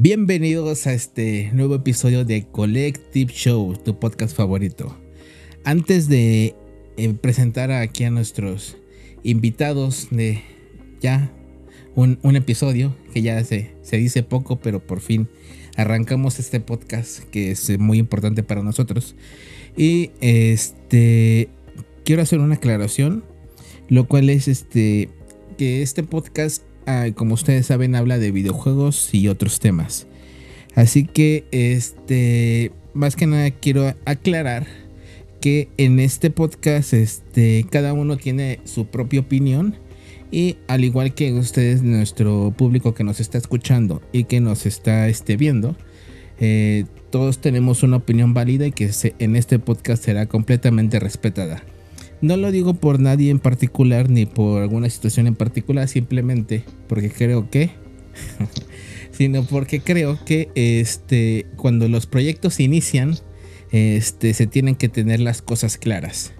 Bienvenidos a este nuevo episodio de Collective Show, tu podcast favorito. Antes de eh, presentar aquí a nuestros invitados de ya un, episodio, que ya se, se dice poco, pero por fin arrancamos este podcast que es muy importante para nosotros. Y este quiero hacer una aclaración, lo cual es este que este podcast como ustedes saben, habla de videojuegos y otros temas. Así que, este, más que nada quiero aclarar que en este podcast, este, cada uno tiene su propia opinión. Y al igual que ustedes, nuestro público que nos está escuchando y que nos está este, viendo, eh, todos tenemos una opinión válida y que en este podcast será completamente respetada. No lo digo por nadie en particular ni por alguna situación en particular, simplemente porque creo que, sino porque creo que este, cuando los proyectos inician, este, se tienen que tener las cosas claras.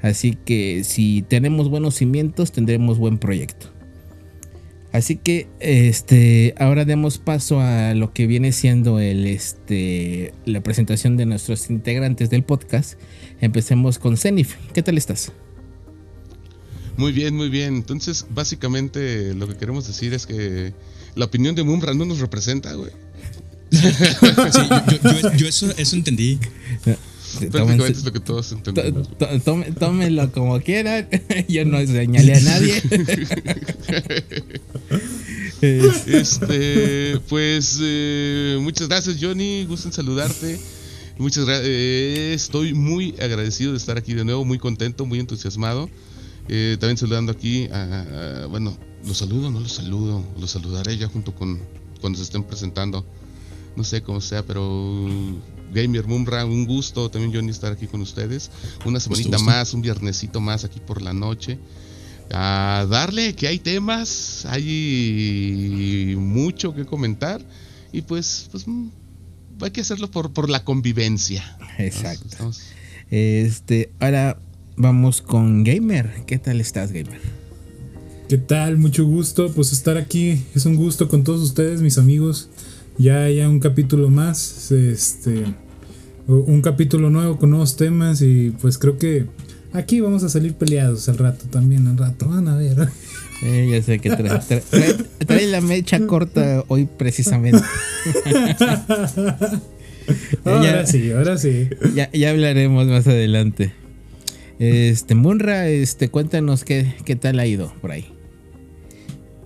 Así que si tenemos buenos cimientos, tendremos buen proyecto. Así que este, ahora demos paso a lo que viene siendo el, este, la presentación de nuestros integrantes del podcast. Empecemos con Zenif. ¿Qué tal estás? Muy bien, muy bien. Entonces, básicamente lo que queremos decir es que la opinión de Mumra no nos representa, güey. sí, yo, eso, eso entendí. Prácticamente es lo que todos entendemos. Tómenlo como quieran. Yo no señalé a nadie. este, pues eh, muchas gracias, Johnny. Gusto en saludarte. Muchas gracias. Eh, estoy muy agradecido de estar aquí de nuevo, muy contento, muy entusiasmado. Eh, también saludando aquí a, bueno, los saludo, no los saludo, los saludaré ya junto con cuando se estén presentando. No sé cómo sea, pero Gamer Mumra, un gusto también Johnny estar aquí con ustedes. Una semanita más, un viernesito más aquí por la noche. A darle que hay temas, hay mucho que comentar y pues, pues mm, hay que hacerlo por, por la convivencia. Exacto. Este, ahora vamos con Gamer. ¿Qué tal estás, Gamer? ¿Qué tal? Mucho gusto, pues estar aquí. Es un gusto con todos ustedes, mis amigos ya hay un capítulo más, este, un capítulo nuevo con nuevos temas y pues creo que aquí vamos a salir peleados al rato también, al rato, van a ver. Eh, ya sé que trae, la mecha corta hoy precisamente. ahora sí, ahora sí. Ya, ya, hablaremos más adelante. Este, Munra, este, cuéntanos qué, qué tal ha ido por ahí.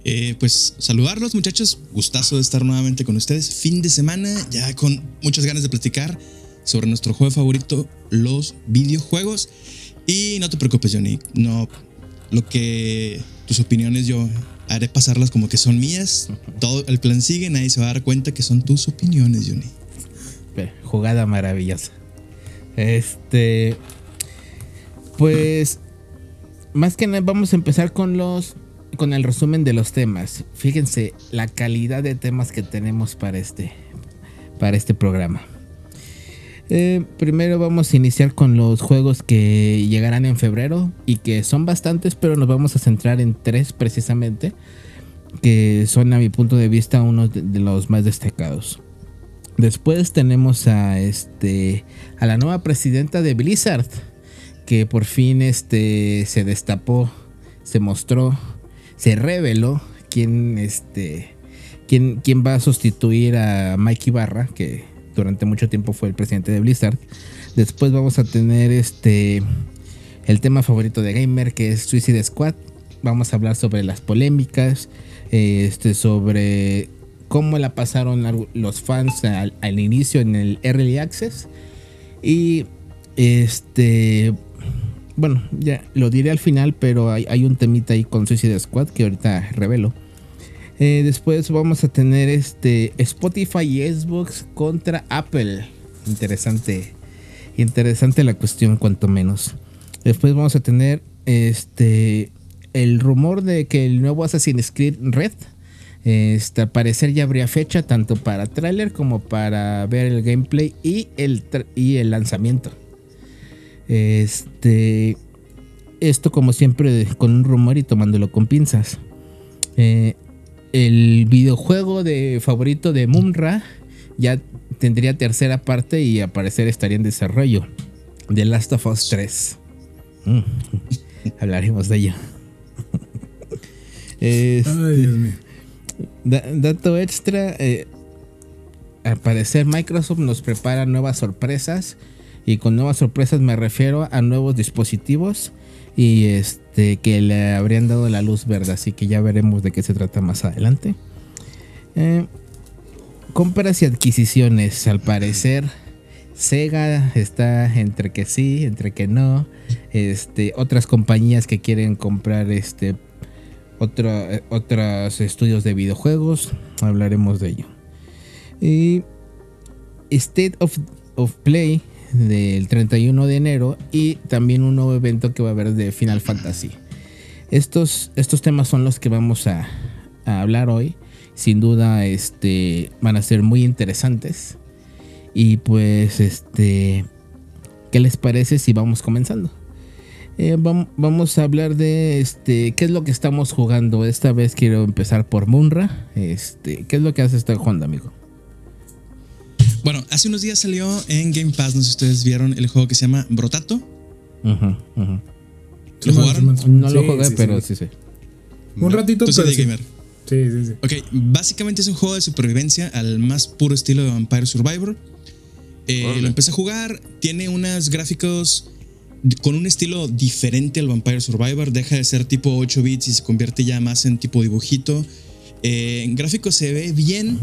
Eh, pues saludarlos muchachos, gustazo de estar nuevamente con ustedes. Fin de semana, ya con muchas ganas de platicar sobre nuestro juego favorito, los videojuegos. Y no te preocupes, Johnny, no, lo que tus opiniones yo haré pasarlas como que son mías. Todo el plan sigue, nadie se va a dar cuenta que son tus opiniones, Johnny. Jugada maravillosa. Este, pues, más que nada vamos a empezar con los con el resumen de los temas. Fíjense la calidad de temas que tenemos para este, para este programa. Eh, primero vamos a iniciar con los juegos que llegarán en febrero y que son bastantes, pero nos vamos a centrar en tres precisamente, que son a mi punto de vista uno de, los más destacados. Después tenemos a este a la nueva presidenta de Blizzard, que por fin este se destapó, se mostró se reveló quién, este, quién, quién va a sustituir a Mikey Barra, que durante mucho tiempo fue el presidente de Blizzard. Después vamos a tener este el tema favorito de Gamer, que es Suicide Squad. Vamos a hablar sobre las polémicas, este, sobre cómo la pasaron los fans al, al, inicio en el Early Access. Y este bueno, ya lo diré al final, pero hay, un temita ahí con Suicide Squad que ahorita revelo. Eh, después vamos a tener este Spotify y Xbox contra Apple. Interesante. Interesante la cuestión, cuanto menos. Después vamos a tener este el rumor de que el nuevo Assassin's Creed Red. Este, al parecer ya habría fecha tanto para trailer como para ver el gameplay y el, y el lanzamiento. Este, esto como siempre con un rumor y tomándolo con pinzas. Eh, el videojuego de favorito de Mumra ya tendría tercera parte y al parecer estaría en desarrollo. The Last of Us 3. Mm, hablaremos de ello. Este, Ay, Dios mío. Da- dato extra, eh, al parecer Microsoft nos prepara nuevas sorpresas y con nuevas sorpresas me refiero a nuevos dispositivos y este que le habrían dado la luz verde, así que ya veremos de qué se trata más adelante. Eh, compras y adquisiciones, al parecer Sega está entre que sí, entre que no. Este, otras compañías que quieren comprar este otro- eh, otros estudios de videojuegos, hablaremos de ello. Y State of, of Play del 31 de enero y también un nuevo evento que va a haber de Final Fantasy. Estos, estos temas son los que vamos a, hablar hoy. Sin duda, este, van a ser muy interesantes. Y pues, este, ¿qué les parece si vamos comenzando? Eh, vam- vamos a hablar de este qué es lo que estamos jugando. Esta vez quiero empezar por Munra. Este, ¿qué es lo que has estado jugando, amigo? Bueno, hace unos días salió en Game Pass, no sé si ustedes vieron el juego que se llama Brotato. Ujú, ujú. ¿Lo jugaron? No lo Sí, jugué, sí, pero sí. sí, sí. Un ratito, pero de sí. gamer. Sí, sí, sí. Ok, básicamente es un juego de supervivencia al más puro estilo de Vampire Survivor. Eh, lo empecé a jugar, tiene unos gráficos con un estilo diferente al Vampire Survivor, deja de ser tipo 8 bits y se convierte ya más en tipo dibujito. Eh, en gráficos se ve bien,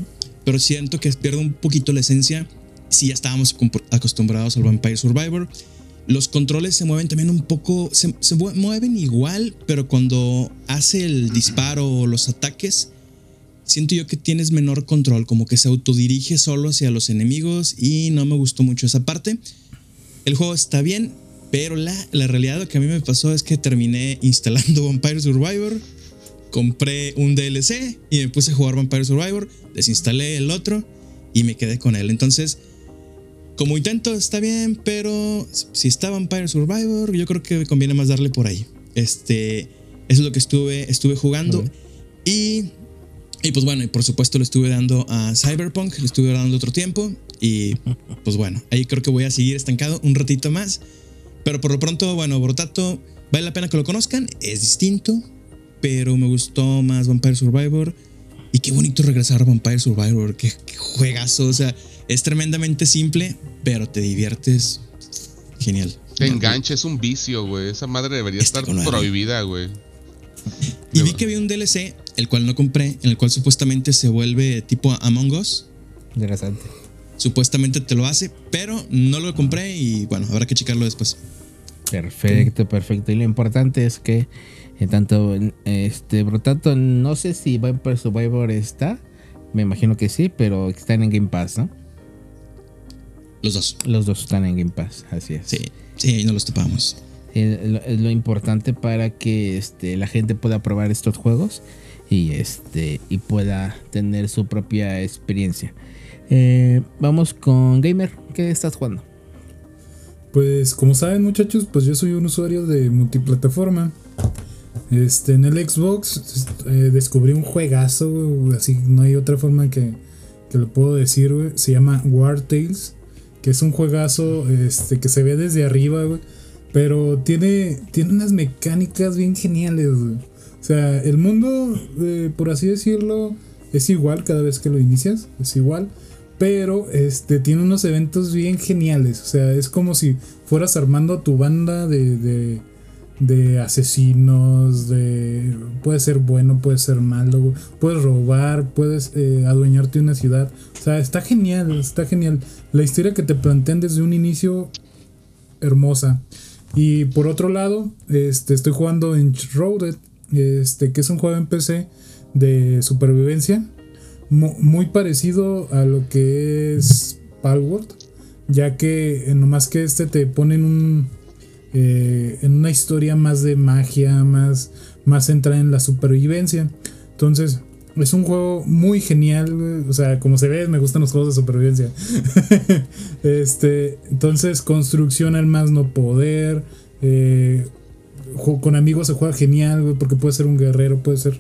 pero siento que pierde un poquito la esencia si ya estábamos acostumbrados al Vampire Survivor. Los controles se mueven también un poco, se, se mue- mueven igual, pero cuando hace el disparo o los ataques, siento yo que tienes menor control, como que se autodirige solo hacia los enemigos y no me gustó mucho esa parte. El juego está bien, pero la, la realidad lo que a mí me pasó es que terminé instalando Vampire Survivor, compré un DLC y me puse a jugar Vampire Survivor, desinstalé el otro y me quedé con él. Entonces, como intento está bien, pero si está Vampire Survivor, yo creo que conviene más darle por ahí. Este, eso es lo que estuve, estuve jugando. Y y pues bueno, y por supuesto le estuve dando a Cyberpunk, le estuve dando otro tiempo. Y pues bueno, ahí creo que voy a seguir estancado un ratito más. Pero por lo pronto, bueno, Brotato, vale la pena que lo conozcan, es distinto, pero me gustó más Vampire Survivor. Y qué bonito regresar a Vampire Survivor, qué, qué juegazo, o sea, es tremendamente simple, pero te diviertes. Genial. Te engancha, es un vicio, güey. Esa madre debería Está estar prohibida, güey. Y vi que había un DLC, el cual no compré, en el cual supuestamente se vuelve tipo Among Us. Interesante. Supuestamente te lo hace, pero no lo compré y bueno, habrá que checarlo después. Perfecto, perfecto. Y lo importante es que en tanto este Brotato, no sé si Vampire Survivor está. Me imagino que sí, pero están en Game Pass, ¿no? Los dos. Los dos están en Game Pass, así es. Sí, sí, no los topamos. Eh, lo- es lo importante para que este, la gente pueda probar estos juegos y este y pueda tener su propia experiencia. Eh, vamos con Gamer, ¿qué estás jugando? Pues como saben muchachos, pues yo soy un usuario de multiplataforma. Este, en el Xbox eh, descubrí un juegazo, así no hay otra forma que, que lo puedo decir. Se llama War Tales, que es un juegazo este, que se ve desde arriba, güey. Pero tiene, tiene unas mecánicas bien geniales. O sea, el mundo, eh, por así decirlo, es igual cada vez que lo inicias, es igual. Pero este tiene unos eventos bien geniales. O sea, es como si fueras armando tu banda de, de asesinos. De, puede ser bueno, puede ser malo. Puedes robar, puedes eh, adueñarte de una ciudad. O sea, está genial, está genial. La historia que te plantean desde un inicio, hermosa. Y por otro lado, este, estoy jugando en este, que es un juego en PC de supervivencia mu- muy parecido a lo que es Palworld, ya que eh, nomás que este te pone en un eh, en una historia más de magia, más más centrada en la supervivencia. Entonces, es un juego muy genial, o sea, como se ve, me gustan los juegos de supervivencia. este, entonces construcción al más no poder, eh, con amigos se juega genial, porque puede ser un guerrero, puede ser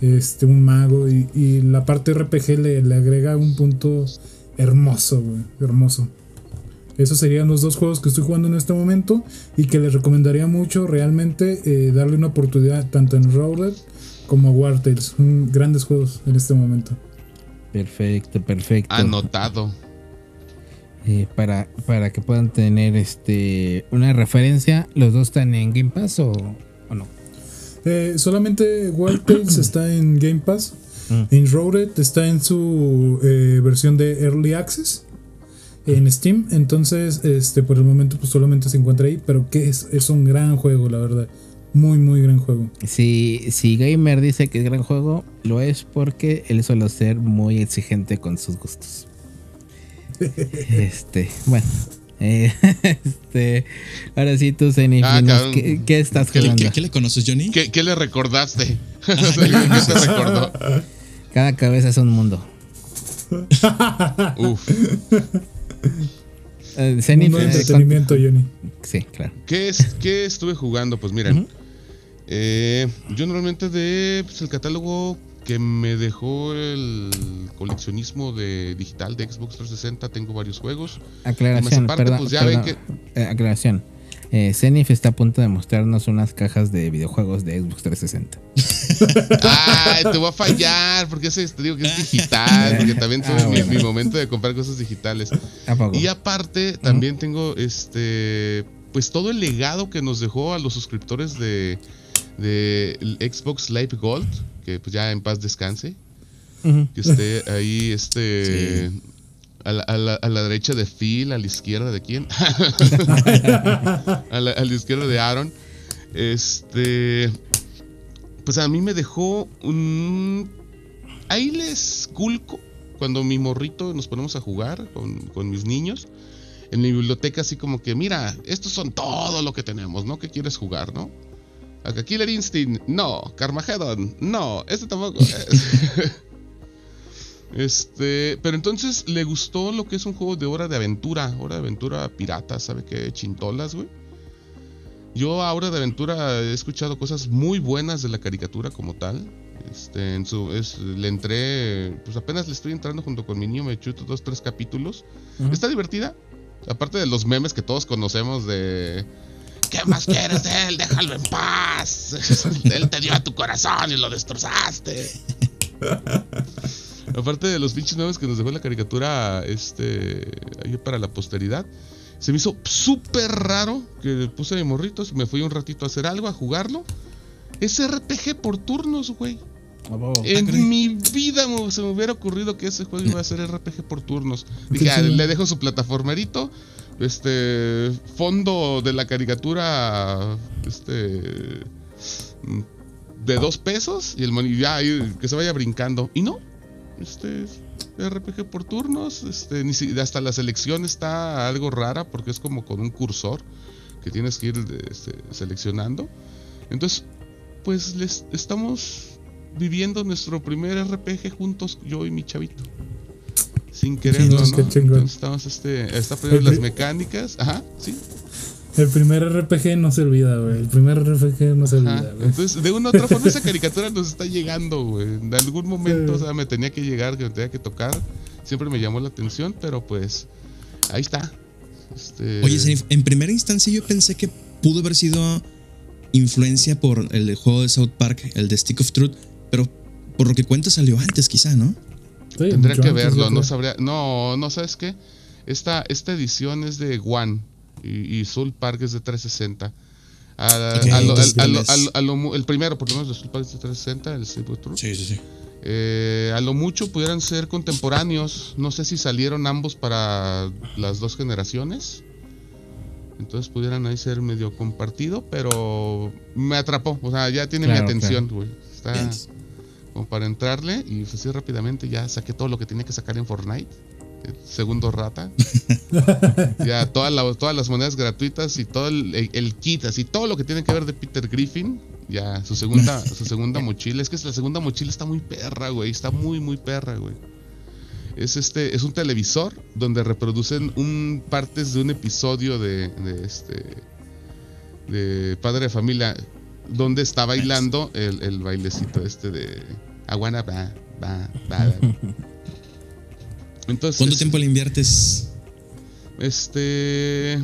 este, un mago y, la parte RPG le, le agrega un punto hermoso, hermoso. Esos serían los dos juegos que estoy jugando en este momento y que les recomendaría mucho realmente eh, darle una oportunidad tanto en Roller como a War Tales. Grandes juegos en este momento. Perfecto, perfecto. Anotado. Eh, para, para que puedan tener este una referencia, ¿los dos están en Game Pass o, o no? Eh, solamente War Tales está en Game Pass. Mm. Enrolled está en su eh, versión de Early Access en Steam. Entonces, este, por el momento, pues solamente se encuentra ahí. Pero que es, es un gran juego, la verdad. Muy, muy gran juego. Si, si Gamer dice que es gran juego, lo es porque él suele ser muy exigente con sus gustos. este, bueno. eh, este, ahora sí, tú, Zenith, Ah. ¿qué, qué estás ¿Qué, jugando? qué- qué le conoces, Johnny? ¿Qué, qué le recordaste? ¿Qué te recordó? Cada cabeza es un mundo. Uf. Eh, Zenith, Mundo de eh, entretenimiento, Johnny. Sí, claro. ¿Qué, es, ¿Qué estuve jugando? Pues miren, Ujú. eh, yo normalmente de pues, el catálogo que me dejó el coleccionismo de digital de Xbox 360 tengo varios juegos. Aclaración, aparte, perdón, pues, ya perdón, ven eh, aclaración. Eh, Zenith está a punto de mostrarnos unas cajas de videojuegos de Xbox 360. Ay, te voy a fallar porque ese te digo que es digital, porque también tuve Ah, mi, bueno. mi momento de comprar cosas digitales. ¿A poco? Y aparte, también tengo este pues todo el legado que nos dejó a los suscriptores de, de Xbox Live Gold, que pues ya en paz descanse, que esté ahí este a, la, a la- a la derecha de Phil, a la izquierda de quién? a, la, a la izquierda de Aaron. Este pues a mí me dejó un ahí les culco cuando mi morrito nos ponemos a jugar con, con mis niños en mi biblioteca así como que mira estos son todo lo que tenemos no qué quieres jugar no acá Killer Instinct no. Carmageddon no. Este tampoco este pero entonces le gustó lo que es un juego de hora de aventura hora de aventura pirata sabe qué chintolas güey yo a Hora de Aventura he escuchado cosas muy buenas de la caricatura como tal. Este, en su, es- le entré, pues apenas le estoy entrando junto con mi niño, me chuto dos, tres capítulos. Está divertida. Aparte de los memes que todos conocemos de... ¿Qué más quieres de él? Déjalo en paz. él te dio a tu corazón y lo destrozaste. Aparte de los pinches memes que nos dejó la caricatura este, ahí para la posteridad. Se me hizo súper raro que puse mi morritos, me fui un ratito a hacer algo, a jugarlo. Es RPG por turnos, güey. En caray. mi vida me- se me hubiera ocurrido que ese juego iba a ser RPG por turnos. Dije, ah, le dejo su plataformerito, este fondo de la caricatura, este de dos pesos y el moni- ya que se vaya brincando. Y no, este es RPG por turnos, este ni si- hasta la selección está algo rara porque es como con un cursor que tienes que ir este, seleccionando. Entonces, pues les estamos viviendo nuestro primer RPG juntos, yo y mi chavito. Sin quererlo, chingón, ¿no? Entonces estamos este, está aprendiendo las mecánicas. Ajá, sí. El primer RPG no se olvida, güey. El primer RPG no se Ajá. olvida, güey. Entonces, de una u otra forma, esa caricatura nos está llegando, güey. En algún momento, o sea, me tenía que llegar, que me tenía que tocar. Siempre me llamó la atención, pero pues, ahí está. Este, Oye, en primera instancia yo pensé que pudo haber sido influencia por el juego de South Park, el de Stick of Truth, pero por lo que cuentas salió antes, quizá, ¿no? Sí, Tendría que verlo, no sabría. No, no, ¿sabes qué? Esta, esta edición es de One y, y Soul Park es de 360. A, Ok, a lo- entonces a lo- tienes- a lo- a lo mu- el primero, por lo menos de Soul Park es de 360, el of Truth. Sí, sí, sí. Eh, a lo mucho pudieran ser contemporáneos. No sé si salieron ambos para las dos generaciones. Entonces pudieran ahí ser medio compartido, pero me atrapó. O sea, ya tiene Claro, mi atención, güey. Está Bien. como para entrarle y pues, así rápidamente ya saqué todo lo que tenía que sacar en Fortnite. Segundo rata. ya todas la- todas las monedas gratuitas y todo el, el- el kit, así todo lo que tiene que ver de Peter Griffin. Ya, su segunda, su segunda mochila. Es que la segunda mochila está muy perra, güey. Está muy, muy perra, güey. Es este, es un televisor donde reproducen un partes de un episodio de, de este de Padre de Familia donde está bailando el, el bailecito este de Aguana, va, va, va. Entonces, ¿Cuánto tiempo le inviertes? Este,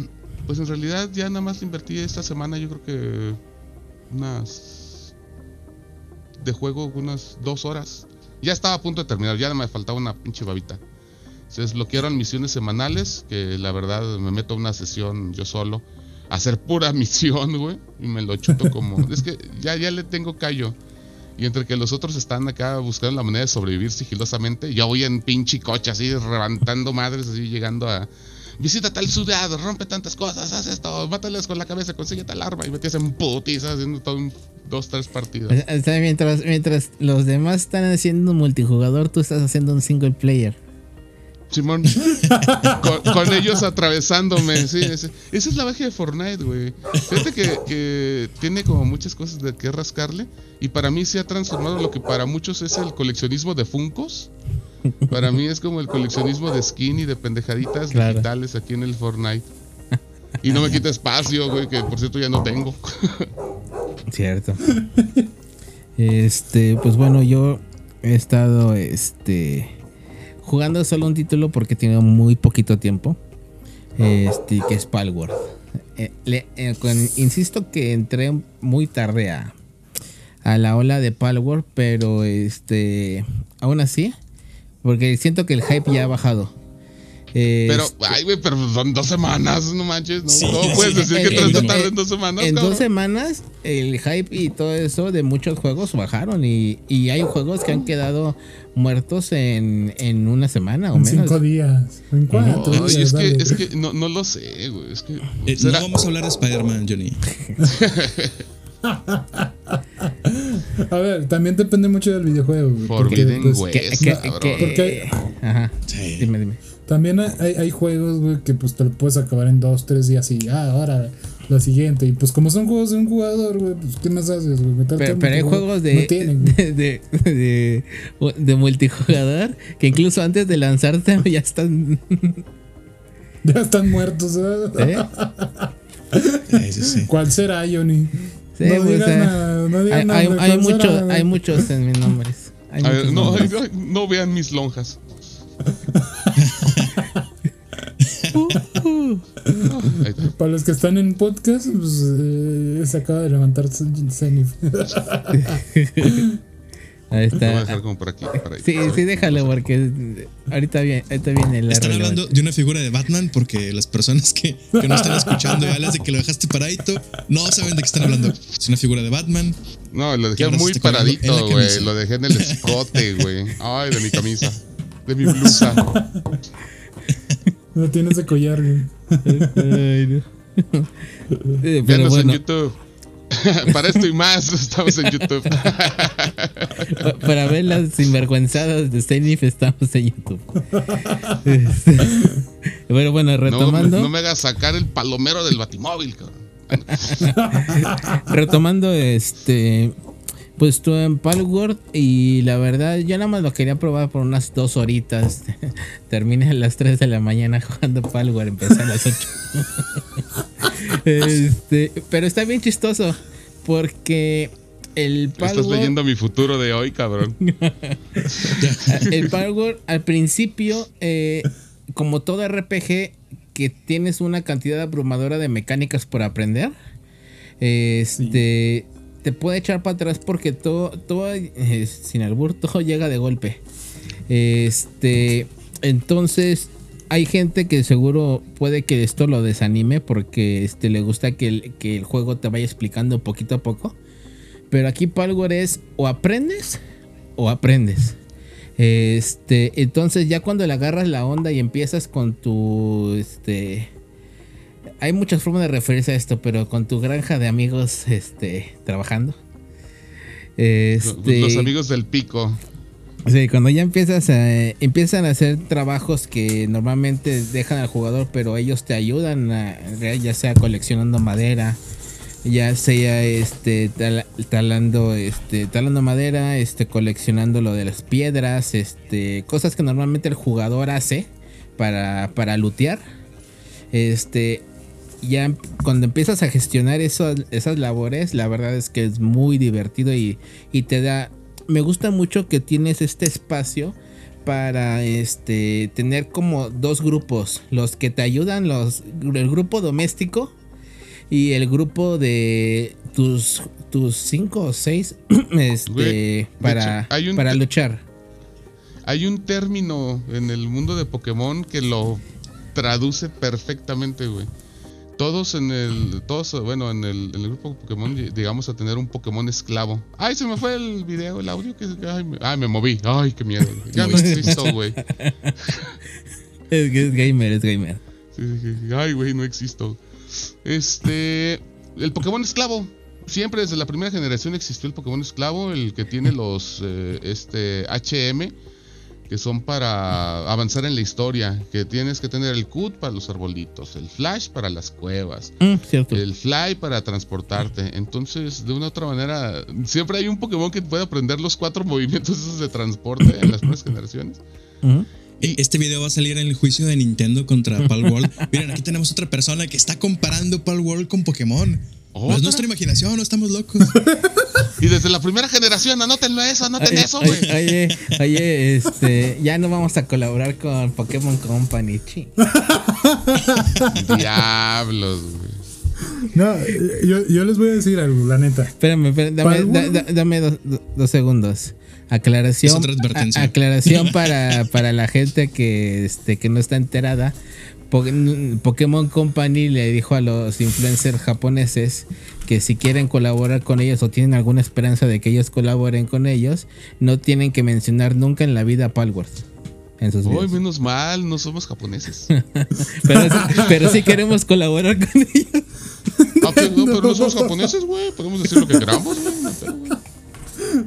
pues en realidad ya nada más le invertí esta semana, yo creo que unas de juego unas dos horas. Ya estaba a punto de terminar, ya me faltaba una pinche babita. Se desbloquearon misiones semanales, que la verdad me meto a una sesión yo solo, a hacer pura misión, güey, y me lo chuto como... es que ya, ya le tengo callo. Y entre que los otros están acá buscando la manera de sobrevivir sigilosamente, yo voy en pinche coche así, levantando madres, así llegando a... Visita tal ciudad, rompe tantas cosas, haz esto, mátales con la cabeza, consigue tal arma y metías en putizas haciendo todo un, dos, tres sea, mientras, mientras los demás están haciendo un multijugador, tú estás haciendo un single player. Simón, con, con ellos atravesándome, sí, ese- esa es la magia de Fortnite, güey. Fíjate que, que tiene como muchas cosas de que rascarle y para mí se ha transformado lo que para muchos es el coleccionismo de Funcos. Para mí es como el coleccionismo de skin y de pendejaditas Claro. digitales aquí en el Fortnite. Y no me quita espacio, güey, que por cierto ya no tengo. Cierto. Este, pues bueno, yo he estado este jugando solo un título porque tiene muy poquito tiempo. Este, que es Palworld. Eh, eh, insisto que entré muy tarde a, a la ola de Palworld, pero este, aún así, porque siento que el hype ya ha bajado. Pero, Este, ay, güey, pero son dos semanas, no manches. No, Sí, ¿Cómo sí. puedes decir que En- en- tarde en dos semanas? En cabrón? dos semanas, el hype y todo eso de muchos juegos bajaron. Y, y hay juegos que han quedado muertos en, en una semana o En menos. cinco días. En cuatro No, días. es, que, es que no, no lo sé, güey. Es que. Eh, no vamos a hablar de Spider-Man, Johnny. A ver, también depende mucho del videojuego. güey, porque, Forbidden pues, West, Que- que- cabrón. que- Porque- Ajá. Sí. Dime, dime. También hay, hay juegos, güey, que pues te lo puedes acabar en dos, tres días y ah, ahora la siguiente. Y pues como son juegos de un jugador, güey, pues ¿qué más haces, güey? Pero, hay juegos de, No tienen, güey. de, de, de- de multijugador que incluso antes de lanzarte ya están. Ya están muertos, ¿eh? ¿eh? Sí. ¿Cuál será, Johnny? Sí, no pues, digas eh, nada, no digas hay, nada. hay, ¿cuál hay güey? hay muchos en mis nombres. Hay A ver, no, no vean mis lonjas. Para los que están en podcast, pues eh, se acaba de levantar Zenith. Ahí Lo voy a está. dejar como por aquí. por ahí. Sí, sí, déjalo porque ahorita viene, ahorita viene la Están relevante. hablando de una figura de Batman porque las personas que, que no están escuchando y hablas de que lo dejaste paradito no saben de qué están hablando. Es una figura de Batman. No, lo dejé muy paradito, güey. Lo dejé en el escote, güey. Ay, de mi camisa. De mi blusa. No tienes de collar, güey. Ay, no. Eh, Pero Venos bueno, en YouTube. Para esto y más, estamos en YouTube. pa- para ver las sinvergüenzadas de Zenith estamos en YouTube. Este, Pero bueno, No, retomando, no me hagas sacar el palomero del batimóvil, cabrón. retomando este, pues estuve en Palworld y la verdad yo nada más lo quería probar por unas dos horitas. Terminé a las 3 de la mañana jugando Palworld, empecé a las 8. Este, pero está bien chistoso porque el Estás Palworld leyendo mi futuro de hoy, cabrón. el Palworld al principio, eh, como todo RPG, que tienes una cantidad abrumadora de mecánicas por aprender, este, te puede echar para atrás porque todo, todo eh, sin albur, todo llega de golpe. Este, entonces hay gente que seguro puede que esto lo desanime porque este, le gusta que el, que el juego te vaya explicando poquito a poco. Pero aquí Palworld es o aprendes o aprendes. Este, entonces ya cuando le agarras la onda y empiezas con tu este hay muchas formas de referirse a esto, pero con tu granja de amigos este trabajando. Este, Los amigos del pico. Sí, cuando ya empiezas a, empiezan a hacer trabajos que normalmente dejan al jugador, pero ellos te ayudan, a, ya sea coleccionando madera, ya sea este tal- talando, este, talando madera, este, coleccionando lo de las piedras, este, cosas que normalmente el jugador hace para, para lootear. Este, ya cuando empiezas a gestionar eso- esas labores, la verdad es que es muy divertido y, y te da me gusta mucho que tienes este espacio para este tener como dos grupos, los que te ayudan, los el grupo doméstico y el grupo de tus tus cinco o seis este Güey, para hecho, hay un para luchar. Hay un término en el mundo de Pokémon que lo traduce perfectamente, güey. Todos en el, todos, bueno, en el, en el grupo Pokémon llegamos a tener un Pokémon esclavo. Ay, se me fue el video, el audio que, ay, me, ay, me moví. Ay, qué miedo. Ya no existo, güey. Es, gamer, es gamer. Ay, güey, no existo. Este, el Pokémon esclavo. Siempre desde la primera generación existió el Pokémon esclavo, el que tiene los eh, este HM que son para avanzar en la historia, que tienes que tener el CUT para los arbolitos, el Flash para las cuevas, Mm, cierto. el Fly para transportarte. Entonces, de una u otra manera, siempre hay un Pokémon que puede aprender los cuatro movimientos esos de transporte en las primeras generaciones. E- Este video va a salir en el juicio de Nintendo contra Palworld. Miren, aquí tenemos otra persona que está comparando Palworld con Pokémon. Es nuestra imaginación, no estamos locos. Y desde la primera generación, anótenlo eso, anoten Oye, eso, güey. oye, oye, este, ya no vamos a colaborar con Pokémon Company. chi. Diablos, güey. No, yo, yo les voy a decir algo, la neta. Espérame, espérame, dame, ¿Palworld? da- da- dame dos, do- dos segundos. Aclaración. Es otra advertencia. a- aclaración para, para la gente que, este, que no está enterada. Po- Pokémon Company le dijo a los influencers japoneses que si quieren colaborar con ellos o tienen alguna esperanza de que ellos colaboren con ellos, no tienen que mencionar nunca en la vida a Palworld. En sus menos mal, no somos japoneses. Pero, sí- pero sí queremos colaborar con ellos. Ah, pero no, pero no somos japoneses, güey. Podemos decir lo que queramos, güey.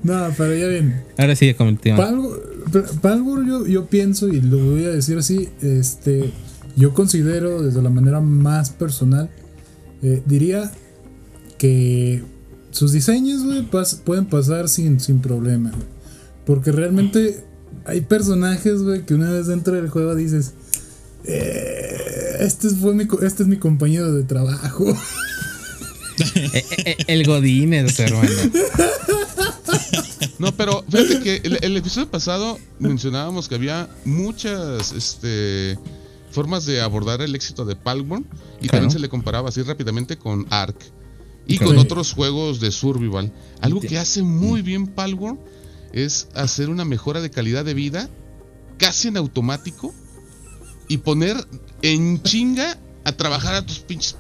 no pero ya bien. Ahora sí. Palworld, Palworld yo, yo pienso, y lo voy a decir así, este, yo considero desde la manera más personal, eh, diría que sus diseños, güey, pas- pueden pasar sin, sin problema. Porque realmente hay personajes, güey, que una vez dentro del juego dices, "Eh, este, fue mi, co- este es mi compañero de trabajo. Eh, eh, el Godínez, hermano. No, pero fíjate que el, el episodio pasado mencionábamos que había muchas este, formas de abordar el éxito de Palworld y Claro. también se le comparaba así rápidamente con Ark y con otros juegos de survival. Algo que hace muy bien Palworld es hacer una mejora de calidad de vida casi en automático y poner en chinga a trabajar a tus pinches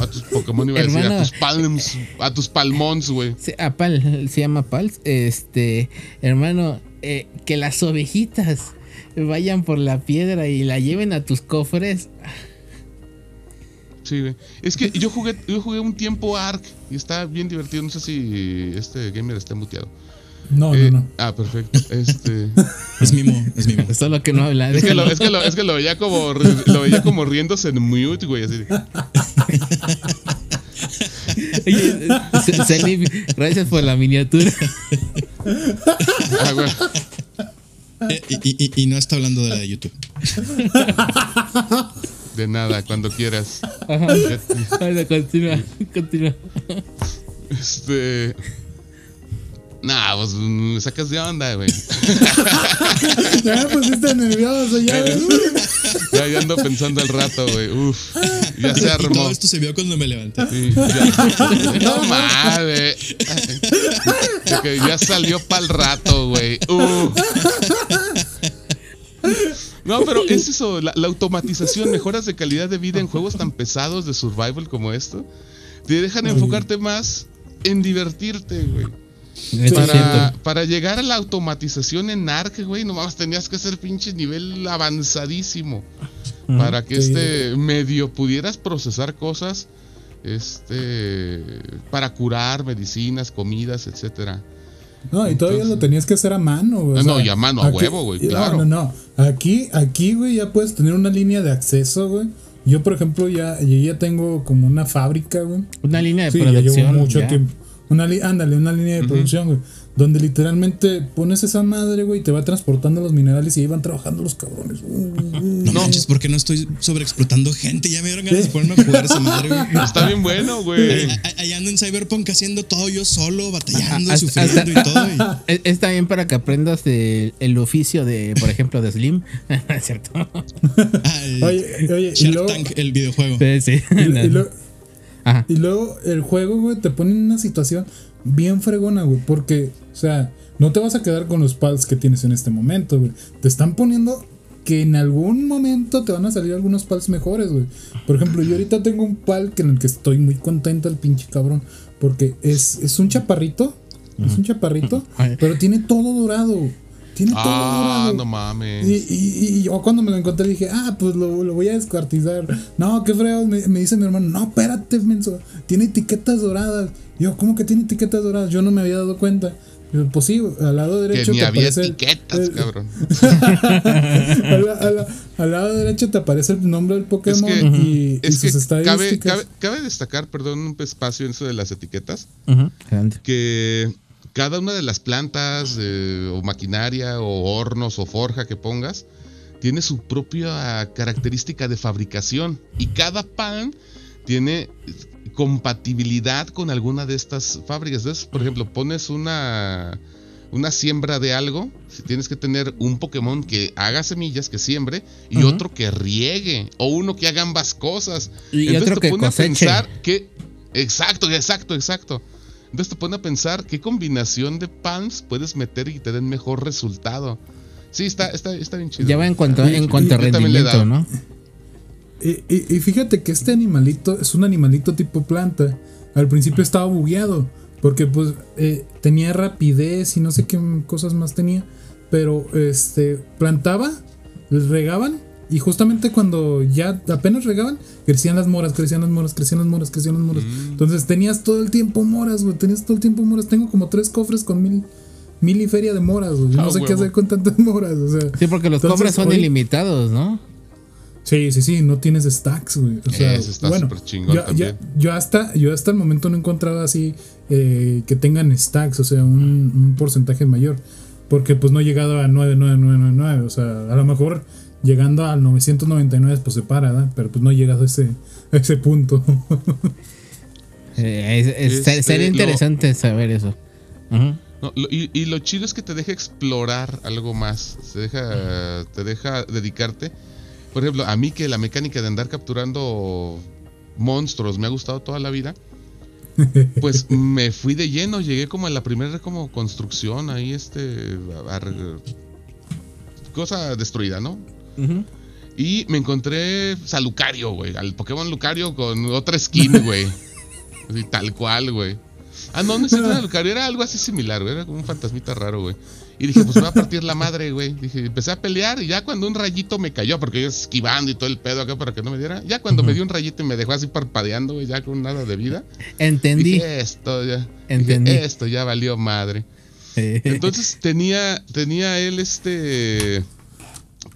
a tus Pokémon iba a decir, a tus palms, a tus palmons, güey. A Pal, se llama Pals. Este, hermano, eh, que las ovejitas vayan por la piedra y la lleven a tus cofres. Sí, güey. Es que yo jugué, yo jugué un tiempo Ark y está bien divertido. No sé si este gamer está muteado. No, Eh, no, no. Ah, perfecto. Este. Es mimo, es mimo. Solo que no habla. es, que lo, déjalo. es, que lo, es que lo veía como lo veía como riéndose en mute, güey. Así de, Oye, gracias por la miniatura. ah, güey. Eh, y, y- y no está hablando de la de YouTube. De nada, cuando quieras. Ajá. Bueno, continúa, continúa. Este. Nah, pues me sacas de onda, güey. Ya me pusiste nervioso, ya. Ya, ya ando pensando el rato, güey. Uf. Ya se Y armó. todo esto se vio cuando me levanté. Sí, ya. No mames. Ya salió pa'l rato, güey. Uh. No, pero es eso, la, la automatización, mejoras de calidad de vida en juegos tan pesados de survival como esto, te dejan enfocarte más en divertirte, güey. Para, llegar a la automatización en Ark, güey, nomás tenías que hacer pinche nivel avanzadísimo. Para que este medio pudieras procesar cosas. Este. Para curar medicinas, comidas, etcétera. No, y todavía lo tenías que hacer a mano, güey. o Ah, no, sea, y a mano, a huevo, güey, no, claro. No, no, Aquí, aquí, güey, ya puedes tener una línea de acceso, güey. Yo, por ejemplo, ya, yo ya tengo como una fábrica, güey. Una línea de Sí, ya llevo producción. mucho ya. tiempo. Una li- ándale, una línea de producción, güey. Donde literalmente pones esa madre, güey, y te va transportando los minerales y ahí van trabajando los cabrones. No, manches, porque no estoy sobreexplotando gente. Ya me dieron ganas de ponerme a jugar esa madre, güey. Está bien bueno, güey. Ahí ando en Cyberpunk haciendo todo yo solo, batallando, sufriendo y todo. y- Está bien para que aprendas el oficio de, por ejemplo, de Slim. ¿Es cierto? Ah, el Oye, oye, y Shark luego, Tank, el videojuego. Sí, sí. y, y luego- Ajá. y luego el juego, güey, te pone en una situación bien fregona, güey, porque, o sea, no te vas a quedar con los pals que tienes en este momento, güey. Te están poniendo que en algún momento te van a salir algunos pals mejores, güey. Por ejemplo, yo ahorita tengo un pal que en el que estoy muy contento, el pinche cabrón, porque es, es un chaparrito, es un chaparrito, pero tiene todo dorado. Tiene todo Ah, dorado. no mames. Y, y- y yo cuando me lo encontré dije, ah, pues lo, lo voy a descuartizar. No, qué fregado. Me, me dice mi hermano, no, espérate, menso. Tiene etiquetas doradas. Yo, ¿cómo que tiene etiquetas doradas? Yo no me había dado cuenta. Yo, pues sí, al lado Que derecho ni te había aparece. etiquetas, el- cabrón. al, la- al la- al lado derecho te aparece el nombre del Es Pokémon que, y, y es sus que cabe, estadísticas. cabe, cabe destacar, perdón, un espacio en eso de las etiquetas, que cada una de las plantas eh, o maquinaria o hornos o forja que pongas tiene su propia característica de fabricación y cada pan tiene compatibilidad con alguna de estas fábricas. Entonces, por ejemplo, pones una una siembra de algo, si tienes que tener un Pokémon que haga semillas, que siembre, y otro que riegue, o uno que haga ambas cosas. Y Entonces otro te que pone a pensar que. Exacto, exacto, exacto. Entonces te pone a pensar qué combinación de pans puedes meter y te den mejor resultado. Sí, está, está, está bien chido. Ya va en cuanto, en cuanto a rendimiento. ¿no? Y, y- y fíjate que este animalito es un animalito tipo planta. Al principio estaba bugueado. Porque pues eh, tenía rapidez y no sé qué cosas más tenía. Pero este plantaba, les regaban. Y justamente cuando ya apenas regaban, crecían las moras, crecían las moras, crecían las moras, crecían las moras. Mm. Entonces tenías todo el tiempo moras, güey. Tenías todo el tiempo moras. Tengo como tres cofres con mil, mil y feria de moras, güey. No Ah, sé qué hacer con tantas moras. O sea, Sí, porque los Entonces, cobres son hoy- ilimitados, ¿no? Sí, sí, sí, no tienes stacks, güey. O sea, Eso está bueno, súper chingón yo, también. yo hasta, yo hasta el momento no he encontrado así eh, que tengan stacks, o sea, un, un porcentaje mayor. Porque pues no he llegado a 99999, o sea, a lo mejor llegando al 999 pues se para, ¿verdad? Pero pues no llegas a ese, a ese punto. Eh, es- es- Este, sería lo- interesante saber eso. No, lo- y, y lo chido es que te deja explorar algo más. Te deja, te deja dedicarte. Por ejemplo, a mí que la mecánica de andar capturando monstruos me ha gustado toda la vida. Pues me fui de lleno, llegué como a la primera como construcción ahí este a- a re- cosa destruida, ¿no? Y me encontré pues, a Lucario, güey, al Pokémon Lucario con otra skin, güey. Así, tal cual, güey. Ah, no, no es era Lucario, era algo así similar, güey, era como un fantasmita raro, güey. Y dije, pues me va a partir la madre, güey. Dije, empecé a pelear y ya cuando un rayito me cayó, porque yo esquivando y todo el pedo acá para que no me diera. Ya cuando me dio un rayito y me dejó así parpadeando, güey, ya con nada de vida. Entendí. Dije, esto ya. Entendí. Dije, esto ya valió madre. Entonces tenía, tenía él este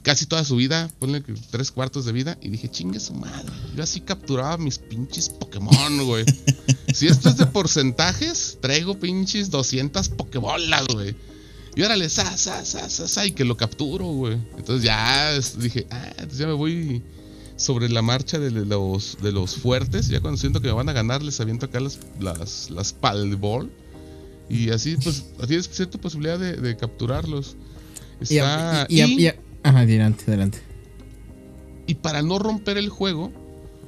casi toda su vida, ponle tres cuartos de vida, y dije, chingue su madre. Yo así capturaba mis pinches Pokémon, güey. si esto es de porcentajes, traigo pinches 200 Pokébolas, güey. Y órale, sa, sa, sa, sa, sa, y que lo capturo, güey. Entonces ya dije, ah, entonces ya me voy sobre la marcha de los, de los fuertes. Ya cuando siento que me van a ganar, les aviento acá las, las, las Palball. Y así, pues, tienes cierta posibilidad de, de capturarlos. Está, y- y- y- y- ajá, adelante, adelante. y para no romper el juego,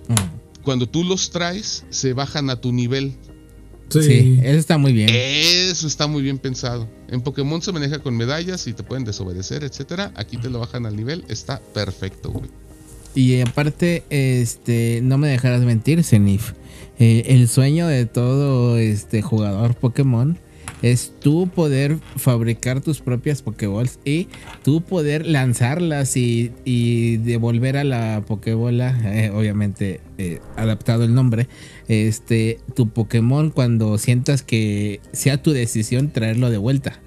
Mm. cuando tú los traes, se bajan a tu nivel. sí. Sí, eso está muy bien. Eso está muy bien pensado. En Pokémon se maneja con medallas y te pueden desobedecer, etcétera. Aquí te lo bajan al nivel, está perfecto, güey. Y aparte, este, no me dejarás mentir, Zenith. Eh, el sueño de todo este jugador Pokémon es tú poder fabricar tus propias Pokéballs y tú poder lanzarlas y, y devolver a la Pokébola, eh, obviamente eh, adaptado el nombre, este, tu Pokémon cuando sientas que sea tu decisión traerlo de vuelta.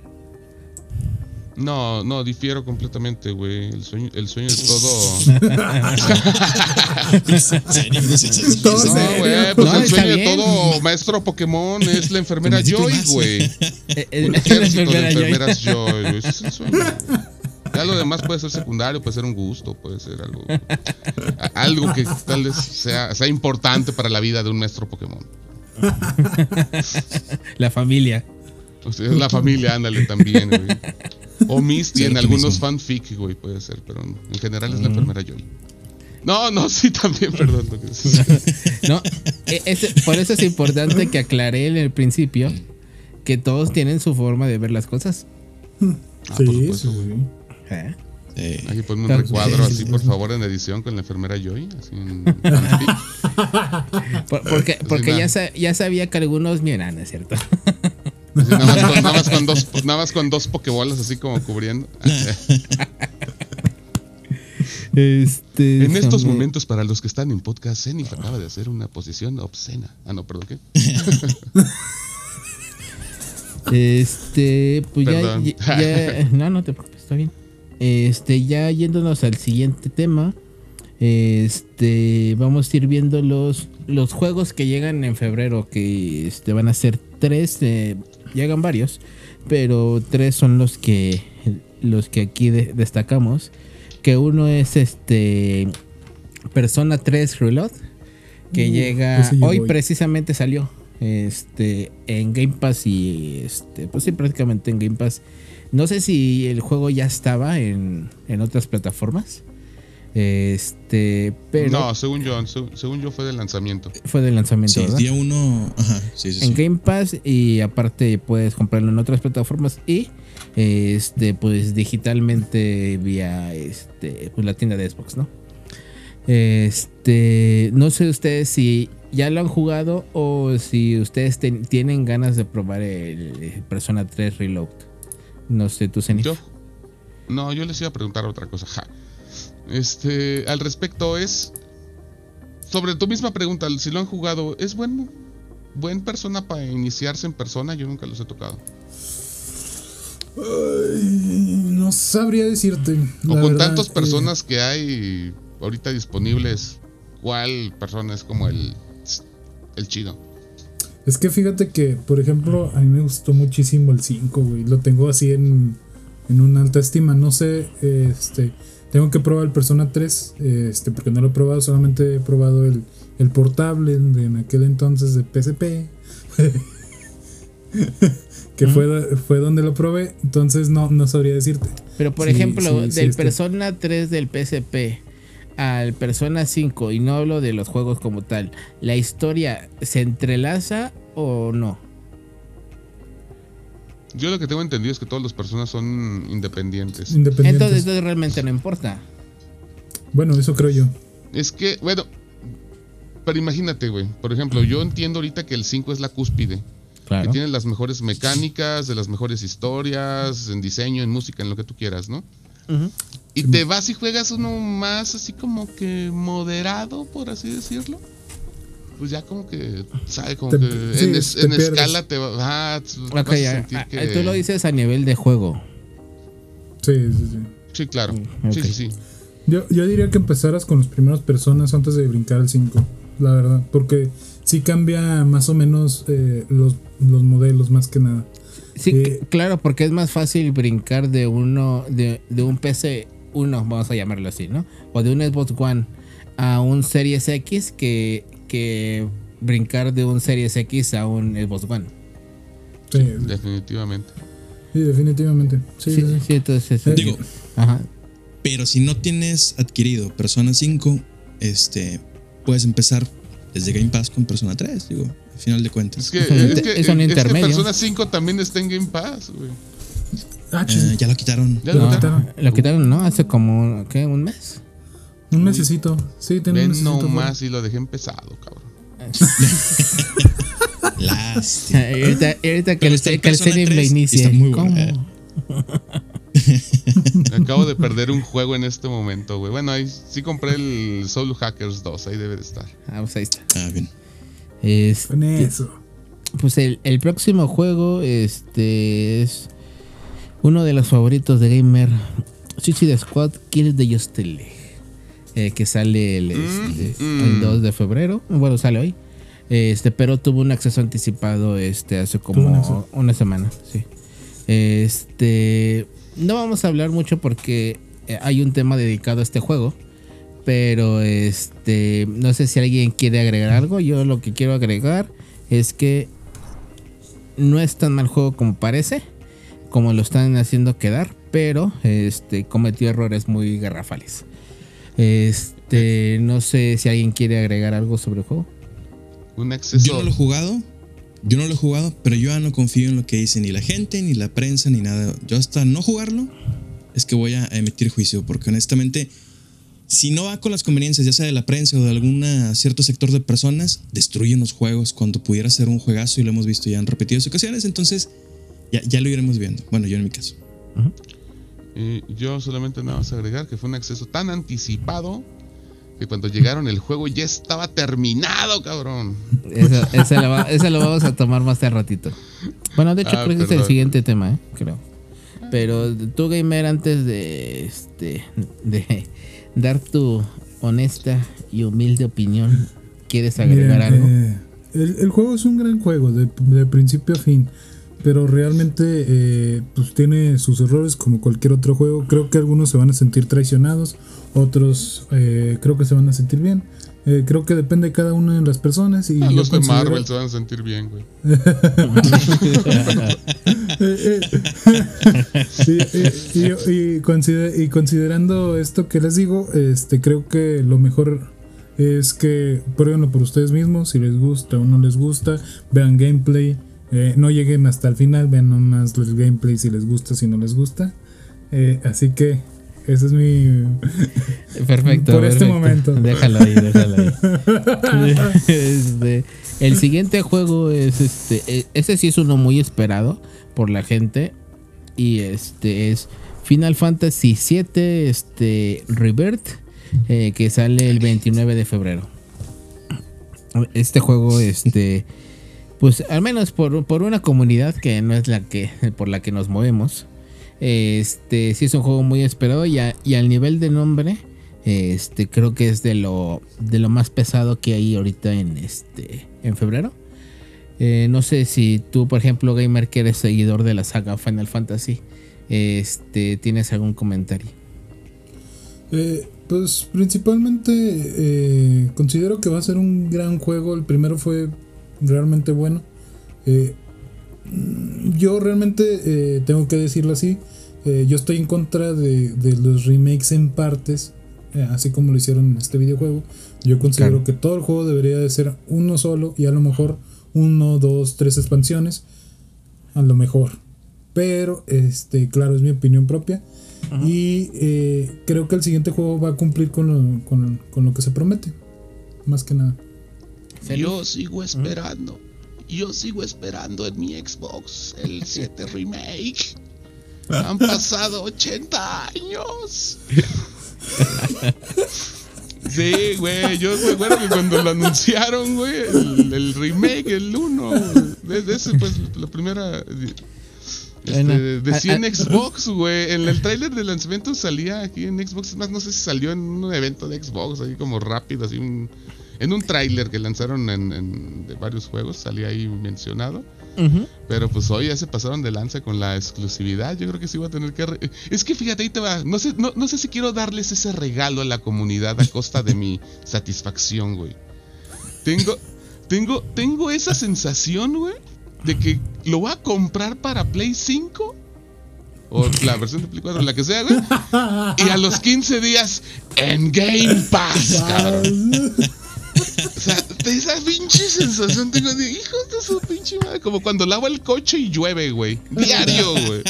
No, no, difiero completamente, güey. El sueño, el sueño es todo. Todo No, güey, pues No, el sueño de todo maestro Pokémon es la enfermera Joy, güey. Un la ejército de enfermeras Joy, güey. Ese es el sueño. Ya lo demás puede ser secundario, puede ser un gusto, puede ser algo. Algo que tal vez sea, sea importante para la vida de un maestro Pokémon. La familia. O sea, la familia, ándale también, güey. O Misty en tú algunos mismo. fanfic, güey, puede ser, pero en general es la enfermera Joy. No, no, sí, también, perdón. lo que- sí. No, e- por eso es importante que aclaré en el principio que todos tienen su forma de ver las cosas. Ah, por Sí, supuesto. sí. ¿Eh? Eh, Aquí ponme un recuadro sí, así, sí, por sí. favor, en edición con la enfermera Joy. Así en. Por- porque porque ya, ya sabía que algunos. Mira, no es cierto. Nada, más con, nada más con dos, nada más con dos pokebolas así como cubriendo. Este, En estos momentos, para los que están en podcast, Zenith acaba de hacer una posición obscena. Ah, no, perdón, ¿qué? Este, pues ya- No, no te preocupes, está bien. Este, ya yéndonos al siguiente tema. Este, vamos a ir viendo los, los juegos que llegan en febrero. Que este, van a ser tres. eh, llegan varios. Pero tres son los que. Los que aquí de- destacamos. Que uno es este. Persona 3 Reload. Que Uh, llega. hoy. precisamente salió. Este. En Game Pass y. Este. Pues sí, prácticamente en Game Pass. No sé si el juego ya estaba en, en otras plataformas. Este. Pero No, según yo, se- según yo fue del lanzamiento. fue de lanzamiento, sí, ¿verdad? día uno. Ajá, sí, sí, sí. en Game Pass y aparte puedes comprarlo en otras plataformas y este pues digitalmente vía este pues la tienda de Xbox, ¿no? Este, no sé ustedes si ya lo han jugado o si ustedes ten- tienen ganas de probar el, Persona 3 Reload. No sé, tú Zenith. Yo. No, yo les iba a preguntar otra cosa. Ja. Este, al respecto es. Sobre tu misma pregunta, si lo han jugado, ¿es buen, buen persona para iniciarse en persona? Yo nunca los he tocado. Ay, no sabría decirte. O la con verdad, tantas eh, personas que hay ahorita disponibles, ¿cuál persona es como el, el chido? Es que fíjate que, por ejemplo, a mí me gustó muchísimo el 5, güey. Lo tengo así en, en una alta estima. No sé, este. Tengo que probar el Persona 3, este, porque no lo he probado, solamente he probado el, el portable de en aquel entonces de PSP. que fue, fue donde lo probé, entonces no, no sabría decirte. Pero por Sí, ejemplo, sí, sí, del este. Persona 3 del PSP al Persona 5, y no hablo de los juegos como tal, ¿la historia se entrelaza o no? Yo lo que tengo entendido es que todas las personas son independientes. Independientes. Entonces, entonces realmente no importa. bueno, eso creo yo. Es que, bueno, pero imagínate, güey. Por ejemplo, yo entiendo ahorita que el 5 es la cúspide. Que Claro. tiene las mejores mecánicas, de las mejores historias, en diseño, en música, en lo que tú quieras, ¿no? Ujú. Y te vas y juegas uno más así como que moderado, por así decirlo. Pues ya como que, ¿sabes? Como Te- que sí, en, es- te en pierdes. escala te va, ah, vas Ok, a ya, sentir que- tú lo dices a nivel de juego. Sí, sí, sí. Sí, claro. Sí, sí, sí. Yo, yo diría que empezaras con las primeras personas antes de brincar al 5, la verdad, porque sí cambia más o menos eh, los, los modelos más que nada. Sí, Eh, claro, porque es más fácil brincar de uno, de, de un PC 1, vamos a llamarlo así, ¿no? O de un Xbox One a un Series X que, que brincar de un Series X a un Xbox One. Sí, Definitivamente. sí, definitivamente. Sí, Sí, sí, sí. sí, entonces. Eh, Digo, Ajá. pero si no tienes adquirido Persona 5, este, puedes empezar desde Game Pass con Persona 3, digo, al final de cuentas. Es que, Es que, es un es que intermedio. Persona 5 también está en Game Pass, güey. Ah, Eh, ya lo quitaron. Ya Lo No, quitaron. lo quitaron, ¿no? Hace como, ¿qué? ¿Un mes? Un mesecito. Sí, tiene un Ven mesecito. nomás y lo dejé empezado, cabrón. Lástima. ahorita, ahorita que el que el Zenith lo 3 y inicie. está muy ¿Cómo? Acabo de perder un juego en este momento, güey. Bueno, ahí sí compré el Soul Hackers 2, ahí debe de estar. Ah, pues ahí está. Ah, bien. Este, Con eso. Pues el, el próximo juego este es uno de los favoritos de gamer, Suicide Squad Kill the Justice League, eh, que sale el, este, Mm, el mm. 2 de febrero, bueno, sale hoy. Este, pero tuvo un acceso anticipado este hace como una semana, sí. Este, no vamos a hablar mucho porque eh, hay un tema dedicado a este juego, pero este, no sé si alguien quiere agregar algo. Yo lo que quiero agregar es que no es tan mal juego como parece, como lo están haciendo quedar, pero este cometió errores muy garrafales. Este, no sé si alguien quiere agregar algo sobre el juego. Un acceso. Yo no lo he jugado, yo no lo he jugado, pero yo ya no confío en lo que dice ni la gente, ni la prensa, ni nada. Yo hasta no jugarlo es que voy a emitir juicio, porque honestamente, si no va con las conveniencias, ya sea de la prensa o de algún cierto sector de personas, destruyen los juegos cuando pudiera ser un juegazo y lo hemos visto ya en repetidas ocasiones, entonces ya, ya lo iremos viendo. Bueno, yo en mi caso. Eh, yo solamente nada más agregar que fue un acceso tan anticipado que cuando llegaron el juego ya estaba terminado, cabrón. Eso, ese lo, va- ese lo vamos a tomar más al ratito. Bueno, de hecho Ah, creo que es el siguiente tema, ¿eh? creo. Pero tú, gamer, antes de, este, de dar tu honesta y humilde opinión, ¿quieres agregar algo? eh, el, el juego es un gran juego, de, de principio a fin. Pero realmente eh, pues tiene sus errores como cualquier otro juego. Creo que algunos se van a sentir traicionados, otros eh, creo que se van a sentir bien. Eh, creo que depende de cada una de las personas. Y Ah, los de considero- Marvel se van a sentir bien, güey. Eh, y, y- y consider- y considerando esto que les digo, este creo que lo mejor es que pruébenlo por ustedes mismos, si les gusta o no les gusta, vean gameplay, eh, no lleguen hasta el final, vean nomás el gameplay si les gusta, si no les gusta. Eh, así que ese es mi... Perfecto. por este momento. Déjalo ahí, déjalo ahí. Este, el siguiente juego es este. e- Ese sí es uno muy esperado por la gente. Y este es Final Fantasy VII este, Rebirth. eh, que sale el 29 de febrero. Este juego, este. Pues al menos por, por una comunidad que no es la que. por la que nos movemos. Este sí es un juego muy esperado y, al nivel de nombre, este creo que es de lo de lo más pesado que hay ahorita en este en febrero. Eh, no sé si tú, por ejemplo, gamer que eres seguidor de la saga Final Fantasy, este tienes algún comentario. Eh, pues principalmente eh, considero que va a ser un gran juego. El primero fue realmente bueno. Eh, yo realmente eh, tengo que decirlo así. eh, yo estoy en contra de, de los remakes en partes. eh, así como lo hicieron en este videojuego. Yo considero Claro. que todo el juego debería de ser uno solo. Y a lo mejor uno, dos, tres expansiones. A lo mejor. Pero, este, claro, es mi opinión propia. Y eh, creo que el siguiente juego va a cumplir con lo, con, con lo que se promete. Más que nada. Yo sigo esperando. Yo sigo esperando en mi Xbox el 7 Remake. Han pasado 80 años. Sí, güey, yo me acuerdo que cuando lo anunciaron, güey, el, el remake, el 1, desde ese, pues, la primera, este, decía en Xbox, güey, en el tráiler de lanzamiento salía aquí en Xbox, es más, no sé si salió en un evento de Xbox, ahí como rápido, así, un, en un tráiler que lanzaron en, en- de varios juegos, salía ahí mencionado. Pero pues hoy ya se pasaron de lanza con la exclusividad. Yo creo que sí voy a tener que. re- Es que fíjate, ahí te va. No sé, no, no sé si quiero darles ese regalo a la comunidad a costa de mi satisfacción, güey. Tengo, tengo, tengo esa sensación, güey, de que lo voy a comprar para Play 5 o la versión de Play 4, la que sea, güey. Y a los 15 días en Game Pass, cabrón. O sea, de esa pinche sensación tengo de hijos de su pinche madre. Como cuando lavo el coche y llueve, güey. Diario, güey.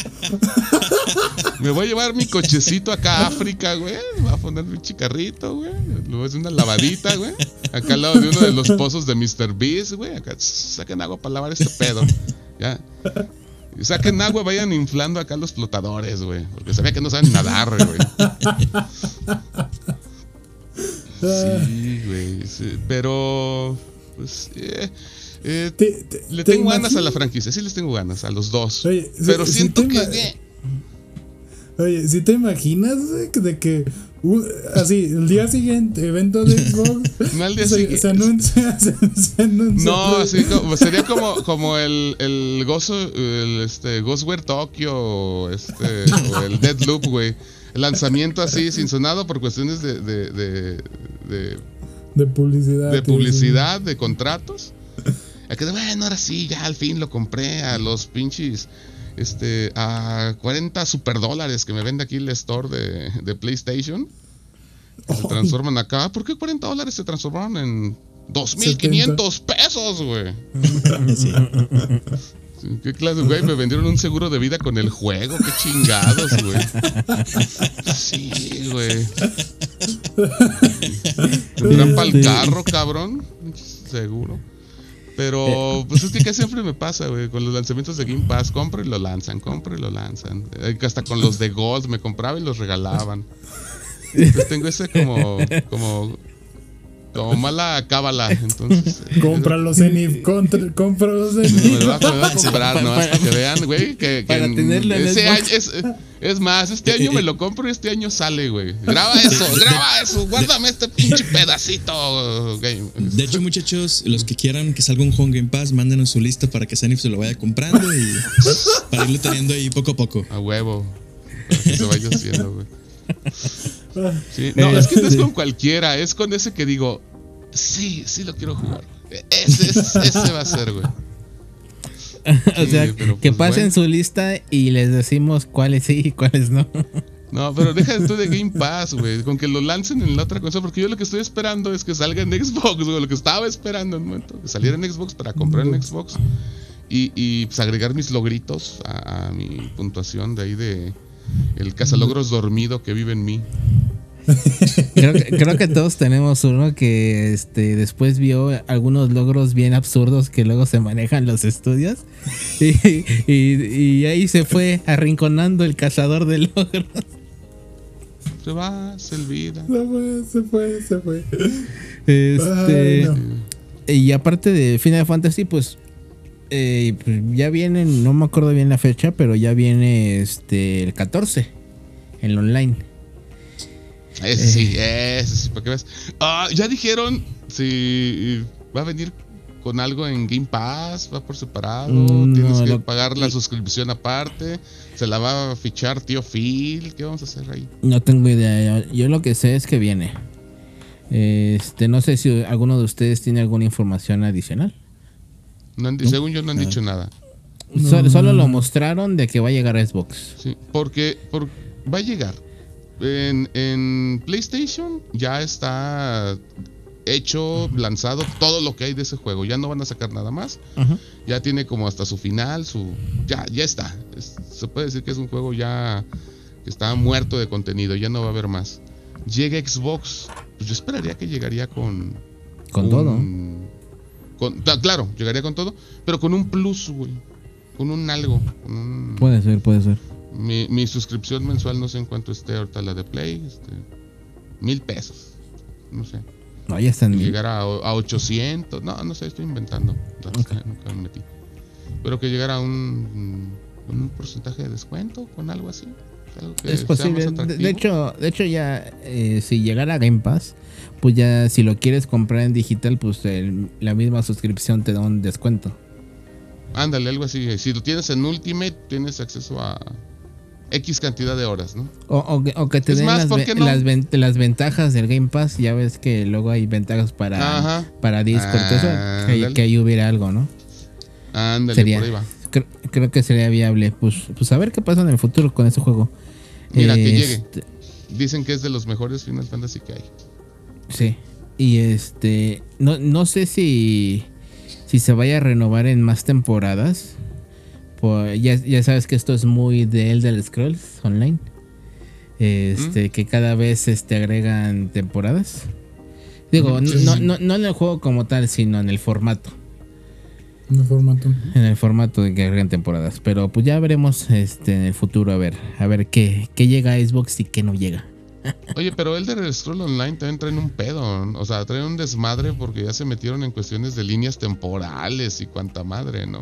Me voy a llevar mi cochecito acá a África, güey. Voy a poner mi chicarrito, güey. Le voy a hacer una lavadita, güey. Acá al lado de uno de los pozos de Mr. Beast, güey. Acá saquen agua para lavar este pedo. Ya. Y saquen agua, vayan inflando acá los flotadores, güey. Porque ve que no saben nadar, güey. Sí, güey. sí, Pero, pues, eh, eh, Te- te- le te tengo ganas a la franquicia. Sí, les tengo ganas a los dos. Oye, si- pero si siento que. eh, Oye, ¿sí te imaginas de que así, el día siguiente, evento de Xbox, No día se, siguiente. se anuncia, se, se anuncia. No, así como, sería como, como el, el, Gozo, el este, Ghostware Tokyo este, o el Deadloop, güey. El lanzamiento así, sin sonado por cuestiones de, de, de, de, de publicidad. de sí, publicidad, de contratos. A que, bueno, ahora sí, ya al fin lo compré a los pinches, este, a 40 super dólares que me vende aquí el store de, de PlayStation. Se transforman acá. ¿Por qué 40 dólares se transformaron en 2.500 pesos, güey? Sí. ¿Qué clase, güey? Me vendieron un seguro de vida con el juego. Qué chingados, güey. Sí, güey. Tendrán para el carro, cabrón. Seguro. Pero, pues es que casi siempre me pasa, güey. Con los lanzamientos de Game Pass, compro y lo lanzan, compro y lo lanzan. Eh, Hasta con los de Gold me compraba y los regalaban. Entonces tengo ese como, como, como mala cábala. Entonces, Cómpralos en IF, cómpralos en me IF. va, me va a comprar, ¿no? Para que vean, güey, que, que Para en- tenerlo en ese año es, es más, este año me lo compro y este año sale, güey. Graba eso, graba eso, guárdame este pinche pedacito. güey. De hecho, muchachos, los que quieran que salga un en Game Pass, mándenos su lista para que Sanif se lo vaya comprando y para irlo teniendo ahí poco a poco. A huevo. Para que se vaya haciendo, güey. Sí, no, es que no es con cualquiera, es con ese que digo, sí, sí lo quiero jugar. Ese, ese, ese va a ser, güey. o sea, Sí, pero, que pues, pasen bueno. su lista y les decimos cuáles sí y cuáles no. No, pero deja tú de Game Pass, güey. Con que lo lancen en la otra cosa. Porque yo lo que estoy esperando es que salga en Xbox, güey. Lo que estaba esperando en un momento. Que saliera en Xbox para comprar en Xbox. Y, y pues agregar mis logritos a, a mi puntuación de ahí de el cazalogros dormido que vive en mí. Creo que, creo que todos tenemos uno que este después vio algunos logros bien absurdos que luego se manejan los estudios. Y, y- y ahí se fue arrinconando el cazador de logros. Se va, se olvida. Se fue, se fue, se fue. Este, Ay, no. Y aparte de Final Fantasy, pues, eh, pues, ya viene, no me acuerdo bien la fecha, pero ya viene este el 14 en lo online. Ese sí, ese sí, para que veas. Ah, ya dijeron si va a venir con algo en Game Pass, va por separado, Mm, tienes no, que lo- pagar la suscripción aparte, se la va a fichar tío Phil, ¿qué vamos a hacer ahí? No tengo idea. Yo, yo lo que sé es que viene. Este, no sé si alguno de ustedes tiene alguna información adicional. No han Según yo no han Ah. dicho nada. Sol- solo lo mostraron de que va a llegar a Xbox. Sí, porque, por- va a llegar. En, en PlayStation ya está hecho, lanzado todo lo que hay de ese juego. Ya no van a sacar nada más. Ajá. ya tiene como hasta su final, su ya ya está. Es- se puede decir que es un juego ya que está muerto de contenido, ya no va a haber más. Llega Xbox, pues yo esperaría que llegaría con Con un- todo. Con- claro, llegaría con todo, pero con un plus, güey. Con un algo, con un- Puede ser, puede ser. mi, mi suscripción mensual no sé en cuánto esté ahorita la de Play, este, mil pesos. No sé. No, ya están. Llegar a, a 800. No, no sé, estoy inventando. que nunca me metí. Pero que llegara a un, un porcentaje de descuento con algo así. Es posible. De, hecho, de hecho ya eh, si llegara a Game Pass, pues ya si lo quieres comprar en digital, pues el- la misma suscripción te da un descuento. Ándale, algo así. Si lo tienes en Ultimate, tienes acceso a X cantidad de horas, ¿no? O, o que- o que te Es den más, las, ¿por ve- no? las, ven- las ventajas del Game Pass. Ya ves que luego hay ventajas para, Ajá. para Discord. eso, que, que ahí hubiera algo, ¿no? Ándale, Sería- por ahí va. Creo que sería viable. Pues, pues a ver qué pasa en el futuro con ese juego. Mira, que llegue. Este, Dicen que es de los mejores Final Fantasy que hay. Sí. Y este. No, no sé si. Si se vaya a renovar en más temporadas. Pues ya, ya sabes que esto es muy de Elder Scrolls Online. Este, que cada vez este, agregan temporadas. Digo, no, no, no en el juego como tal, sino en el formato. No formato. En el formato de que agregan temporadas. Pero pues ya veremos este, en el futuro a ver. A ver qué, qué llega a Xbox y qué no llega. Oye, pero Elder Scroll Online también traen un pedo. ¿no? O sea, traen un desmadre porque ya se metieron en cuestiones de líneas temporales y cuanta madre, ¿no?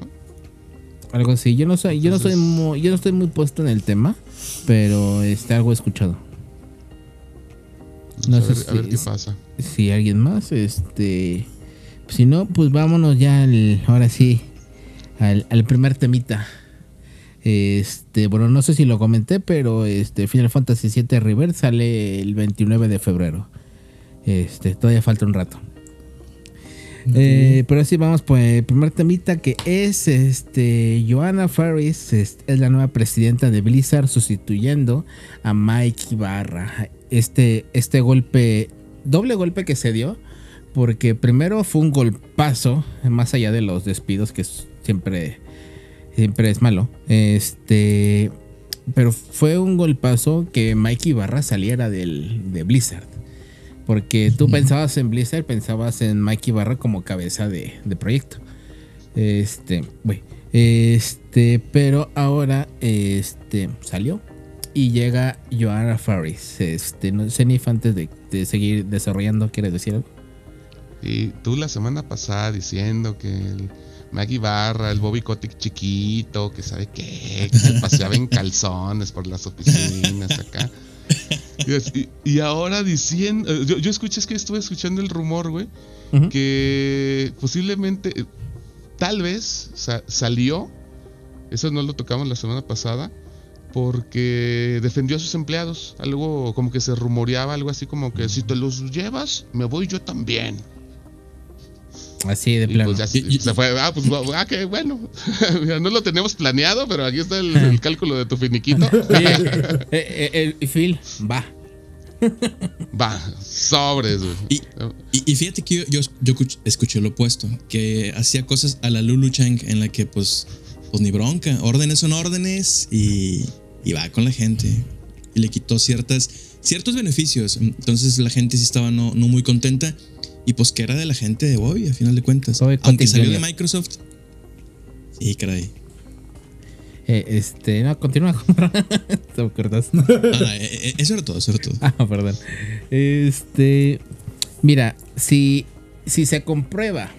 Algo así. Yo no soy, yo no soy muy, yo no estoy muy puesto en el tema, pero este algo he escuchado. No a sé ver, si, a ver qué pasa. si alguien más, este, si no, pues vámonos ya al, ahora sí, al, al primer temita. Este, bueno, no sé si lo comenté, pero este Final Fantasy VII River sale el 29 de febrero. Este, todavía falta un rato. Eh, pero sí, vamos por el primer temita que es este Joanna Ferris es, es la nueva presidenta de Blizzard sustituyendo a Mike Ibarra. Este, este golpe, doble golpe que se dio, porque primero fue un golpazo, más allá de los despidos que siempre, siempre es malo. Este, pero fue un golpazo que Mike Ibarra saliera del, de Blizzard. Porque tú pensabas en Blizzard, pensabas en Mike Ibarra como cabeza de, de proyecto. Este, güey. Este, pero ahora este salió y llega Joanna Faris. Este, no sé ni antes de, de seguir desarrollando, ¿quieres decir algo? Y tú la semana pasada diciendo que el Maggie Barra, el Bobby Kotick chiquito, que sabe qué, que se paseaba en calzones por las oficinas acá. Y, ahora diciendo, eh, yo, yo escuché, es que estuve escuchando el rumor, güey, que posiblemente, tal vez sa- salió, eso no lo tocamos la semana pasada, porque defendió a sus empleados. Algo como que se rumoreaba, algo así como que si te los llevas, me voy yo también. Así de plano. pues ya se, Y- se fue. Ah, pues ah, qué bueno. Mira, no lo teníamos planeado, pero aquí está el, el cálculo de tu finiquito. Oye, eh, eh, eh, Phil, va. Va, sobres. Y, y- y fíjate que yo, yo, yo escuch- escuché lo opuesto, que hacía cosas a la Lulu Chang en la que pues, pues ni bronca, órdenes son órdenes y, y va con la gente. Y le quitó ciertas, ciertos beneficios. Entonces la gente sí estaba no, no muy contenta y pues que era de la gente de Bobby a final de cuentas. Aunque salió de. Microsoft. Sí, caray. Eh, este, no, continúa. Te acuerdas. Ah, no, eh, eh, eso era todo, eso era todo. Ah, perdón. Este. Mira, si, si se comprueba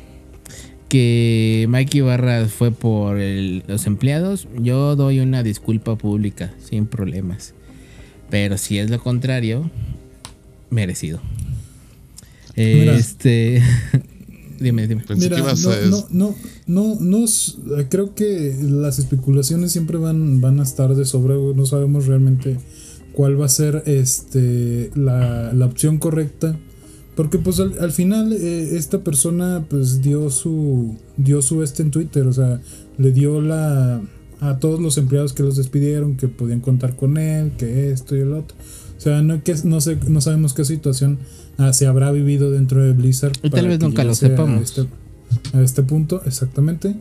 que Mike Ibarra fue por el- los empleados, yo doy una disculpa pública, sin problemas. Pero si es lo contrario, merecido. Mira. Este. dime, dime. Pensé Mira, que ibas no, a. no, no, no, no creo que las especulaciones siempre van, van a estar de sobra, no sabemos realmente cuál va a ser este la, la opción correcta. Porque pues al, al final eh, esta persona pues dio su dio su este en Twitter, o sea, le dio la a todos los empleados que los despidieron que podían contar con él, que esto y el otro. O sea, no que no sé, no sabemos qué situación ah, se habrá vivido dentro de Blizzard. Y tal vez nunca lo a sepamos. este- a este punto, exactamente.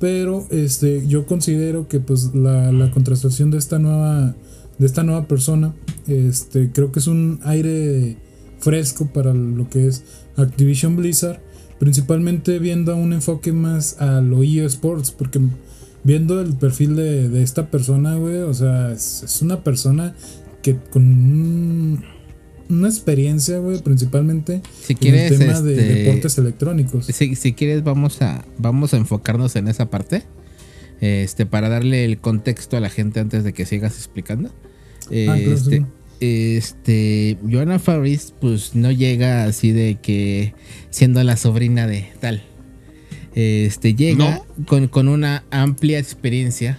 Pero este, yo considero que pues la, la contratación de esta nueva de esta nueva persona, este, creo que es un aire fresco para lo que es Activision Blizzard, principalmente viendo un enfoque más a lo eSports, porque viendo el perfil de, de esta persona, güey, o sea, es, es una persona que con un- una experiencia, güey, principalmente Si en quieres, el tema de este, deportes electrónicos. Si, si quieres, vamos a, vamos a enfocarnos en esa parte. Este, para darle el contexto a la gente antes de que sigas explicando. claro, Este, sí. este, Joanna Faris, pues no llega así de que siendo la sobrina de tal. Este, llega con, con una amplia experiencia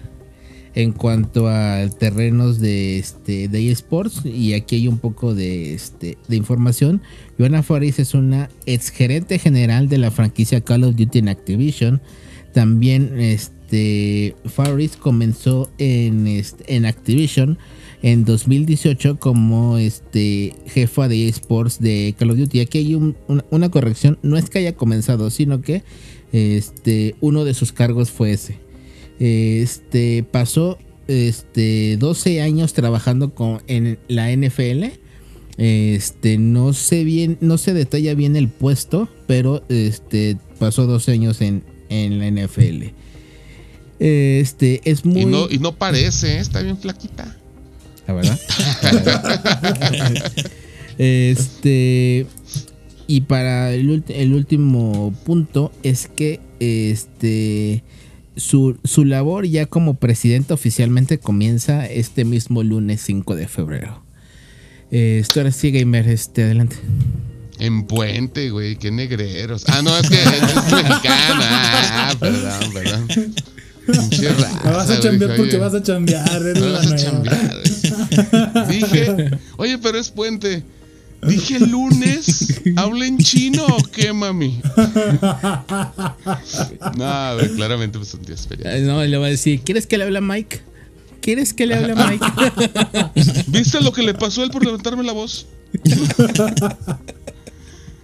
en cuanto a terrenos de este de esports y aquí hay un poco de este de información. Joanna Faris es una exgerente general de la franquicia Call of Duty en Activision. También este Faris comenzó en, este, en Activision en 2018 como este jefa de esports de Call of Duty. Aquí hay un- una, una corrección, no es que haya comenzado, sino que este uno de sus cargos fue ese. Este pasó este 12 años trabajando con en la NFL. Este no sé bien, no se detalla bien el puesto, pero este pasó 12 años en, en la NFL. Este es muy Y no, y no parece, ¿eh? está bien flaquita. la verdad. este. Y para el, el último punto es que este su, su labor ya como presidente oficialmente comienza este mismo lunes 5 de febrero. Eh, esto ahora sí, gamer, este, adelante. En Puente, güey, qué negreros. Ah, no, es que es, mexicana. Ah, perdón, perdón. Raza, vas a chambear porque vas a chambear, eres vas a chambear. Dije, oye, pero es Puente. Dije lunes, ¿habla en chino o qué, mami? no, claramente pues un día. No, le voy a decir, ¿quieres que le hable a Mike? ¿Quieres que le hable a Mike? ¿Viste lo que le pasó a él por levantarme la voz?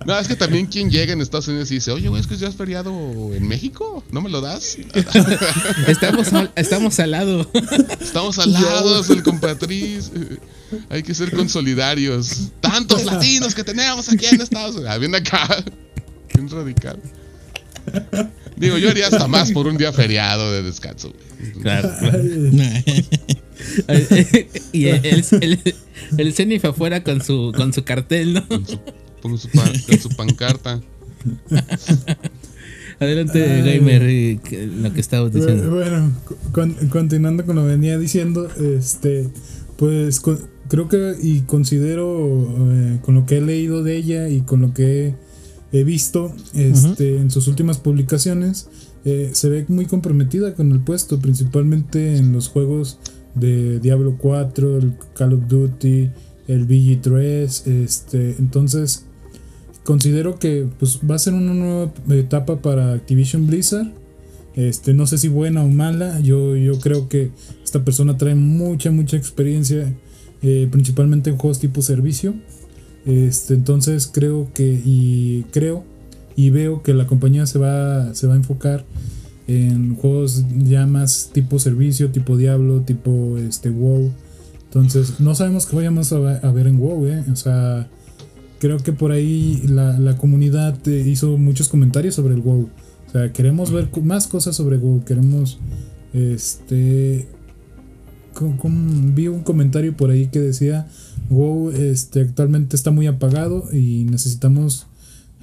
No, es que también quien llega en Estados Unidos y dice, oye, güey, es que ya es feriado en México, ¿no me lo das? estamos, al, estamos al lado. Estamos al lado, el compatriz. Hay que ser consolidarios. Tantos latinos que tenemos aquí en Estados Unidos. Ah, viene acá. Qué radical. Digo, yo haría hasta más por un día feriado de descanso. Claro. y el, el, el, Zenif afuera con su, con su cartel, ¿no? Con su, con su, pan, con su pancarta. Adelante, Gamer, lo que estabas diciendo. Bueno, continuando con lo que venía diciendo, este, pues creo que y considero eh, con lo que he leído de ella y con lo que he visto este, en sus últimas publicaciones, eh, se ve muy comprometida con el puesto, principalmente en los juegos de Diablo 4, el Call of Duty, el BG3, este, entonces considero que pues, va a ser una nueva etapa para Activision Blizzard. Este, no sé si buena o mala. Yo, yo creo que esta persona trae mucha, mucha experiencia. Eh, principalmente en juegos tipo servicio. Este, entonces creo que. Y creo. Y veo que la compañía se va. Se va a enfocar en juegos ya más tipo servicio, tipo Diablo, tipo este WoW. Entonces, no sabemos qué vayamos a, ver en WoW, eh. O sea creo que por ahí la, comunidad eh, hizo muchos comentarios sobre el WoW. O sea, queremos ver más cosas sobre WoW. Queremos. Este. vi un comentario por ahí que decía: WoW este, actualmente está muy apagado y necesitamos.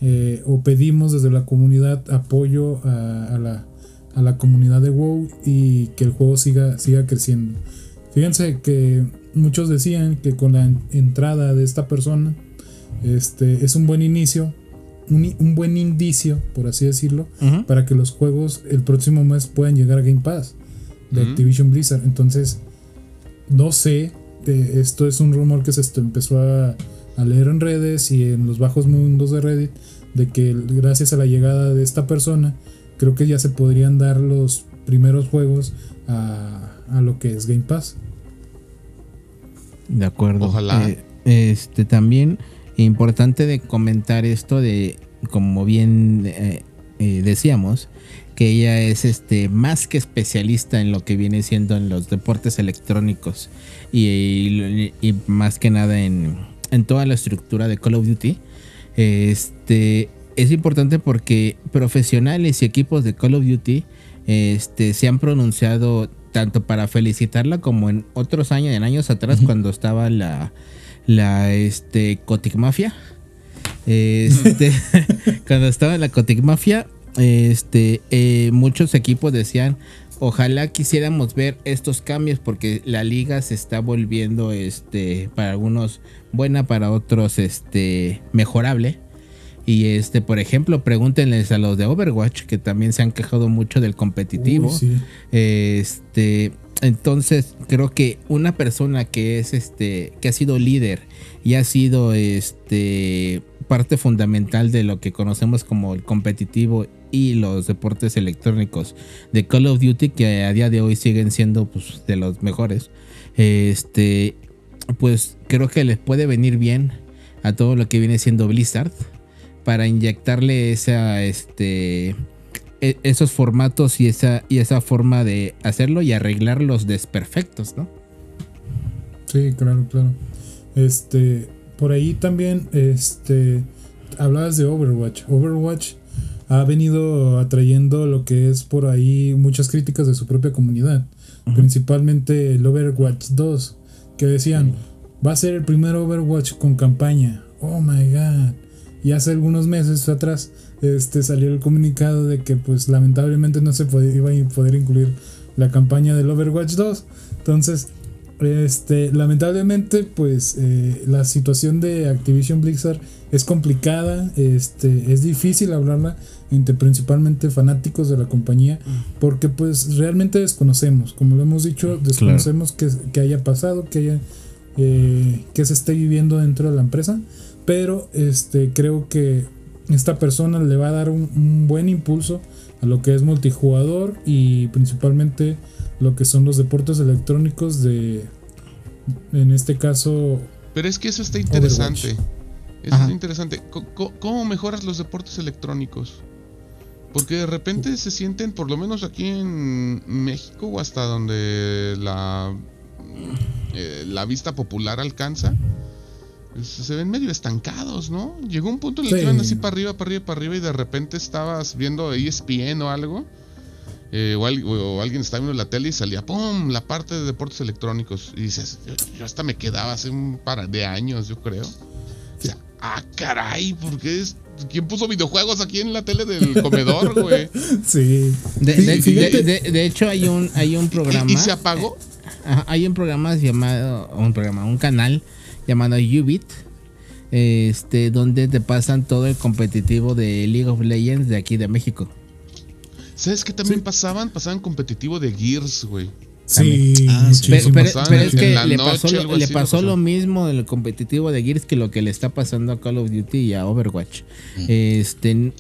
Eh, o pedimos desde la comunidad apoyo a, la, a, la, comunidad de WoW y que el juego siga, siga creciendo. Fíjense que muchos decían que con la entrada de esta persona este, es un buen inicio, un, buen indicio, por así decirlo, para que los juegos el próximo mes puedan llegar a Game Pass de Activision Blizzard. Entonces, no sé, esto es un rumor que se empezó a, leer en redes y en los bajos mundos de Reddit, de que gracias a la llegada de esta persona, creo que ya se podrían dar los primeros juegos a, lo que es Game Pass. De acuerdo. Ojalá. Eh, este también Importante de comentar esto de, como bien eh, eh, decíamos, que ella es este más que especialista en lo que viene siendo en los deportes electrónicos y, más que nada en, en, toda la estructura de Call of Duty. Este es importante porque profesionales y equipos de Call of Duty este, se han pronunciado tanto para felicitarla como en otros años, en años atrás, cuando estaba la la este, Cotic Mafia. Este, cuando estaba en la Cotic Mafia, este, eh, muchos equipos decían, ojalá quisiéramos ver estos cambios porque la liga se está volviendo, este, para algunos buena, para otros, este, mejorable. Y este, por ejemplo, pregúntenles a los de Overwatch, que también se han quejado mucho del competitivo. Este, entonces, creo que una persona que es este, que ha sido líder y ha sido este parte fundamental de lo que conocemos como el competitivo y los deportes electrónicos de Call of Duty, que a día de hoy siguen siendo pues, de los mejores. Este, pues creo que les puede venir bien a todo lo que viene siendo Blizzard para inyectarle esa este e, esos formatos y esa, y esa forma de hacerlo y arreglar los desperfectos, ¿no? Sí, claro, claro. Este, por ahí también, este, hablabas de Overwatch. Overwatch ha venido atrayendo lo que es por ahí muchas críticas de su propia comunidad. Principalmente el Overwatch 2, que decían, va a ser el primer Overwatch con campaña. Oh my god. Y hace algunos meses atrás este, salió el comunicado de que pues lamentablemente no se podía, iba a poder incluir la campaña del Overwatch 2. Entonces, este, lamentablemente, pues eh, la situación de Activision Blizzard es complicada, este, es difícil hablarla entre principalmente fanáticos de la compañía, porque pues realmente desconocemos, como lo hemos dicho, desconocemos que, haya pasado, que haya eh, que se esté viviendo dentro de la empresa, pero este, creo que esta persona le va a dar un buen impulso a lo que es multijugador y principalmente lo que son los deportes electrónicos de, en este caso... Pero es que eso está interesante. Eso está interesante. ¿Cómo, mejoras los deportes electrónicos? Porque de repente se sienten, por lo menos aquí en México o hasta donde la, eh, la vista popular alcanza, se ven medio estancados, ¿no? Llegó un punto en el que iban así para arriba, para arriba, para arriba y de repente estabas viendo ESPN o algo eh, o, alguien estaba viendo la tele y salía, ¡pum! La parte de deportes electrónicos. Y dices, yo, hasta me quedaba hace un par de años, yo creo. O sea, ah, caray, ¿por qué es, ¿Quién puso videojuegos aquí en la tele del comedor, güey? Sí. De, hecho, hay un, hay un programa. ¿Y, se apagó? Hay un programa llamado. Un programa, un canal llamado Ubit. Este, donde te pasan todo el competitivo de League of Legends de aquí de México. ¿Sabes qué también pasaban? Pasaban competitivo de Gears, güey. Sí, ah, pero, es que le pasó, le pasó lo mismo en el competitivo de Gears que lo que le está pasando a Call of Duty y a Overwatch. Mm. Este,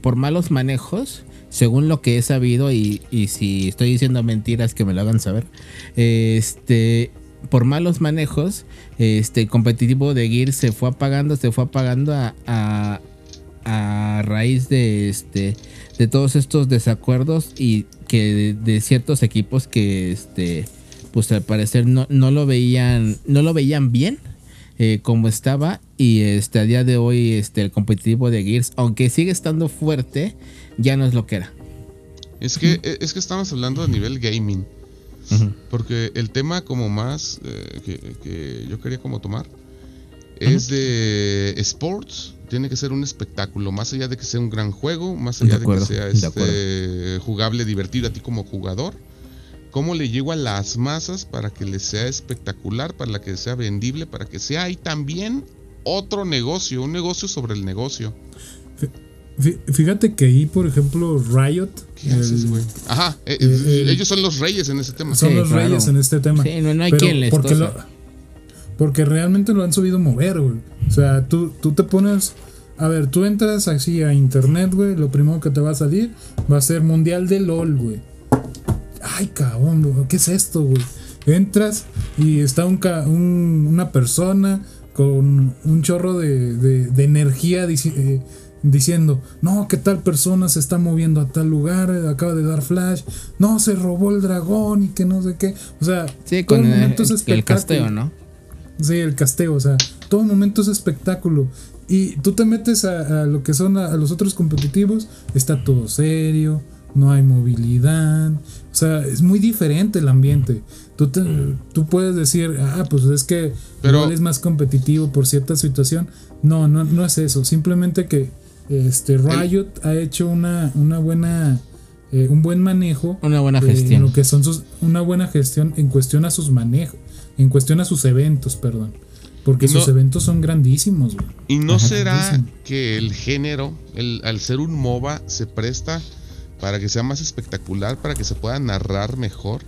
por malos manejos, según lo que he sabido, y, y, si estoy diciendo mentiras que me lo hagan saber, este, por malos manejos, este competitivo de Gears se fue apagando, se fue apagando a, a, a raíz de este de todos estos desacuerdos y que de, ciertos equipos que este pues al parecer no, no lo veían no lo veían bien eh, como estaba y este a día de hoy este el competitivo de Gears aunque sigue estando fuerte ya no es lo que era. Es que es que estamos hablando a nivel gaming. Porque el tema como más eh, que, yo quería como tomar es de sports. Tiene que ser un espectáculo, más allá de que sea un gran juego, más allá de, que sea este, jugable, divertido a ti como jugador. ¿Cómo le llego a las masas para que le sea espectacular, para que sea vendible, para que sea ahí también otro negocio, un negocio sobre el negocio? Fíjate que ahí, por ejemplo, Riot. ¿Qué haces, güey? Ajá, eh, eh, ellos son los reyes en ese tema. Son los reyes en este tema. Sí, no, hay quien les porque, porque realmente lo han subido mover, güey. O sea, tú, tú te pones. A ver, tú entras así a internet, güey. Lo primero que te va a salir va a ser Mundial de LOL, güey. Ay, cabrón, ¿qué es esto, güey? Entras y está un, una persona con un chorro de, de, energía eh, diciendo, no, que tal persona se está moviendo a tal lugar, acaba de dar flash, no, se robó el dragón y que no sé qué. O sea, sí, con el, el, casteo, ¿no? Sí, el casteo, o sea, todo momento es espectáculo. Y tú te metes a, lo que son a, los otros competitivos, está todo serio, no hay movilidad, o sea, es muy diferente el ambiente. Tú, tú puedes decir, ah, pues es que Pero, es más competitivo por cierta situación. No, no, no es eso, simplemente que este Riot ha hecho una, una buena... Eh, un buen manejo. Una buena gestión. lo que son sus, una buena gestión en cuestión a sus manejos en cuestión a sus eventos, perdón. Porque sus eventos son grandísimos. ¿Y no será que el género, el, al ser un MOBA, se presta para que sea más espectacular, para que se pueda narrar mejor?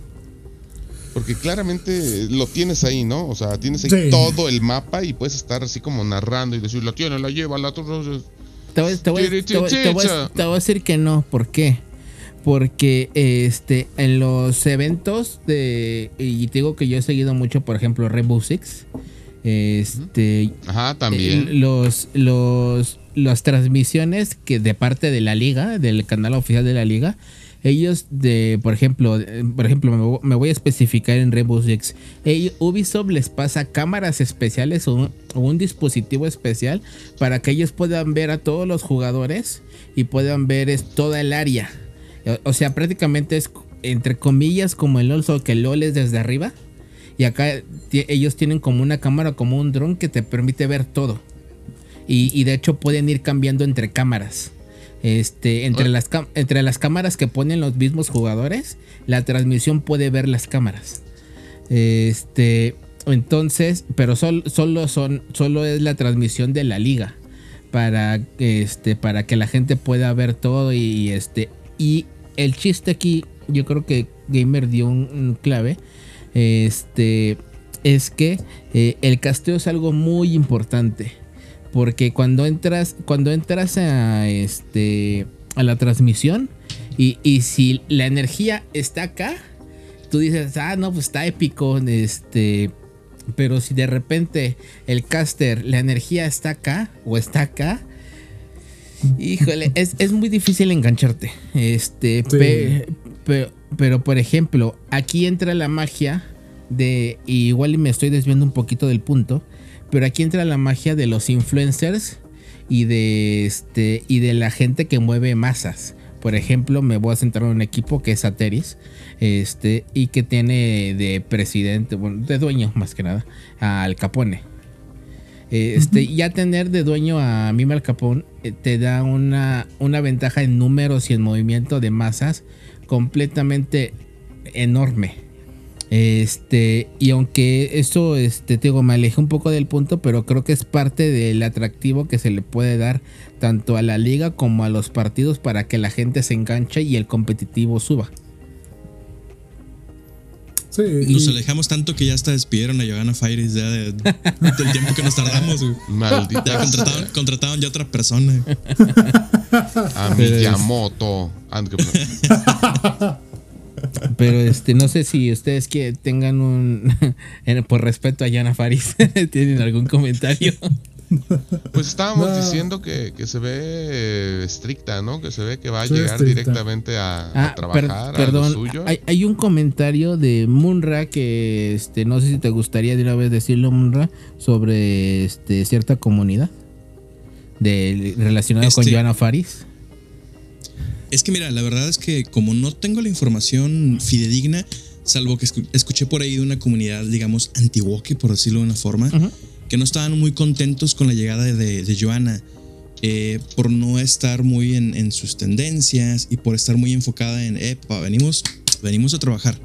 Porque claramente lo tienes ahí, ¿no? O sea, tienes ahí todo el mapa y puedes estar así como narrando y decir, la tiene, la lleva, la... Te voy, te, voy, te, voy, te voy a decir que no. ¿Por qué? porque este en los eventos de y te digo que yo he seguido mucho por ejemplo Rainbow Six este Ajá, también eh, los los las transmisiones que de parte de la liga del canal oficial de la liga ellos de por ejemplo por ejemplo me, voy a especificar en Rainbow Six Ubisoft les pasa cámaras especiales o un, dispositivo especial para que ellos puedan ver a todos los jugadores y puedan ver toda el área o sea, prácticamente es entre comillas como el LOL, solo que el LOL es desde arriba. Y acá ellos tienen como una cámara, como un dron que te permite ver todo. Y de hecho pueden ir cambiando entre cámaras. Este, entre, las, entre las cámaras que ponen los mismos jugadores, la transmisión puede ver las cámaras. Este, entonces, pero sol- solo son, solo es la transmisión de la liga para, este, para que la gente pueda ver todo y, este, y el chiste aquí, yo creo que Gamer dio un, un clave, este, es que eh, el casteo es algo muy importante. Porque cuando entras, cuando entras a este a la transmisión y, y si la energía está acá, tú dices, ah, no, pues está épico. Este. Pero si de repente el caster, la energía está acá o está acá. Híjole, es, es muy difícil engancharte. Este, Sí. pe- pero, pero por ejemplo, aquí entra la magia de. y igual y me estoy desviando un poquito del punto. Pero aquí entra la magia de los influencers y de este. y de la gente que mueve masas. Por ejemplo, me voy a centrar en un equipo que es Ateris. Este. Y que tiene de presidente. Bueno, de dueño más que nada. Al Capone. Este, ya tener de dueño a Mima Al Capone eh, te da una, una ventaja en números y en movimiento de masas completamente enorme. Este, y aunque eso, este, te digo, me alejé un poco del punto, pero creo que es parte del atractivo que se le puede dar tanto a la liga como a los partidos para que la gente se enganche y el competitivo suba. Sí, Nos y- alejamos tanto que ya hasta despidieron a Johanna Fires ya de- del tiempo que nos tardamos. Maldita Ya contrataron, contrataron ya otra persona. a Miyamoto. Pero este, no sé si ustedes que tengan un, por respeto a Yana Faris, tienen algún comentario. Pues estábamos No. diciendo que, que se ve eh, estricta, ¿no? Que se ve que va a llegar estricta. directamente a, a Ah, per- trabajar a lo suyo. hay, hay un comentario de Munra que este, no sé si te gustaría de una vez decirlo, Munra, sobre este, cierta comunidad de, relacionada con Este- Yana Faris. Es que mira, la verdad es que como no tengo la información fidedigna, salvo que escu- escuché por ahí de una comunidad, digamos, antiwoke, por decirlo de una forma, que no estaban muy contentos con la llegada de, de Joanna, eh, por no estar muy en, en sus tendencias y por estar muy enfocada en, eh, pa, venimos, venimos a trabajar.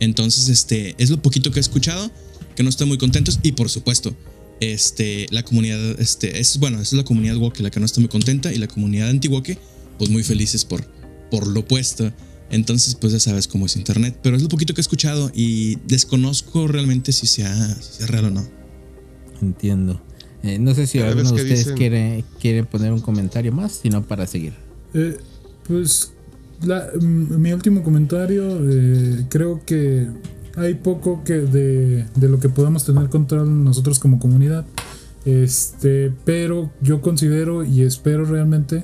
Entonces, este, es lo poquito que he escuchado, que no están muy contentos y por supuesto, este, la comunidad, este, es, bueno, es la comunidad woke la que no está muy contenta y la comunidad anti-woke, pues muy felices por, por lo opuesto. Entonces, pues ya sabes cómo es internet, pero es lo poquito que he escuchado y desconozco realmente si sea, si sea real o no. Entiendo. Eh, no sé si Cada alguno de ustedes dicen- quiere, quiere poner un comentario más, sino para seguir. Eh, pues la- mm, mi último comentario, eh, creo que hay poco que de, de lo que podamos tener control nosotros como comunidad. Este, pero yo considero y espero realmente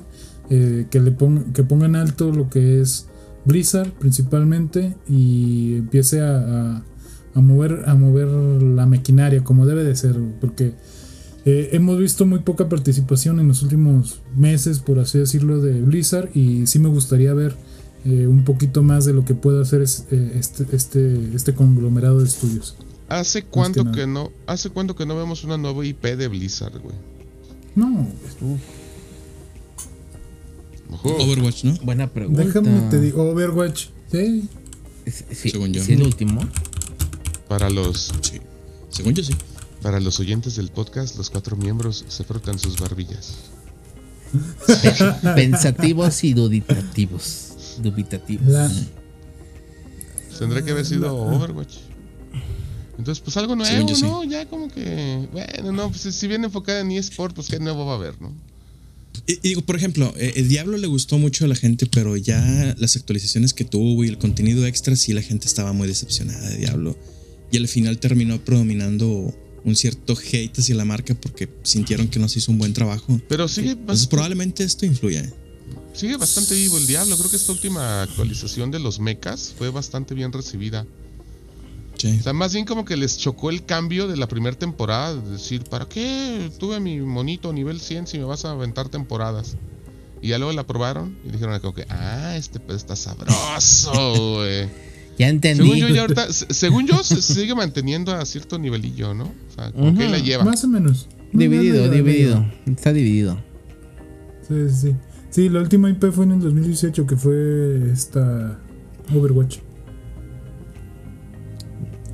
eh, que le pon- que pongan alto lo que es Blizzard principalmente y empiece a, a- a mover a mover la maquinaria como debe de ser, porque eh, hemos visto muy poca participación en los últimos meses, por así decirlo, de Blizzard y sí me gustaría ver eh, un poquito más de lo que puede hacer es- eh, este, este, este conglomerado de estudios. ¿Hace cuánto que no, hace cuánto que no vemos una nueva IP de Blizzard, güey? No, Ojo. Overwatch, ¿no? Buena pregunta. déjame te digo, Overwatch, sí, Sí, Según yo. sí, el último. Para los, Sí. Según yo sí. para los oyentes del podcast, los cuatro miembros se frotan sus barbillas. Pensativos y dubitativos. Dubitativos. la, Tendría que haber sido Overwatch. Entonces, pues algo Según nuevo, yo, sí. ¿no? Ya como que, bueno, no, pues si viene enfocada en eSport, pues qué nuevo va a haber, ¿no? Y, y digo, por ejemplo, eh, el Diablo le gustó mucho a la gente, pero ya las actualizaciones que tuvo y el contenido extra, sí la gente estaba muy decepcionada de Diablo. Y al final terminó predominando un cierto hate hacia la marca porque sintieron que no se hizo un buen trabajo. Pero sigue, Entonces probablemente esto influya. sigue bastante vivo el diablo. Creo que esta última actualización de los mechas fue bastante bien recibida. Sí. O sea, más bien como que les chocó el cambio de la primera temporada. De decir, ¿para qué tuve mi monito nivel 100 si me vas a aventar temporadas? Y ya luego la probaron y dijeron como que, ah, este pedo está sabroso, güey. Ya entendí. Según yo, ya ahorita, se- según yo, se sigue manteniendo a cierto nivelillo, ¿no? O sea, como que ahí la lleva. más o menos. No, Dividido, no, dividido. Está dividido. Sí, sí, sí. Sí, la última IP fue en el 2018, que fue esta Overwatch.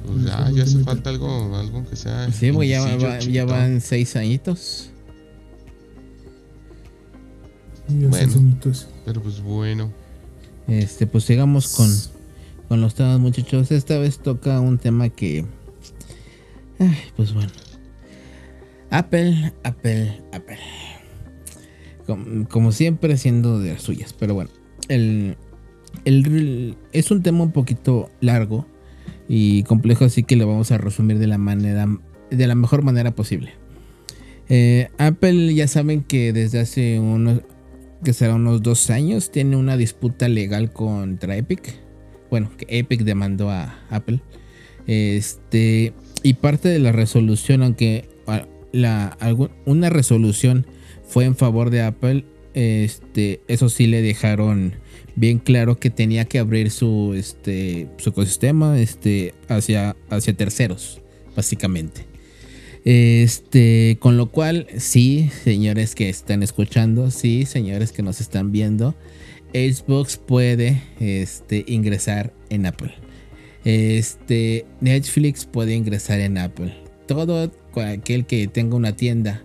Pues ya, ya hace falta algo, algo que sea. Sí, pues ya, va- ya van seis añitos. Ya Bueno. seis añitos. Pero pues bueno. Este, pues sigamos con, con los temas, muchachos. Esta vez toca un tema que. Ay, pues bueno. Apple, Apple, Apple. Como, como siempre, siendo de las suyas. Pero bueno, el, el- es un tema un poquito largo y complejo, así que lo vamos a resumir de la manera, de la mejor manera posible. Eh, Apple ya saben que desde hace unos, que será unos dos años, tiene una disputa legal contra Epic. Bueno, que Epic demandó a Apple. Este, y parte de la resolución, aunque la, una resolución fue en favor de Apple, este, eso sí le dejaron bien claro que tenía que abrir su, este, ecosistema este, hacia, terceros, básicamente. Este, con lo cual, sí, señores que están escuchando, sí, señores que nos están viendo, Xbox puede este, ingresar en Apple. Netflix puede ingresar en Apple. Todo aquel que tenga una tienda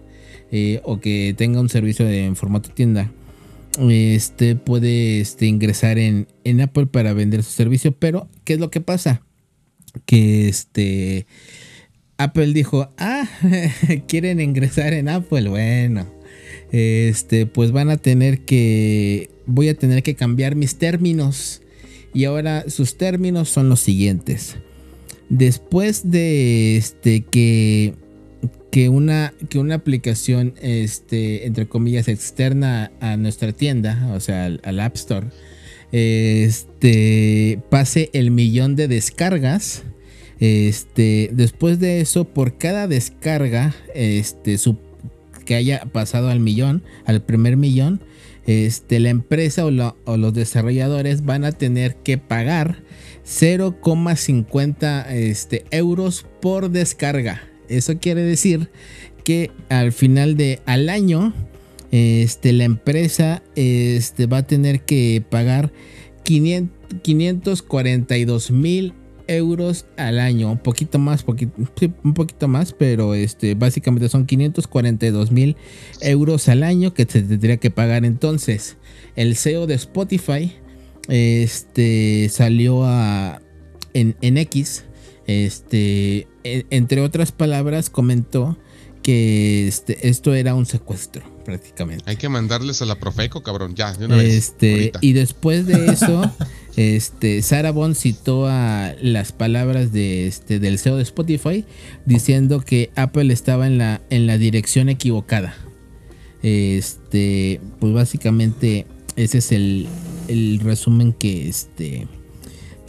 eh, o que tenga un servicio de, en formato tienda, este puede este, ingresar en, Apple para vender su servicio. Pero, ¿qué es lo que pasa? Que este Apple dijo, ah, quieren ingresar en Apple. Bueno, este, pues van a tener que, voy a tener que cambiar mis términos. Y ahora sus términos son los siguientes. Después de este que que una que una aplicación este entre comillas externa a nuestra tienda, o sea, al, App Store, este pase el millón de descargas. Este, después de eso, por cada descarga, este, su- que haya pasado al millón, al primer millón, este, la empresa o, o los desarrolladores van a tener que pagar 0,50 este, euros por descarga. Eso quiere decir que al final de al año, este, la empresa este, va a tener que pagar 500 542 mil euros al año, un poquito más, un poquito más, pero este, básicamente son 542 mil euros al año que se tendría que pagar. Entonces, el CEO de Spotify este, salió a, en, en X, este, e- entre otras palabras, comentó que este, esto era un secuestro, prácticamente. Hay que mandarles a la Profeco, cabrón. Ya, de una vez. Este, ahorita. y después de eso, este, Sarah Bond citó a las palabras de este, del CEO de Spotify diciendo que Apple estaba en la, en la dirección equivocada. Este, pues básicamente ese es el, el resumen que este.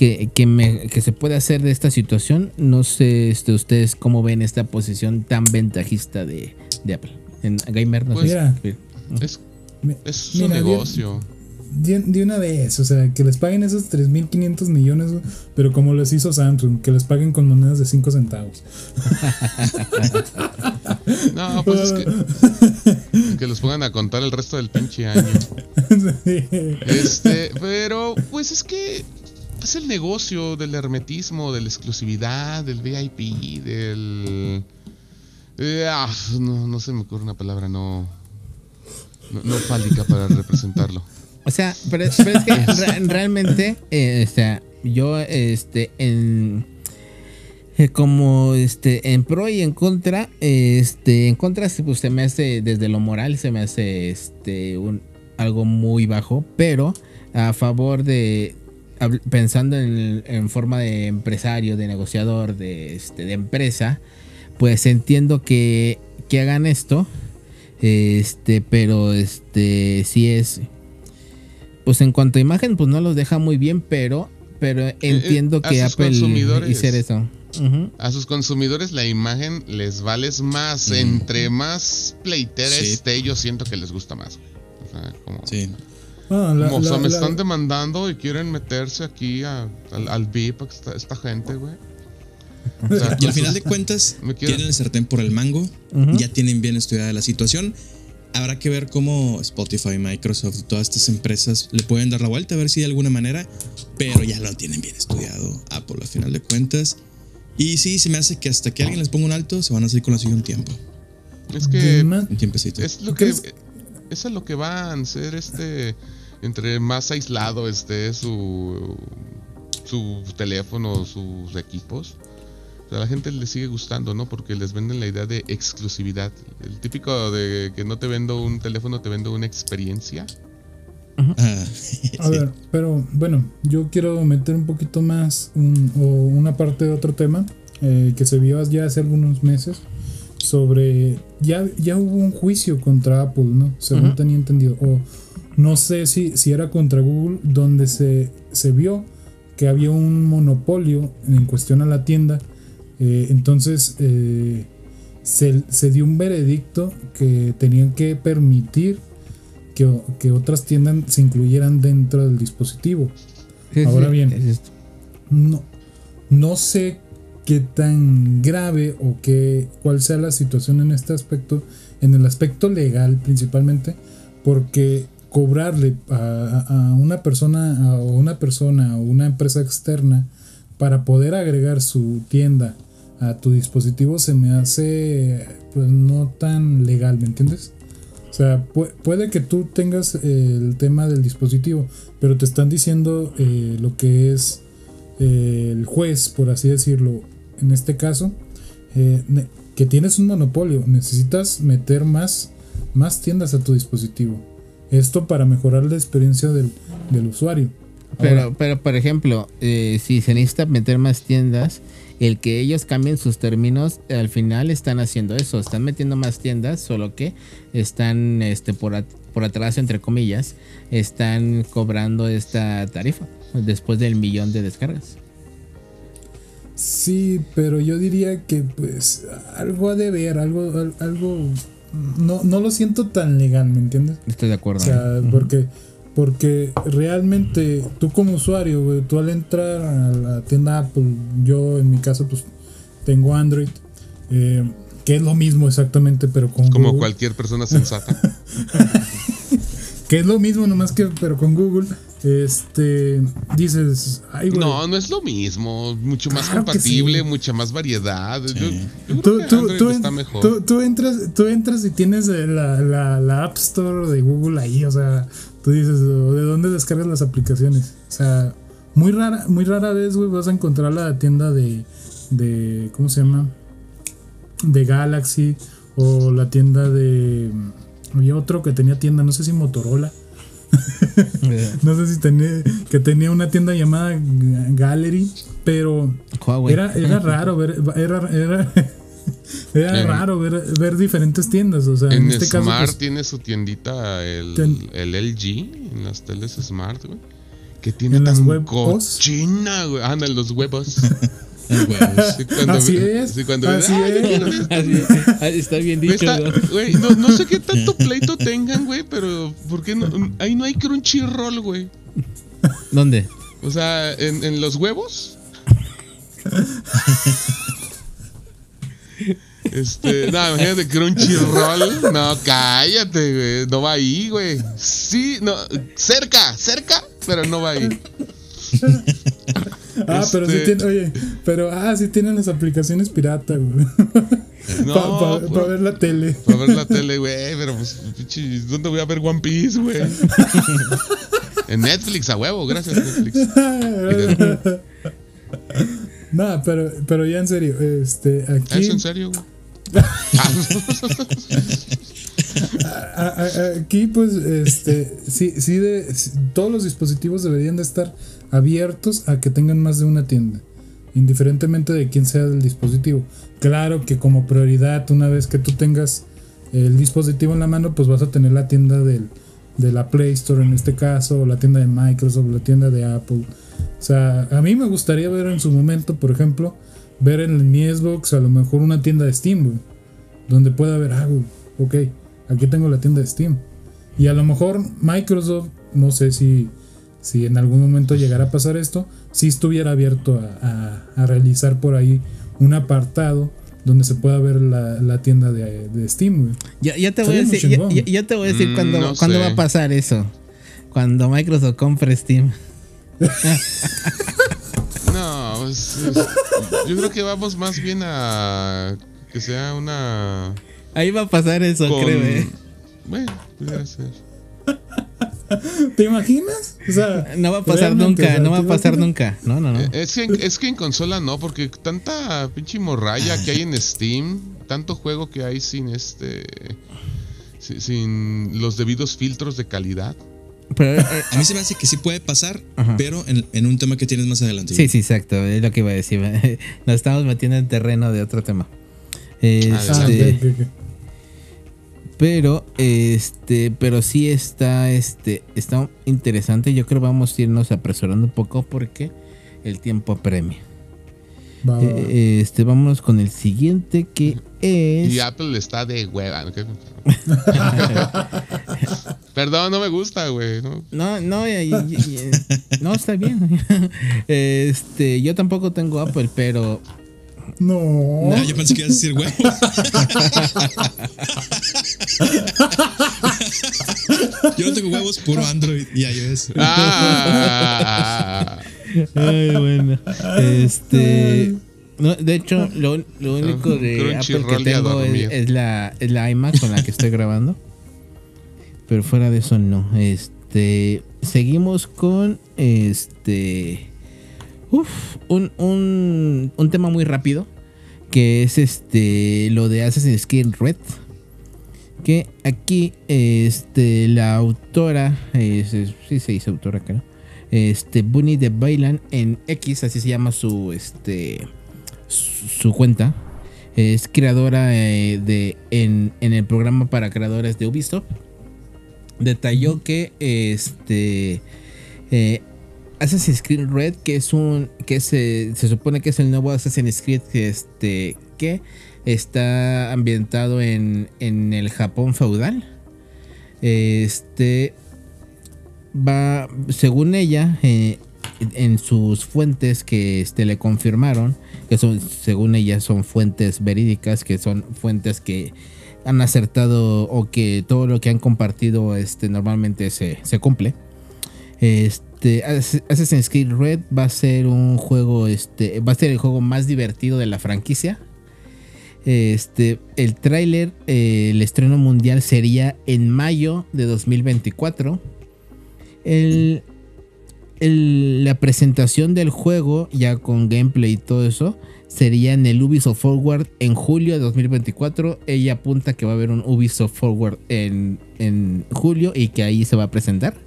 Que, que, me- que se puede hacer de esta situación. No sé este, ustedes cómo ven esta posición tan ventajista de, de Apple. En Gamer, no Pues, sé. Mira. Es, es su mira, negocio. De, de una vez, o sea, que les paguen esos 3.500 millones, pero como les hizo Samsung, que les paguen con monedas de 5 centavos. No, pues es que. Que los pongan a contar el resto del pinche año. Este, pero pues es que es el negocio del hermetismo, de la exclusividad, del VIP, del... eh, ah, no, no se me ocurre una palabra no, no, no fálica para representarlo. O sea, pero, pero es que re- realmente, eh, o sea, yo, este, en eh, como este, en pro y en contra, este, en contra, pues se me hace desde lo moral, se me hace este un algo muy bajo, pero a favor de pensando en, en forma de empresario, de negociador, de este, de empresa, pues entiendo que, que hagan esto. Este, pero este sí es. Pues en cuanto a imagen, pues no los deja muy bien, pero. Pero entiendo eh, a que sus Apple hiciera eso. A sus consumidores la imagen les vale más. Mm. Entre más pleitera Sí. esté, yo siento que les gusta más. güey. O sea, como, Sí. La- o sea, la- me la- están demandando y quieren meterse aquí a- al, al VIP esta, esta gente, güey. O sea, Y al final de cuentas, tienen el sartén por el mango, Ujú. ya tienen bien estudiada la situación. Habrá que ver cómo Spotify, Microsoft y todas estas empresas le pueden dar la vuelta, a ver si de alguna manera, pero ya lo tienen bien estudiado Apple al final de cuentas. Y sí, se me hace que hasta que alguien les ponga un alto, se van a seguir con la suya un tiempo, es que un tiempecito. es lo que ¿Crees? es a lo que van a ser este entre más aislado esté su su teléfono, sus equipos. O sea, a la gente le sigue gustando, ¿no? Porque les venden la idea de exclusividad. El típico de que no te vendo un teléfono, te vendo una experiencia. Ah, A ver, pero bueno, yo quiero meter un poquito más un- o una parte de otro tema eh, que se vio ya hace algunos meses sobre ya ya hubo un juicio contra Apple, ¿no? Según Ujú. tenía entendido o no sé si si era contra Google donde se se vio que había un monopolio en cuestión a la tienda. Eh, entonces eh, se, se dio un veredicto que tenían que permitir que, que otras tiendas se incluyeran dentro del dispositivo. Sí, Ahora sí, bien. es esto. No, no sé qué tan grave o qué, cuál sea la situación en este aspecto, en el aspecto legal principalmente, porque cobrarle a, una persona o una persona o una empresa externa para poder agregar su tienda a tu dispositivo se me hace pues no tan legal, ¿me entiendes? O sea, pu- puede que tú tengas el tema del dispositivo, pero te están diciendo eh, lo que es eh, el juez, por así decirlo, en este caso, eh, que tienes un monopolio, necesitas meter más, más tiendas a tu dispositivo. Esto para mejorar la experiencia del, del usuario. Pero, pero por ejemplo, eh, si se necesita meter más tiendas, el que ellos cambien sus términos, al final están haciendo eso, están metiendo más tiendas, solo que están este, por, at- por atrás, entre comillas, están cobrando esta tarifa después del millón de descargas. Sí, pero yo diría que pues algo ha de ver, algo, al- algo, no, no lo siento tan legal, ¿me entiendes? Estoy de O acuerdo. sea, ¿eh? porque, porque realmente tú como usuario, güey, tú al entrar a la tienda Apple, yo en mi caso pues tengo Android, eh, que es lo mismo exactamente, pero con Como Google, cualquier persona sensata. que es lo mismo nomás que pero con Google, este, dices, ay, güey, No, no es lo mismo. Mucho más Claro compatible, sí. mucha más variedad. Yo, yo creo Tú, que tú- Android tú está en- mejor. tú- tú entras, tú entras y tienes eh, la, la- la App Store de Google ahí, o sea, tú dices, "¿O ¿de dónde descargas las aplicaciones? O sea, muy rara, muy rara vez, güey, vas a encontrar la tienda de, de, ¿cómo se llama? De Galaxy o la tienda de, había otro que tenía tienda, no sé si Motorola. No sé si tenía, que tenía una tienda llamada Gallery, pero Huawei. era, era raro ver, era, era, era En- raro ver, ver diferentes tiendas. O sea, en, En este caso, Smart pues, tiene su tiendita, el, Ten- el LG, en las teles Smart, güey. Que tiene ¿En las tan huevos? cochina, güey. Ah, en los huevos. Cuando Así ve- es, sí, cuando así "Ay, es". quiero esto". Así- así está bien dicho. está- ¿no? güey, no, no sé qué tanto pleito tengan, güey, pero ¿por qué no? Ahí no hay Crunchyroll, güey. ¿Dónde? O sea, en, en los huevos. Este, no, imagínate Crunchyroll. No, cállate, güey. No va ahí, güey. Sí, no, cerca, cerca, pero no va ahí. Ah, pero sí este- tiene, oye, pero ah, sí tienen las aplicaciones pirata, güey. No, Para ver la tele. Para ver la tele, güey, pero pues, pinche, ¿dónde voy a ver One Piece, güey? En Netflix, a huevo, gracias Netflix. Nada, pero, pero ya en serio, este, aquí. ¿Es en serio, güey? Aquí, pues, este, sí, sí, de, todos los dispositivos deberían de estar abiertos a que tengan más de una tienda, indiferentemente de quién sea el dispositivo. Claro que como prioridad, una vez que tú tengas el dispositivo en la mano, pues vas a tener la tienda del, de la Play Store en este caso, o la tienda de Microsoft, la tienda de Apple. O sea, a mí me gustaría ver en su momento, por ejemplo, ver en mi Xbox a lo mejor una tienda de Steam, donde pueda ver, ah, güey, ok, aquí tengo la tienda de Steam. Y a lo mejor Microsoft, no sé si, si en algún momento llegara a pasar esto, si estuviera abierto a, a- a realizar por ahí un apartado donde se pueda ver la, la tienda de, de Steam, güey. Ya, ya te voy a decir, ya, chingón. ya- ya te voy a decir Mm, cuándo, no cuándo va a pasar eso. Cuando Microsoft compre Steam. No, pues, es- yo creo que vamos más bien a que sea una. Ahí va a pasar eso, con- creo. eh. Bueno, pudiera ser. ¿Te imaginas? O sea, No va a pasar nunca, o sea, no va a ¿te pasar imaginas? nunca. No, no, no. Eh, Es que, en, es que en consola no, porque tanta pinche morralla que hay en Steam, tanto juego que hay sin este. si- Sin los debidos filtros de calidad. Pero, eh, A mí se me hace que sí puede pasar, Ajá. pero en, en un tema que tienes más adelante. sí, sí, exacto. Es lo que iba a decir. Nos estamos metiendo en terreno de otro tema. Este, Ah, pero, este, pero sí está, este, está interesante. Yo creo que vamos a irnos apresurando un poco porque el tiempo apremia. Va, va, va. Eh, este, vámonos con el siguiente que es. Y Apple está de hueva. Perdón, no me gusta, güey. ¿no? No, no, y- y- y- no está bien. Este, yo tampoco tengo Apple, pero No. Yo pensé que ibas a decir huevo. yo no tengo huevos, puro Android y iOS. Ah, Ay, bueno. Este. No, de hecho, lo, lo único de Apple que tengo es la, es la iMac con la que estoy grabando. Pero fuera de eso, no. Este. Seguimos con este. Uf, un, un, un tema muy rápido. Que es este. Lo de Assassin's Creed Red. Que aquí, este, la autora, es, es- sí se dice autora, creo. Este, Bunny de Bailan en X, así se llama su, este, su, su cuenta. Es creadora eh, de, en, en el programa para creadores de Ubisoft. Detalló que, este, eh, Assassin's Creed Red, que es un, que se, se supone que es el nuevo Assassin's Creed, que, este, que está ambientado en, en el Japón feudal. Este va, según ella, eh, en sus fuentes que este, le confirmaron, que son, según ella, son fuentes verídicas, que son fuentes que han acertado o que todo lo que han compartido este, normalmente se, se cumple. Este, Ass- Assassin's Creed Red va a ser un juego, este, va a ser el juego más divertido de la franquicia. Este, el tráiler, eh, el estreno mundial sería en mayo de 2024. El, el- la presentación del juego, ya con gameplay y todo eso, sería en el Ubisoft Forward en julio de 2024. Ella apunta que va a haber un Ubisoft Forward en, en julio y que ahí se va a presentar.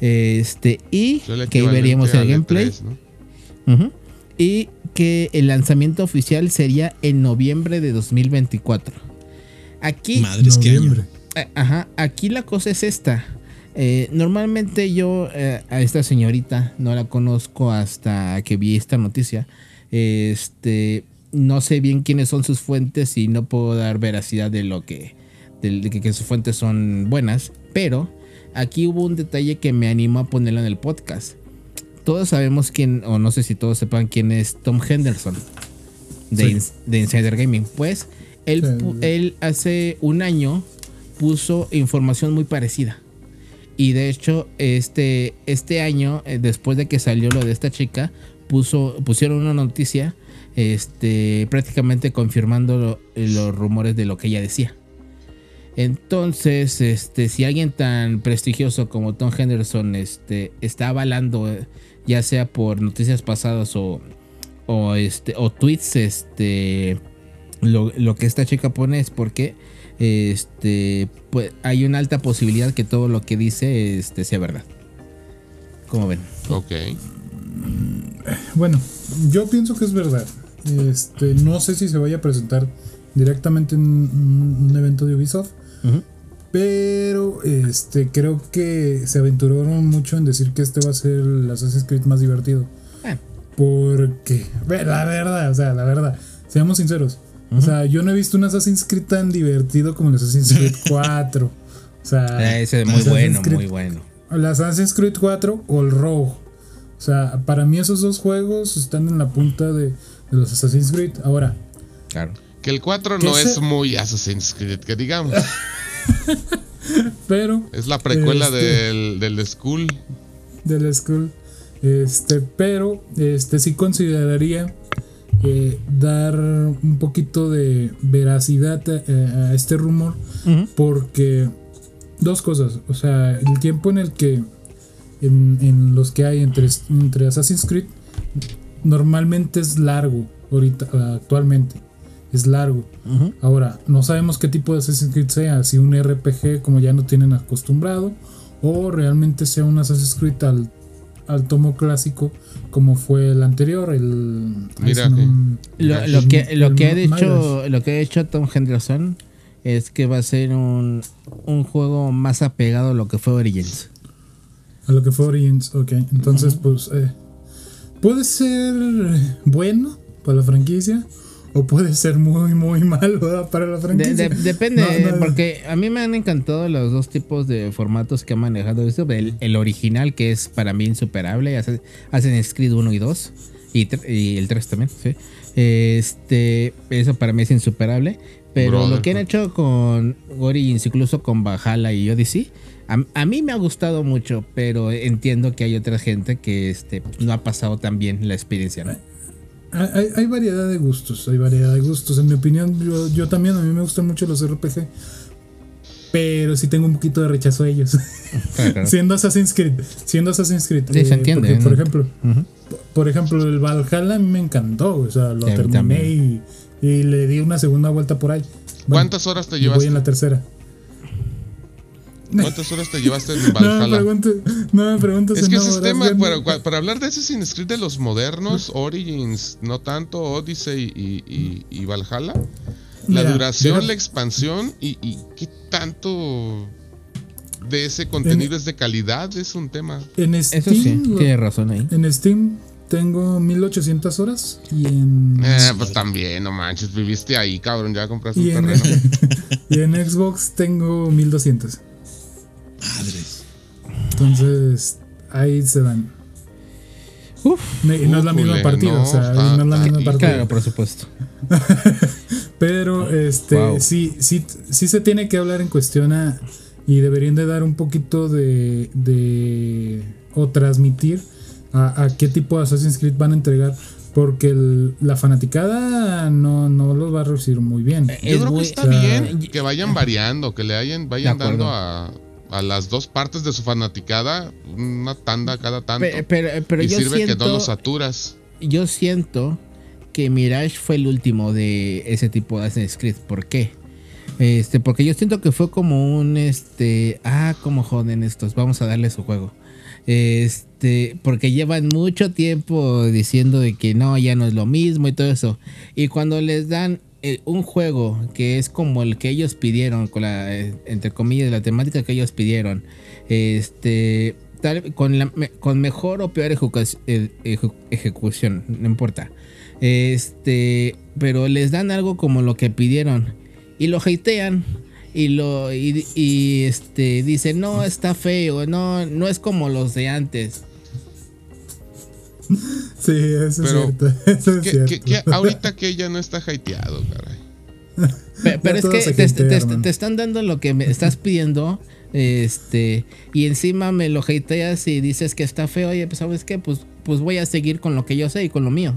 Este, y que ahí veríamos el al gameplay. E3, ¿no? Ujú. Y que el lanzamiento oficial sería en noviembre de 2024. Aquí, Madres, que año. Noviembre. eh, ajá, aquí la cosa es esta. Eh, normalmente yo eh, a esta señorita no la conozco hasta que vi esta noticia. Este, no sé bien quiénes son sus fuentes y no puedo dar veracidad de lo que, de, de que, que sus fuentes son buenas. Pero aquí hubo un detalle que me animó a ponerlo en el podcast. Todos sabemos quién, o no sé si todos sepan quién es Tom Henderson de, Sí. Ins- de Insider Gaming. Pues él, Sí. él hace un año puso información muy parecida. Y de hecho, este, este año, eh, después de que salió lo de esta chica, puso, pusieron una noticia este, prácticamente confirmando lo- los rumores de lo que ella decía. Entonces, este, si alguien tan prestigioso como Tom Henderson este, está avalando, eh, ya sea por noticias pasadas o, o, este, o tweets, este, lo, lo que esta chica pone es porque este, pues, hay una alta posibilidad que todo lo que dice este, sea verdad. ¿Cómo ven? Ok. Bueno, yo pienso que es verdad. Este, no sé si se vaya a presentar directamente en un, un evento de Ubisoft, Pero este, creo que se aventuraron mucho en decir que este va a ser el Assassin's Creed más divertido. Ah. Porque, la verdad, o sea, la verdad, seamos sinceros. O sea, yo no he visto un Assassin's Creed tan divertido como el Assassin's Creed 4. O sea, Ah, ese es muy Assassin's bueno, Creed- muy bueno. el Assassin's Creed 4 o el Rogue. O sea, para mí esos dos juegos están en la punta de, de los Assassin's Creed. Ahora, Claro. Que el 4 ¿Qué no se- es muy Assassin's Creed, que digamos. pero Es la precuela Este- del, del School. del school. Este, pero este sí consideraría eh, dar un poquito de veracidad a, a este rumor porque dos cosas, o sea, el tiempo en el que en, en los que hay entre, entre Assassin's Creed normalmente es largo ahorita actualmente es largo. Ahora, no sabemos qué tipo de Assassin's Creed sea, si un RPG como ya no tienen acostumbrado, o realmente sea un Assassin's Creed al, al tomo clásico como fue el anterior, el... Mira no, Lo, El- lo que, lo que ha hecho, lo que ha hecho Tom Henderson es que va a ser un, un juego más apegado a lo que fue Origins. a lo que fue Origins, ok. Entonces, pues, eh, puede ser bueno para la franquicia, o puede ser muy, muy malo ¿verdad? para la franquicia. de- depende, No, no, porque a mí me han encantado los dos tipos de formatos que han manejado esto. El, el original, que es para mí insuperable, hacen Assassin's Creed 1 y 2, y, tre- y el 3 también, sí. Este, eso para mí es insuperable. Pero Brother, lo que han hecho con Origins, incluso con Valhalla y Odyssey, a, a mí me ha gustado mucho, pero entiendo que hay otra gente que este, no ha pasado tan bien la experiencia. ¿no? Hay, variedad de gustos, hay variedad de gustos. En mi opinión, yo, yo también, a mí me gustan mucho los RPG. Pero sí tengo un poquito de rechazo a ellos. Claro, siendo Assassin's Creed. Siendo Assassin's Creed. Sí, se entiende, porque, por ejemplo, por- por ejemplo, el Valhalla a mí me encantó. O sea, lo Sí, terminé y, y le di una segunda vuelta por ahí. Bueno, ¿Cuántas horas te y voy en la tercera. ¿Cuántas horas te llevaste en No me Valhalla? preguntes, no me preguntes. Es en que no ese es tema, no- para, hablar de Assassin's Creed de los modernos, Origins, no tanto Odyssey y, y- y Valhalla. La Mira, duración, deja- la expansión y, y qué tanto de ese contenido es de calidad es un tema. En Eso Steam, sí, lo- tiene razón ahí. en Steam tengo 1800 horas y en, Eh, pues también, no manches, viviste ahí, cabrón, ya compraste y un en, terreno. y en Xbox tengo 1200. Madres. Entonces, ahí se dan. Uf, No, y no es la misma partida, no, o sea, está- no es la misma partida. claro, por supuesto. Pero este Wow. sí, sí, sí se tiene que hablar en cuestión a, y deberían de dar un poquito de, de o transmitir a, a qué tipo de Assassin's Creed van a entregar. Porque el- la fanaticada no, no los va a recibir muy bien. Yo Es creo muy- que está o sea, bien que vayan variando, que le hayan, vayan dando a, a las dos partes de su fanaticada una tanda cada tanto. Pero, pero y yo sirve que siento, no los saturas. yo siento que Mirage fue el último de ese tipo de Assassin's Creed. ¿Por qué? Este, porque yo siento que fue como un este, ah, como joden estos, vamos a darle su juego. Este, porque llevan mucho tiempo diciendo de que no, ya no es lo mismo y todo eso. Y cuando les dan eh, un juego que es como el que ellos pidieron, con la, eh, entre comillas, la temática que ellos pidieron, este, tal, con, la, con mejor o peor eh, ejecu- ejecución, no importa. Este, pero les dan algo como lo que pidieron y lo hatean y lo y, y, este dicen no está feo, no no es como los de antes. Sí, eso Pero, es cierto. Eso es Que, cierto. que- que ahorita que ya no está hateado, caray. Pe- Pero, es que te, están dando lo que me estás pidiendo. Este, y encima me lo hateas y dices que está feo. Oye, pues sabes qué, pues, pues voy a seguir con lo que yo sé y con lo mío.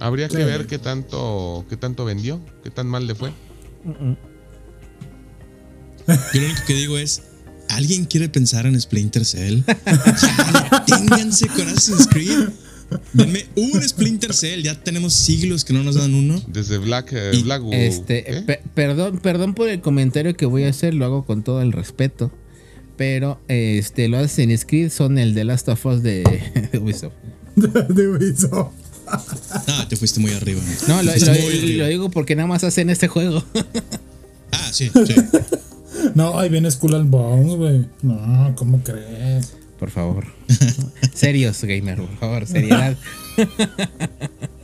Habría que Sí. ver qué tanto, qué tanto vendió, qué tan mal le fue. Yo lo único que digo es, ¿alguien quiere pensar en Splinter Cell? Ya, ténganse con Assassin's Creed. Denme un Splinter Cell, ya tenemos siglos que no nos dan uno. Desde Black, eh, Y, Black Este, perdón, perdón por el comentario que voy a hacer, lo hago con todo el respeto. Pero este, los Assassin's Creed son el de Last of Us de, de Ubisoft. de Ubisoft. Ah, te fuiste muy arriba. No, lo, fuiste lo- lo digo porque nada más hacen este juego. Ah, sí, sí. No, ahí viene Skull and Bones, güey. No, ¿cómo crees? Por favor. Serios, gamer, por favor, seriedad.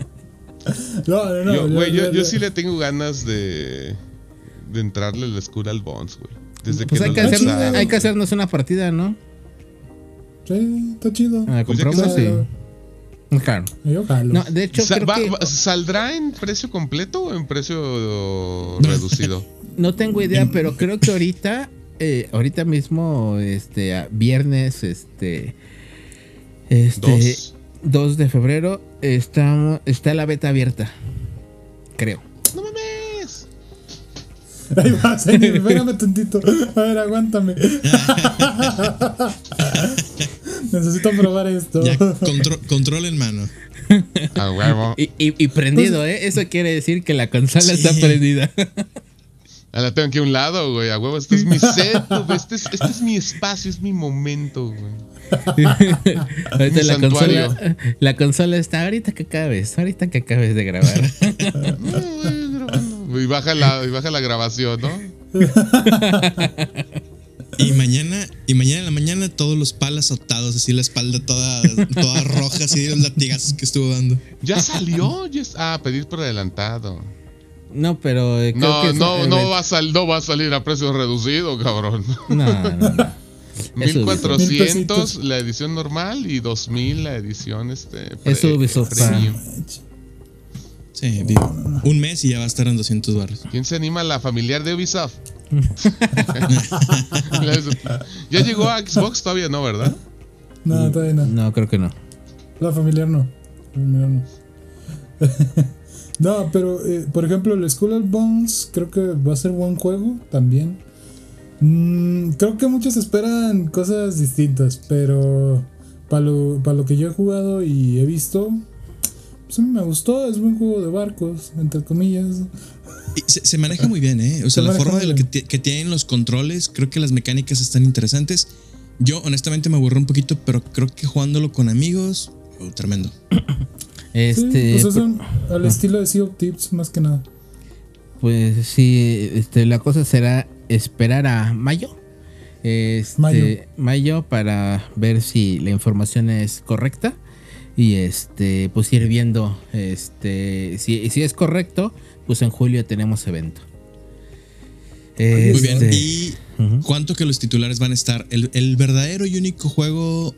No, no, no. yo, güey, yo, yo- yo sí le tengo ganas de, de entrarle al Skull al Bones, güey. Desde Pues que hay que, hacer- lanzaron. hay que hacernos una partida, ¿no? Sí, está chido. Ah, Pues compramos se- y. Claro. No, de hecho, Sa- creo va- que va- ¿Saldrá en precio completo o en precio reducido? No tengo idea, pero creo que ahorita, eh, ahorita mismo, este, viernes, este, este, Dos. 2 de febrero, está, está la beta abierta. Creo. ¡No mames! Ahí va, señor, espérame tantito. A ver, aguántame. Necesito probar esto. Ya, contro- control en mano. A huevo. Y, y- y prendido, ¿eh? Eso quiere decir que la consola Sí. está prendida. Ah, La tengo aquí a un lado, güey. A huevo, este es mi set, güey. Este es, este es mi espacio, es mi momento, güey. Ahorita Mi la santuario. consola, la consola está ahorita que acabes, ahorita que acabes de grabar. No, güey, grabando. Y baja la, y baja la grabación, ¿no? Y mañana, y mañana en la mañana todos los palas atados, así la espalda toda, toda roja, así de los latigazos que estuvo dando. Ya salió. ya ah, pedir por adelantado. No, pero eh, creo No, que no, no va, a sal- no va a salir a precio reducido, cabrón. No, no, no. Es 1400 la edición normal y 2000 la edición este Es Ubisoft, premium. Sí, vi- un mes y ya va a estar en 200 barros. ¿Quién se anima a la familiar de Ubisoft? ya llegó a Xbox todavía no, ¿verdad? No, todavía no. No, creo que no. La familiar no. La familiar no. No, pero eh, por ejemplo, el Skull and Bones creo que va a ser buen juego también. Mm, creo que muchos esperan cosas distintas, pero para lo, pa' lo que yo he jugado y he visto, pues a mí me gustó. Es buen juego de barcos, entre comillas. Se, se maneja muy bien, ¿eh? O Se sea, la forma de lo que, tienen los controles, creo que las mecánicas están interesantes. Yo, honestamente, me aburrí un poquito, pero creo que jugándolo con amigos, oh, tremendo. Este, sí, pues es un- al estilo de Sea of Tips, más que nada. pues sí, este, la cosa será esperar a mayo. Este, Mayo. mayo para ver si la información es correcta y este pues ir viendo este si, si es correcto pues en julio tenemos evento Muy bien. Este, ¿Y cuánto que los titulares van a estar? El, el verdadero y único juego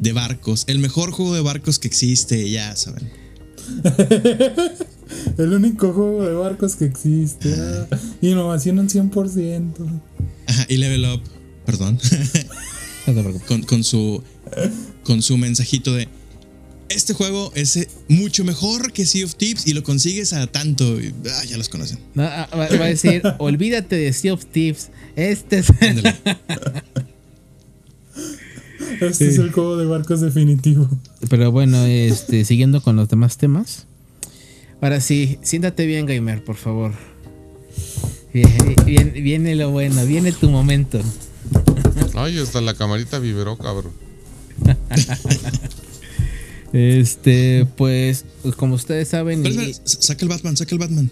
de barcos, el mejor juego de barcos que existe, ya saben. El único juego de barcos que existe. ah, innovación al 100%. Ajá, y Level Up, perdón, con, con su, con su mensajito de... Este juego es eh, mucho mejor que Sea of Tips y lo consigues a tanto. y, ah, ya los conocen. No, ah, va, va a decir olvídate de Sea of Thieves este es. Este es el juego de barcos definitivo. Pero bueno, este, siguiendo con los demás temas. Ahora sí, siéntate bien, gamer, por favor. Viene, viene, viene lo bueno, viene tu momento. Ay, hasta la camarita vibró, cabrón. Este, pues, pues, como ustedes saben, Espera, y- espera, saca el Batman, saca el Batman.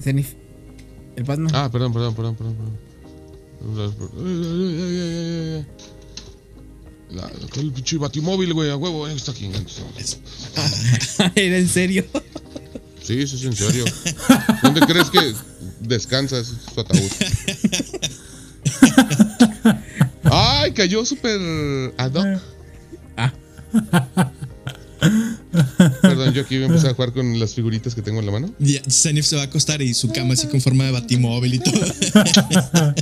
Zenith, el Batman. Ah, perdón, perdón, perdón, perdón. perdón. La, el pinche batimóvil, güey, a huevo, eh, está aquí. Era en serio. Sí, sí, sí, en serio. ¿Dónde crees que descansa ese su ataúd? Ay, cayó súper ad hoc. Ah. Perdón, yo aquí voy a empezar a jugar con las figuritas que tengo en la mano. Ya, Zenith se va a acostar y su cama así con forma de batimóvil y todo.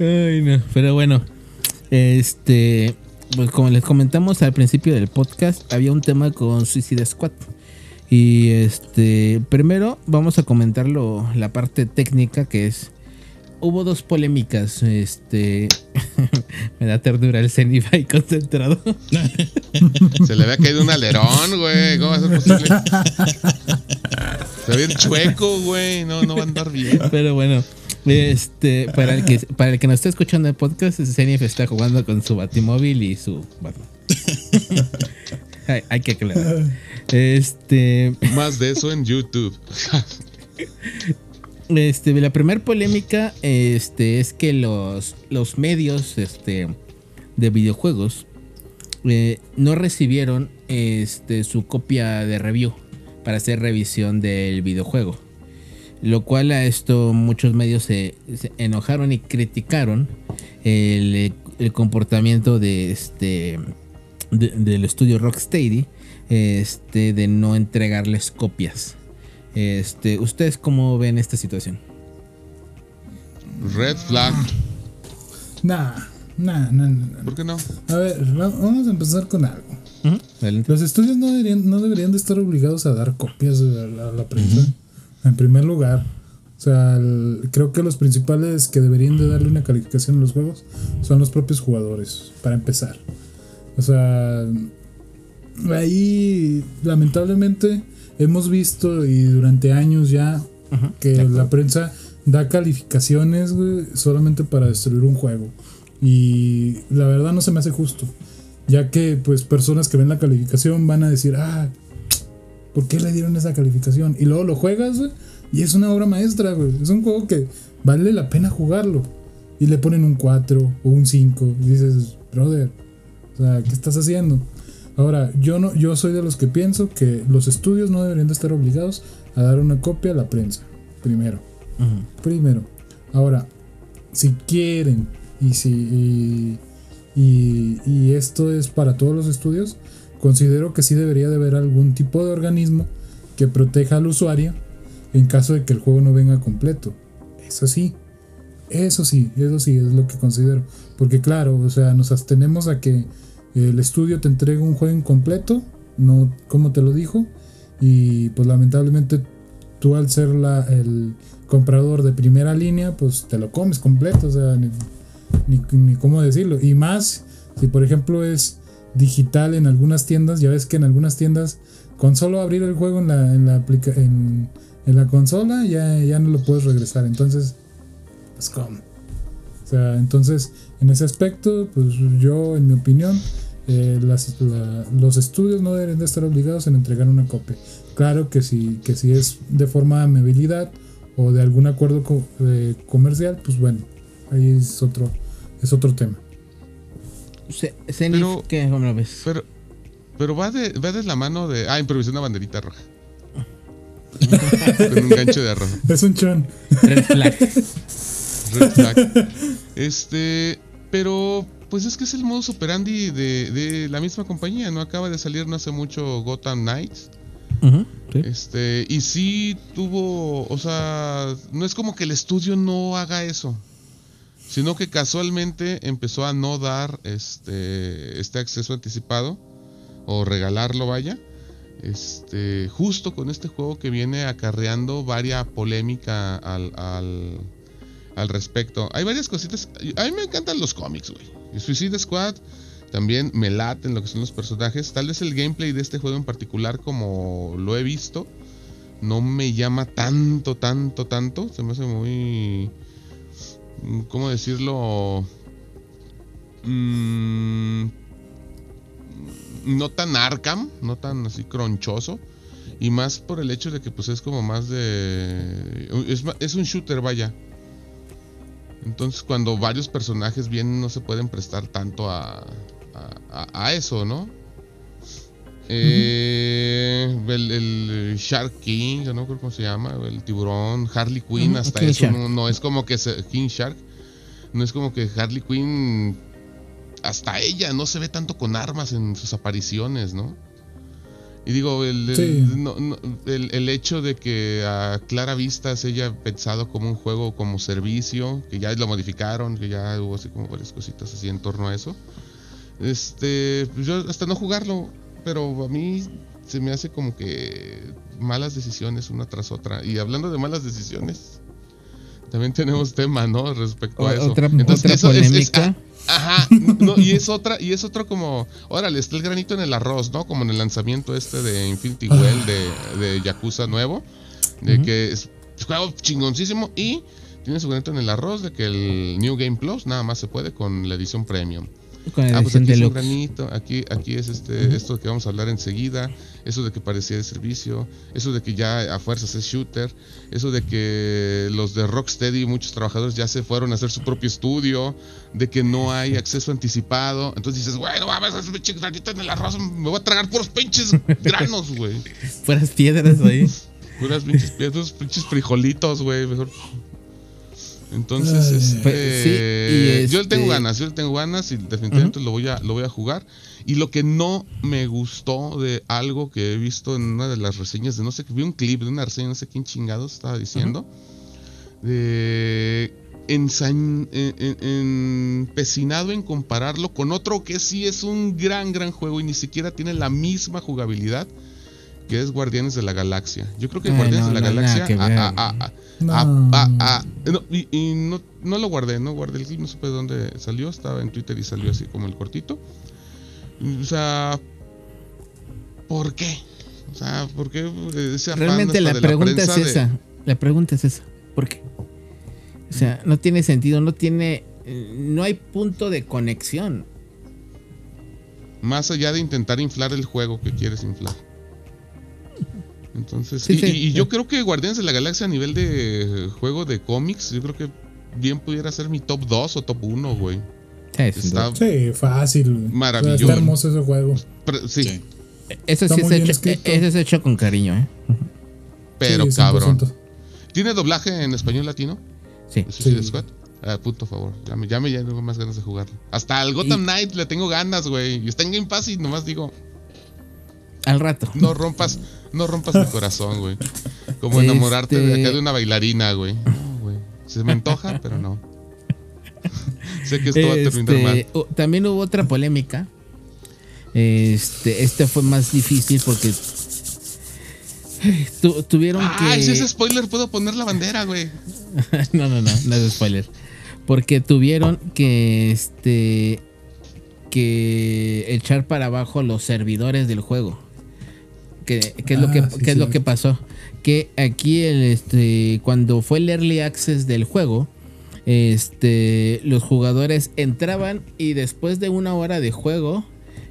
Ay, no. Pero bueno, este, pues como les comentamos al principio del podcast, había un tema con Suicide Squad. Y este, primero vamos a comentar la parte técnica que es. Hubo dos polémicas. Este. me da ternura el Zenith ahí concentrado. Se le había caído un alerón, güey. ¿Cómo va a ser posible? Se ve chueco, güey. No, no va a andar bien. Pero bueno, este, para el que, para el que nos esté escuchando el podcast, Zenith está jugando con su Batimóvil y su Batman. hay, hay que aclarar. Este, Más de eso en YouTube. Este, la primera polémica, este, es que los, medios, este, de videojuegos, eh, no recibieron, este, su copia de review para hacer revisión del videojuego. Lo cual a esto muchos medios se, enojaron y criticaron el, comportamiento este de- del estudio Rocksteady de no entregarles copias. Este, ¿Ustedes cómo ven esta situación? Red flag. Nah, nah, nah, nah, nah. ¿Por qué no? A ver, va- vamos a empezar con algo. Los estudios no deberían, no deberían de estar obligados a dar copias a la, a la prensa. En primer lugar. O sea, el- creo que los principales que deberían de darle una calificación a los juegos son los propios jugadores, para empezar. O sea, ahí lamentablemente hemos visto y durante años ya que la prensa da calificaciones güey, solamente para destruir un juego. Y la verdad no se me hace justo. Ya que pues personas que ven la calificación van a decir, ah, ¿por qué le dieron esa calificación? Y luego lo juegas güey, y es una obra maestra, güey. Es un juego que vale la pena jugarlo. Y le ponen un 4 o un 5. Y dices, brother, o sea, ¿qué estás haciendo? Ahora, yo no, yo soy de los que pienso que los estudios no deberían de estar obligados a dar una copia a la prensa. Primero. Primero. Ahora, si quieren y si y, y- y esto es para todos los estudios, considero que sí debería de haber algún tipo de organismo que proteja al usuario en caso de que el juego no venga completo. Eso sí. Eso sí, eso sí es lo que considero. Porque claro, o sea, nos abstenemos a que el estudio te entregue un juego incompleto, no como te lo dijo, y pues lamentablemente tú al ser la, el comprador de primera línea, pues te lo comes completo, o sea, ni, ni, cómo decirlo. Y más, si por ejemplo es digital en algunas tiendas, ya ves que en algunas tiendas, con solo abrir el juego en la, en la, en, la consola, ya, ya no lo puedes regresar. Entonces, es como. O sea, entonces, en ese aspecto, pues yo, en mi opinión, eh, las- la- los estudios no deben de estar obligados en entregar una copia. Claro que si, que si es de forma de amabilidad o de algún acuerdo co- eh, comercial, pues bueno, ahí es otro, es otro tema. Se- Pero- ¿qué? ¿Cómo lo ves? Pero, pero va de, va de la mano de. Ah, improvisé una banderita roja. Con un gancho de arroz. Es un chon. Red flag. Red flag. Este. Pero. Pues es que es el modus operandi de, de la misma compañía, ¿no? Acaba de salir no hace mucho Gotham Knights. Sí. Este. Y sí tuvo. O sea. No es como que el estudio no haga eso. Sino que casualmente empezó a no dar este. Este acceso anticipado. O regalarlo, vaya. Este. Justo con este juego que viene acarreando varia polémica al. al al respecto. Hay varias cositas. A mí me encantan los cómics, güey. Y Suicide Squad también me laten lo que son los personajes. Tal vez el gameplay de este juego en particular, como lo he visto, no me llama tanto, tanto, tanto. Se me hace muy. ¿Cómo decirlo? Mm, no tan Arkham, no tan así cronchoso. Y más por el hecho de que pues es como más de... Es un shooter, vaya. Entonces cuando varios personajes vienen no se pueden prestar tanto a, a, eso, ¿no? Eh, el, el Shark King, yo no creo cómo se llama, el tiburón, Harley Quinn, Ujú, hasta King eso no, no es como que se- King Shark, no es como que Harley Quinn, hasta ella no se ve tanto con armas en sus apariciones, ¿no? Y digo, el, el- Sí. no- no- el- el hecho de que a clara vista se haya pensado como un juego como servicio, que ya lo modificaron, que ya hubo así como varias cositas así en torno a eso. Este, pues yo hasta no jugarlo, pero a mí se me hace como que malas decisiones una tras otra. Y hablando de malas decisiones, también tenemos tema, ¿no? Respecto a eso. otra Entonces, otra eso es- es-. Ajá, no, y es otra, y es otro como, órale, está el granito en el arroz, ¿no? Como en el lanzamiento este de Infinity Well de, de Yakuza nuevo, de que es es juego chingoncísimo y tiene su granito en el arroz de que el New Game Plus nada más se puede con la edición premium. Con la Ah, pues aquí es un granito, aquí, aquí es este, esto de que vamos a hablar enseguida, eso de que parecía de servicio, eso de que ya a fuerzas es shooter, eso de que los de Rocksteady, muchos trabajadores ya se fueron a hacer su propio estudio, de que no hay acceso anticipado, entonces dices, bueno, vamos a hacer un granito en el arroz, me voy a tragar puros pinches granos, güey. Fueras piedras ahí. Puras pinches piedras, pinches frijolitos, güey, mejor. Entonces, este, Pues, sí, y yo le tengo este- ganas, yo le tengo ganas y definitivamente lo voy a lo voy a jugar. Y lo que no me gustó de algo que he visto en una de las reseñas de no sé, vi un clip de una reseña, no sé quién chingados estaba diciendo, de ensañ- en- en- empecinado en compararlo con otro que sí es un gran, gran juego y ni siquiera tiene la misma jugabilidad que es Guardianes de la Galaxia. Yo creo que Ay, Guardianes no, de la no, Galaxia y, y no, no lo guardé, no guardé el clip, no supe de dónde salió, estaba en Twitter y salió así como el cortito. O sea, ¿por qué? O sea, ¿por qué eh, ese Realmente la pregunta es de- esa. La pregunta es esa. ¿Por qué? O sea, no tiene sentido, no tiene. eh, No hay punto de conexión. Más allá de intentar inflar el juego que quieres inflar. Entonces, Sí, y, sí. y- y yo creo que Guardianes de la Galaxia a nivel de juego de cómics, yo creo que bien pudiera ser mi top 2 o top 1, güey. Está-. Sí, fácil. güey. Maravilloso. Está hermoso ese juego. Pero- sí, Sí. Eso sí es hecho, eso es hecho con cariño, ¿eh? pero Sí, 100%. cabrón. ¿Tiene doblaje en español latino? Sí. Sí. Squad. Ah, punto favor. Ya me, ya me ya tengo más ganas de jugarlo. Hasta al Gotham Y- Knight le tengo ganas, güey. Y está en Game Pass y nomás digo, Al rato. no rompas, no rompas mi corazón, güey. Como enamorarte de Este- acá de una bailarina, güey. No, güey. Se me antoja, pero no. sé que esto va a terminar Este, mal. también hubo otra polémica. Este, este fue más difícil porque tu- tuvieron Ah, que si es spoiler, puedo poner la bandera, güey. no, no, no, no es spoiler. Porque tuvieron que este que echar para abajo los servidores del juego. ¿Qué, qué es lo Ah, que sí, qué es lo que pasó? Que aquí el este cuando fue el early access del juego, este los jugadores entraban y después de una hora de juego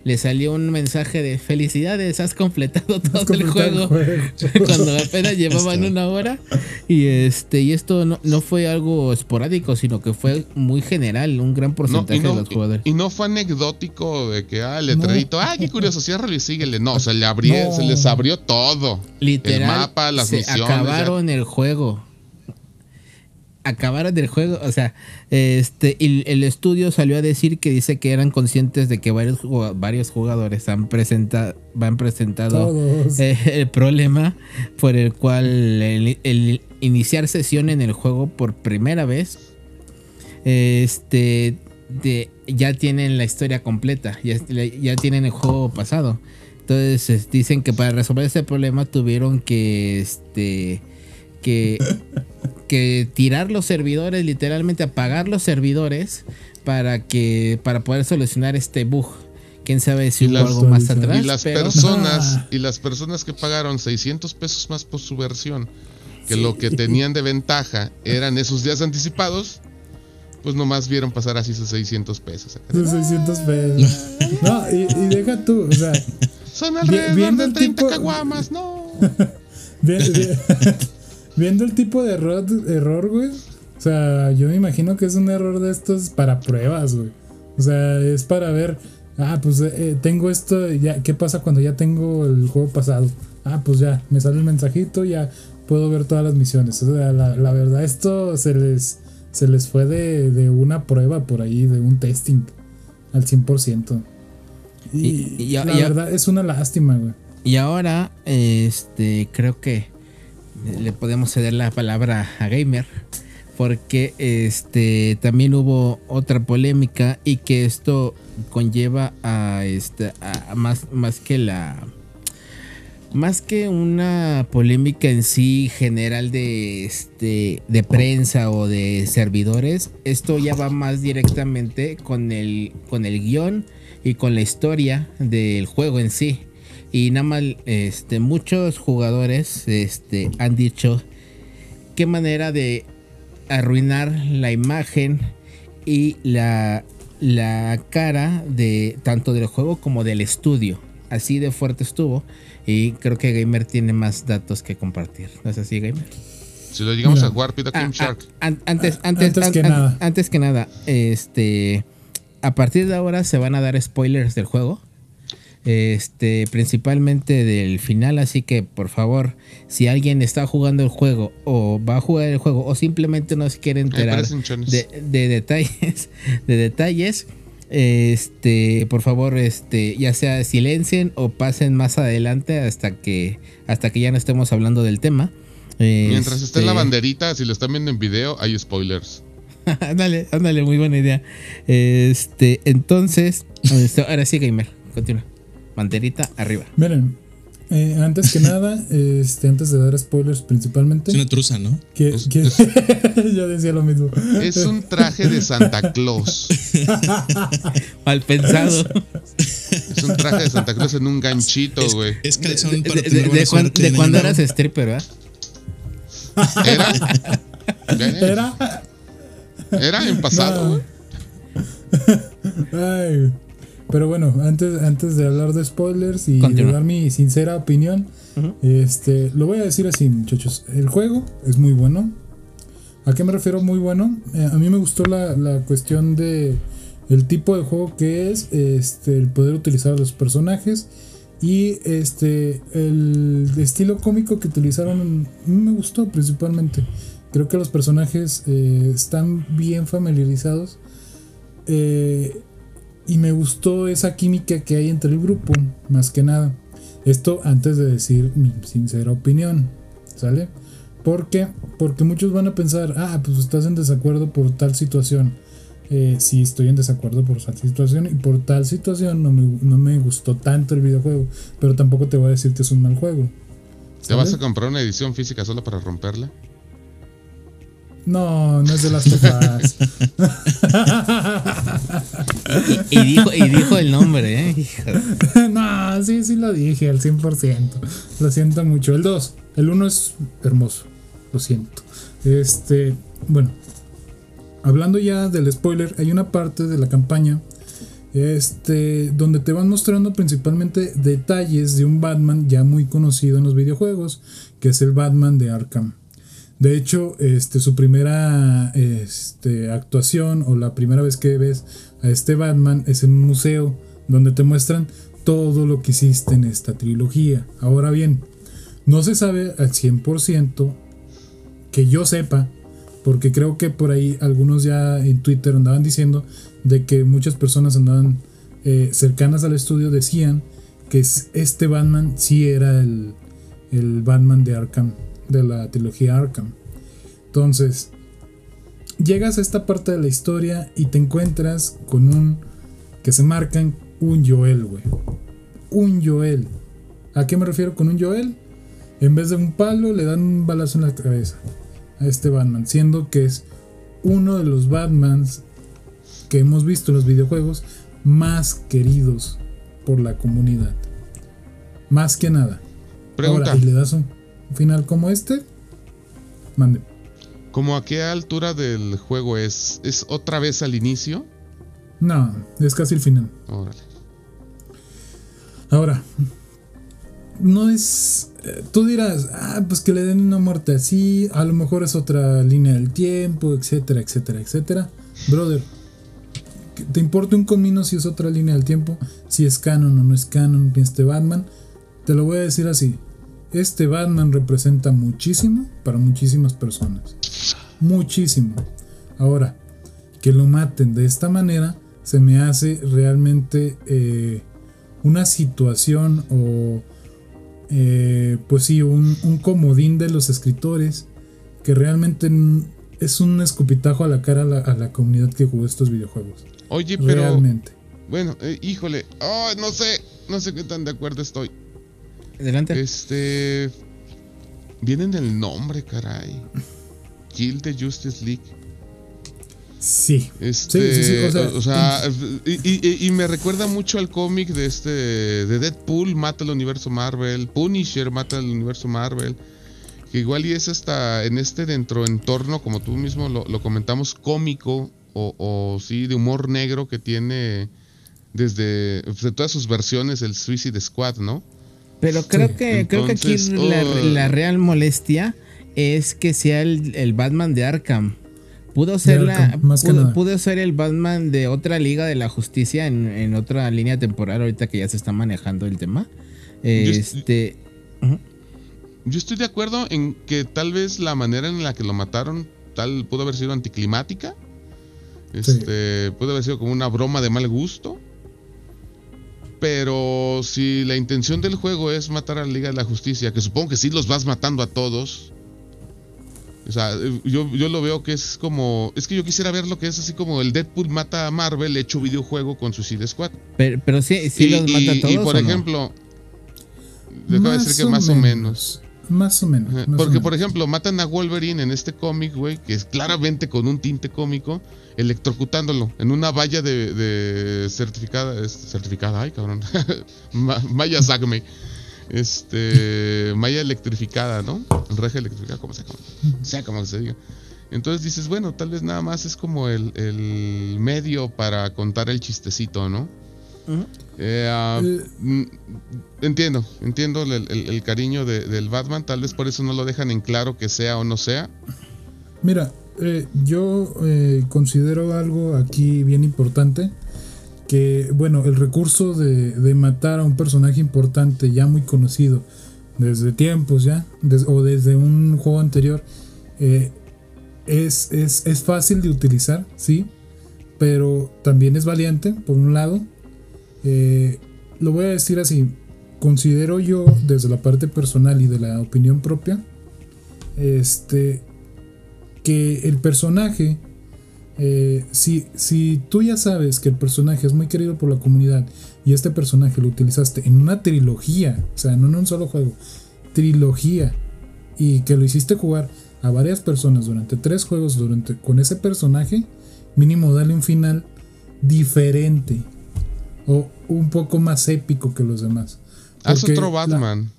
le salió un mensaje de felicidades, has completado todo el completado juego. el juego. Cuando apenas llevaban una hora. Y este, y esto no, no fue algo esporádico, sino que fue muy general, un gran porcentaje no, de los jugadores. y- y no fue anecdótico de que, ah, el letrerito, ah, qué curioso, ciérralo y síguele. No, se, le abrió, No. se les abrió todo. Literal, el mapa, las se misiones. acabaron el juego. Acabaron el juego, o sea, este, y el estudio salió a decir que dice que eran conscientes de que varios, varios jugadores han presentado, han presentado eh, el problema por el cual el, el iniciar sesión en el juego por primera vez, este, de, ya tienen la historia completa, ya, ya tienen el juego pasado. Entonces es- dicen que para resolver ese problema tuvieron que, este, que, que tirar los servidores, literalmente apagar los servidores para que, para poder solucionar este bug. Quién sabe si Y hubo las- algo más atrás. Y las pero- personas Ah. y las personas que pagaron 600 pesos más por su versión, que lo que tenían de ventaja eran esos días anticipados, pues nomás vieron pasar así sus 600 pesos. acá. Sus 600 pesos. No, y, y deja tú, o sea, Son alrededor de el 30 tipo- caguamas, no. vi- vi- viendo el tipo de error, error, güey. O sea, yo me imagino que es un error de estos para pruebas, güey. O sea, es para ver, ah, pues eh, tengo esto, ya, ¿qué pasa cuando ya tengo el juego pasado? Ah, pues ya, me sale el mensajito, ya puedo ver todas las misiones. O sea, la, la verdad, esto se les, se les fue de, de una prueba por ahí, de un testing al 100%. Y, Y- y la verdad es una lástima, güey. Y ahora, este, creo que le podemos ceder la palabra a Gamer. Porque este también hubo otra polémica y que esto conlleva a este a más, más que la más que una polémica en sí general de este de prensa o de servidores, esto ya va más directamente con el con el guion y con la historia del juego en sí. Y nada más este muchos jugadores este han dicho qué manera de arruinar la imagen y la la cara de tanto del juego como del estudio. Así de fuerte estuvo. Y creo que Gamer tiene más datos que compartir. ¿No es así, Gamer? Si lo llegamos a jugar, pida Ah, King ah, Shark. an- antes, antes, Antes an- que an- nada. antes que nada, este, a partir de ahora se van a dar spoilers del juego. Este, principalmente del final, así que por favor, si alguien está jugando el juego o va a jugar el juego o simplemente no se quiere enterar de, de detalles, de detalles, este, por favor, este, ya sea silencien o pasen más adelante hasta que hasta que ya no estemos hablando del tema. Mientras esté en la Este, banderita, si lo están viendo en video, hay spoilers. ándale, ándale, muy buena idea. Este, entonces, este, ahora sí, gamer, continúa. Banderita arriba. Miren, eh, antes que nada, este, antes de dar spoilers principalmente, Es una truza, ¿no? que, Es- que- es- yo decía lo mismo. Es un traje de Santa Claus. Mal pensado. Es un traje de Santa Claus en un ganchito, güey. es De, calzón de- para de- tener de buena cuan- de cuando eras stripper, ¿verdad? Era. Era. Era en pasado, güey. Ay, pero bueno, antes, antes de hablar de spoilers y Continúa. de dar mi sincera opinión, este, lo voy a decir así, muchachos. El juego es muy bueno. ¿A qué me refiero muy bueno? Eh, a mí me gustó la, la cuestión de el tipo de juego que es, este, el poder utilizar a los personajes y este el estilo cómico que utilizaron me gustó principalmente. Creo que los personajes eh, están bien familiarizados. Eh, y me gustó esa química que hay entre el grupo, más que nada. Esto antes de decir mi sincera opinión, ¿sale? ¿Por qué? Porque muchos van a pensar, ah, pues estás en desacuerdo por tal situación. Eh, sí, estoy en desacuerdo por tal situación y por tal situación no me, no me gustó tanto el videojuego, pero tampoco te voy a decir que es un mal juego. ¿Te vas a comprar una edición física solo para romperla? No, no es de las tofas. Y, y dijo, y dijo el nombre, ¿eh? Hijo. no, sí, sí lo dije al 100%. Lo siento mucho. El 2. El 1 es hermoso. Lo siento. Este, bueno. Hablando ya del spoiler, hay una parte de la campaña este, donde te van mostrando principalmente detalles de un Batman ya muy conocido en los videojuegos, que es el Batman de Arkham. De hecho, este, su primera este, actuación o la primera vez que ves a este Batman es en un museo donde te muestran todo lo que hiciste en esta trilogía. Ahora bien, no se sabe al 100% que yo sepa, porque creo que por ahí algunos ya en Twitter andaban diciendo de que muchas personas andaban eh, cercanas al estudio decían que es- este Batman sí era el, el Batman de Arkham, de la trilogía Arkham. Entonces, llegas a esta parte de la historia y te encuentras con un que se marcan un Joel, güey. Un Joel. ¿A qué me refiero con un Joel? En vez de un palo, le dan un balazo en la cabeza a este Batman, siendo que es uno de los Batmans que hemos visto en los videojuegos más queridos por la comunidad. Más que nada. Pregunta. Ahora, ¿y le das un final como este? Mande. ¿Cómo a qué altura del juego es? ¿Es otra vez al inicio? No, es casi el final. Órale. Ahora, no es. eh, Tú dirás, ah, pues que le den una muerte así, a lo mejor es otra línea del tiempo, etcétera, etcétera, etcétera. Brother, ¿que ¿te importa un comino si es otra línea del tiempo? Si es canon o no es canon este Batman. Te lo voy a decir así. Este Batman representa muchísimo para muchísimas personas. Muchísimo. Ahora, que lo maten de esta manera se me hace realmente eh, una situación o eh, pues sí, un, un comodín de los escritores que realmente es un escupitajo a la cara a la, a la comunidad que jugó estos videojuegos. Oye, pero. realmente. Bueno, eh, híjole. Oh, no sé. No sé qué tan de acuerdo estoy. Adelante. Este. Vienen del nombre, caray. Kill the Justice League. Sí. Este, Sí, sí, sí, o sea, o sea, y, y- y me recuerda mucho al cómic de este de Deadpool mata al universo Marvel, Punisher mata al universo Marvel, que igual y es hasta en este dentro entorno, como tú mismo lo, lo comentamos, cómico o, o sí de humor negro que tiene desde de todas sus versiones el Suicide Squad, ¿no? Pero creo Sí. que creo que aquí Entonces, la, oh. la real molestia es que sea el, el Batman de Arkham. pudo ser la pudo ser el Batman de otra liga de la justicia en, en otra línea temporal ahorita que ya se está manejando el tema. Este, Yo estoy de acuerdo en que tal vez la manera en la que lo mataron tal pudo haber sido anticlimática. Este, pudo haber sido como una broma de mal gusto. Pero si la intención del juego es matar a la Liga de la Justicia, que supongo que sí los vas matando a todos. O sea, eh, yo, yo lo veo que es como. Es que yo quisiera ver lo que es así como el Deadpool mata a Marvel hecho videojuego con Suicide Squad. pero, pero sí, sí y, los mata a todos. y por ¿o no? ejemplo, déjame decir que más o menos. Más o menos. O Porque, por ejemplo, matan a Wolverine en este cómic, güey, que es claramente con un tinte cómico, electrocutándolo en una valla de, de certificada, es- certificada, ay, cabrón, Ma- malla Zagme, este, malla electrificada, ¿no? Reja electrificada, como sea, como sea como se diga. Entonces dices, bueno, tal vez nada más es como el, el medio para contar el chistecito, ¿no? Eh, ah, Eh. mm, entiendo, entiendo el, el- el cariño de- del Batman, tal vez por eso no lo dejan en claro que sea o no sea. Mira, eh, yo eh, considero algo aquí bien importante. Que, bueno, el recurso de, de matar a un personaje importante ya muy conocido desde tiempos ya, des- o desde un juego anterior, eh, es, es, es fácil de utilizar, sí, pero también es valiente, por un lado. Eh, lo voy a decir así, considero yo desde la parte personal y de la opinión propia, este, que el personaje, eh, si, si tú ya sabes que el personaje es muy querido por la comunidad y este personaje lo utilizaste en una trilogía, o sea, no en un solo juego, trilogía, y que lo hiciste jugar a varias personas durante tres juegos durante, con ese personaje, mínimo dale un final diferente o un poco más épico que los demás. Haz Porque otro la- Batman.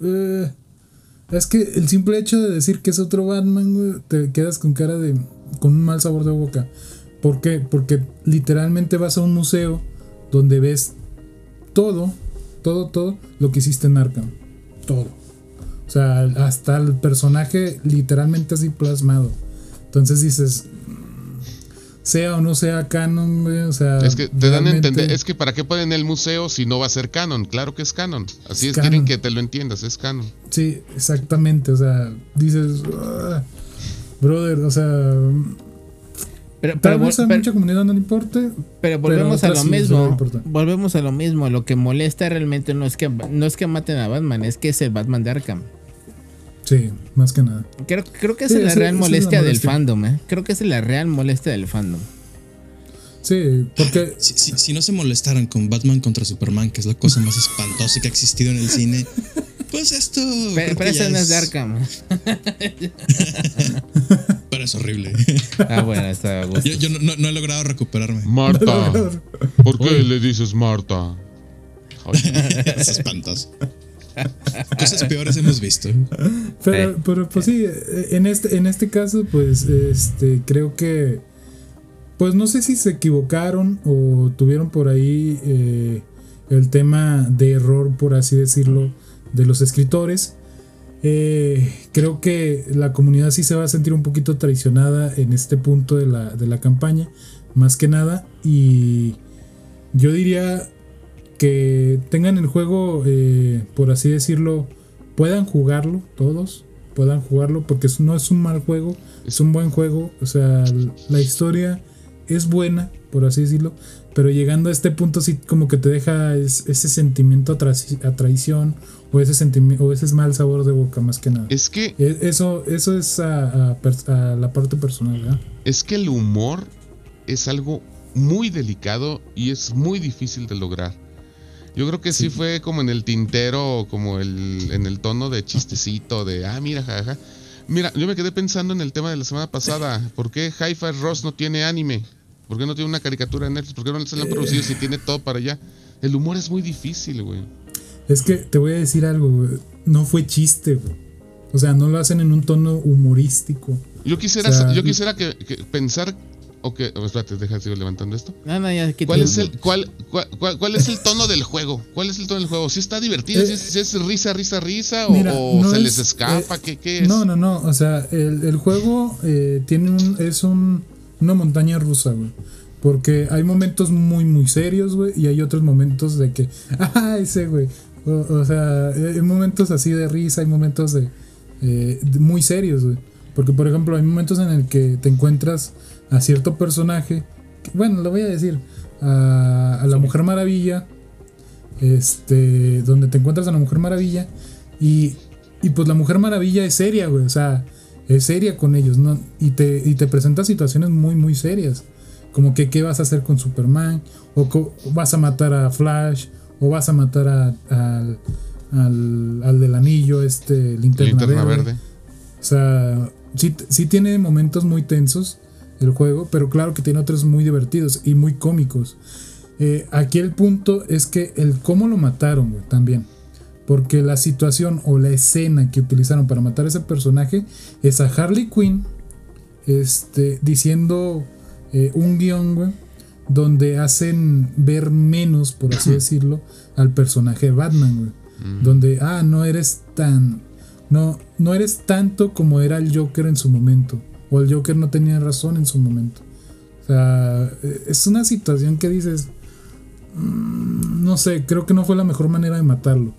eh, es que el simple hecho de decir que es otro Batman, güey, te quedas con cara de. con un mal sabor de boca. ¿Por qué? Porque literalmente vas a un museo donde ves todo, todo, todo lo que hiciste en Arkham. Todo. O sea, hasta el personaje literalmente así plasmado. Entonces dices. Sea o no sea canon, güey, o sea. Es que te dan a entender, es que para qué ponen el museo si no va a ser canon. Claro que es canon. Así Es es, quieren canon. que te lo entiendas, es canon. Sí, exactamente. O sea, dices, "Ah, brother, o sea, Pero, tal pero, vez a pero- mucha comunidad no le importe. pero volvemos pero a lo mismo. Volvemos a lo mismo. Lo que molesta realmente no es que no es que maten a Batman, es que es el Batman de Arkham. Sí, más que nada. Creo, creo que Sí, es la real esa es la molestia del fandom, ¿eh? Creo que esa es la real molestia del fandom. Sí, porque Si, si- si no se molestaran con Batman contra Superman, que es la cosa más espantosa que ha existido en el cine, pues esto. Pero, pero esa no es de Arkham. Pero es horrible. Ah, bueno, está a gusto. Yo, yo no, no- no he logrado recuperarme. Marta, ¿por qué le dices Marta? es espantoso. Cosas peores hemos visto. Pero, Eh. pero pues sí, eh, en este, en este caso, pues, este, creo que, pues no sé si se equivocaron o tuvieron por ahí eh, el tema de error, por así decirlo, de los escritores. Eh, creo que la comunidad sí se va a sentir un poquito traicionada en este punto de la, de la campaña, más que nada. Y yo diría que tengan el juego, eh, por así decirlo, puedan jugarlo todos, puedan jugarlo, porque no es un mal juego, es un buen juego, o sea, la historia es buena, por así decirlo, pero llegando a este punto sí como que te deja es- ese sentimiento a, trai- a traición o ese sentimiento o ese mal sabor de boca más que nada. Es que, E- Eso, eso es a, a la parte personal, ¿verdad? es que el humor es algo muy delicado y es muy difícil de lograr. Yo creo que sí, fue como en el tintero, como el, en el tono de chistecito, de, ah, mira, jajaja. Mira, yo me quedé pensando en el tema de la semana pasada. ¿Por qué Hi-Fi Ross no tiene anime? ¿Por qué no tiene una caricatura en Netflix? ¿Por qué no se la han producido si tiene todo para allá? El humor es muy difícil, güey. Es que te voy a decir algo, güey, no fue chiste, güey. O sea, no lo hacen en un tono humorístico. Yo quisiera, O sea, yo quisiera que, que pensar Ok, espérate, deja sigo levantando esto. No, no, ya, ¿Cuál es, el, cuál, cuál, cuál, es el tono del juego? ¿Cuál es el tono del juego? ¿Si está divertido? ¿Si, es, es, risa, risa, risa? ¿O, se les escapa? Eh, ¿Qué, es? No, no, no. O sea, el, el juego eh, tiene un, es un, una montaña rusa, güey. Porque hay momentos muy, muy serios, güey. Y hay otros momentos de que, ah, ese, güey. O, sea, hay momentos así de risa, hay momentos de, eh, muy serios, güey. Porque, por ejemplo, hay momentos en el que te encuentras a cierto personaje, bueno, lo voy a decir, a, la Mujer Maravilla, este, donde te encuentras a la Mujer Maravilla y, y pues la Mujer Maravilla es seria, güey, o sea, es seria con ellos, ¿no? Y te, y te presenta situaciones muy, muy serias, como que qué vas a hacer con Superman, o vas a matar a Flash, o vas a matar a, al, al, del anillo, este, linterna, linterna verde. O sea, sí, sí tiene momentos muy tensos el juego, pero claro que tiene otros muy divertidos y muy cómicos. Eh, aquí el punto es que el cómo lo mataron también. Porque la situación o la escena que utilizaron para matar a ese personaje es a Harley Quinn este, diciendo eh, un guion, donde hacen ver menos, por así decirlo, al personaje Batman, Donde, ah, no eres tan. No, no eres tanto como era el Joker en su momento. O el Joker no tenía razón en su momento. O sea, es una situación que dices, mm, no sé, creo que no fue la mejor manera de matarlo.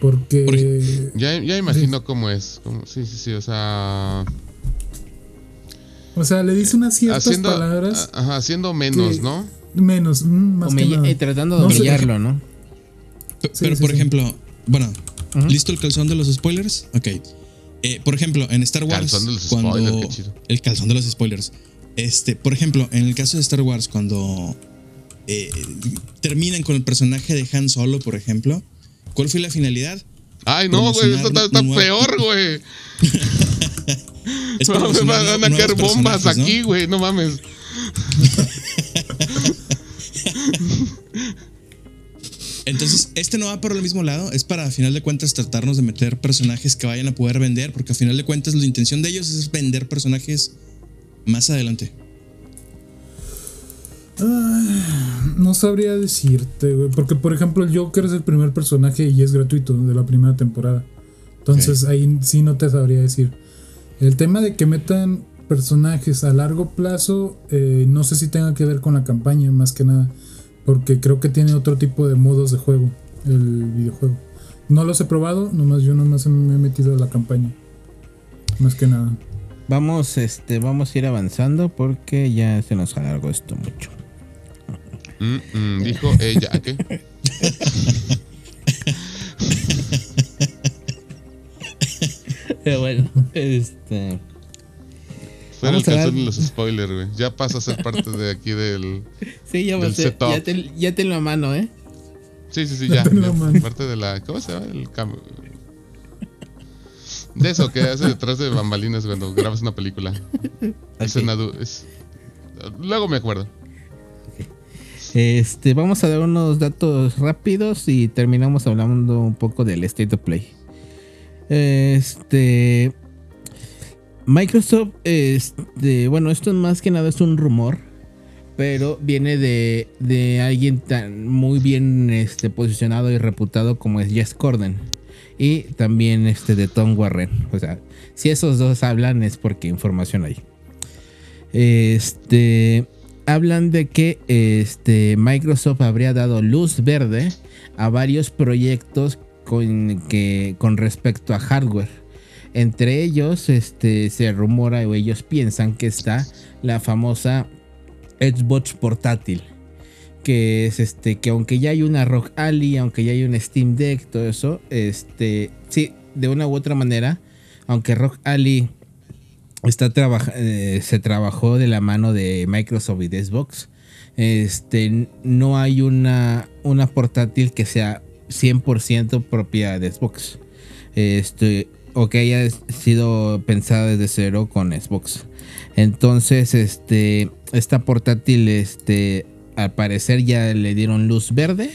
Porque... ya, ya imagino cómo es. sí, sí, sí, o sea... O sea, le dice unas ciertas palabras. Ajá, haciendo menos, ¿no? Menos, mm, más que nada. Eh, tratando de humillarlo, ¿no? Pero, por ejemplo, bueno, ¿listo el calzón de los spoilers? Ok. Eh, por ejemplo, en Star Wars. Calzón de los spoilers, El calzón de los spoilers. Este, por ejemplo, en el caso de Star Wars, cuando eh, terminan con el personaje de Han Solo, por ejemplo, ¿cuál fue la finalidad? Ay, no, güey, esto está, peor, güey. no, me van a caer bombas aquí, güey, no mames. Entonces, este no va por el mismo lado, es para a final de cuentas tratarnos de meter personajes que vayan a poder vender, porque a final de cuentas la intención de ellos es vender personajes más adelante. no sabría decirte, güey, porque por ejemplo el Joker es el primer personaje y es gratuito de la primera temporada. Entonces ahí sí no te sabría decir. El tema de que metan personajes a largo plazo, eh, no sé si tenga que ver con la campaña, más que nada. Porque creo que tiene otro tipo de modos de juego, el videojuego. No los he probado, nomás yo nomás me he metido a la campaña. Más que nada. Vamos, este, vamos a ir avanzando porque ya se nos alargó esto mucho. Mm, mm, dijo ella, ¿qué? Pero bueno, este. Fue el calzón de los spoilers, güey. Ya pasa a ser parte de aquí del. Sí, ya va a ser. Ya, te, ya tenlo a mano, ¿eh? Sí, sí, sí, ya. parte de la. ¿Cómo se llama? El cam... De eso que hace detrás de bambalinas cuando grabas una película. Es, Luego me acuerdo. Este, vamos a dar unos datos rápidos y terminamos hablando un poco del State of Play. Este. Microsoft, este, bueno, esto más que nada es un rumor, pero viene de, de alguien tan muy bien este, posicionado y reputado como es Jess Corden y también este de Tom Warren. O sea, si esos dos hablan es porque información hay. Este hablan de que este Microsoft habría dado luz verde a varios proyectos con, que, con respecto a hardware entre ellos, este, se rumora o ellos piensan que está la famosa Xbox portátil. Que es este, que aunque ya hay una Rock Alley, aunque ya hay un Steam Deck, todo eso, este, sí, de una u otra manera, aunque Rock Alley está eh, se trabajó de la mano de Microsoft y Xbox, este, no hay una, una portátil que sea 100% propia de Xbox. Este, o que haya sido pensada desde cero con Xbox. Entonces, este, esta portátil, este, al parecer ya le dieron luz verde.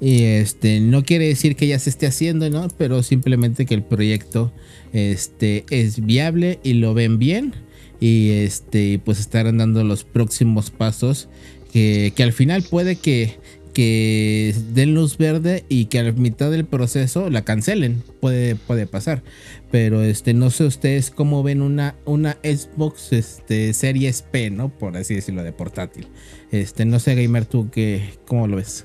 Y este, no quiere decir que ya se esté haciendo, ¿no? Pero simplemente que el proyecto este, es viable y lo ven bien. y este pues estarán dando los próximos pasos que, que al final puede que que den luz verde y que a la mitad del proceso la cancelen. Puede, puede pasar. Pero este, no sé ustedes cómo ven una, una Xbox este, Series P, ¿no? Por así decirlo, de portátil. Este, no sé, Gamer, tú qué, cómo lo ves.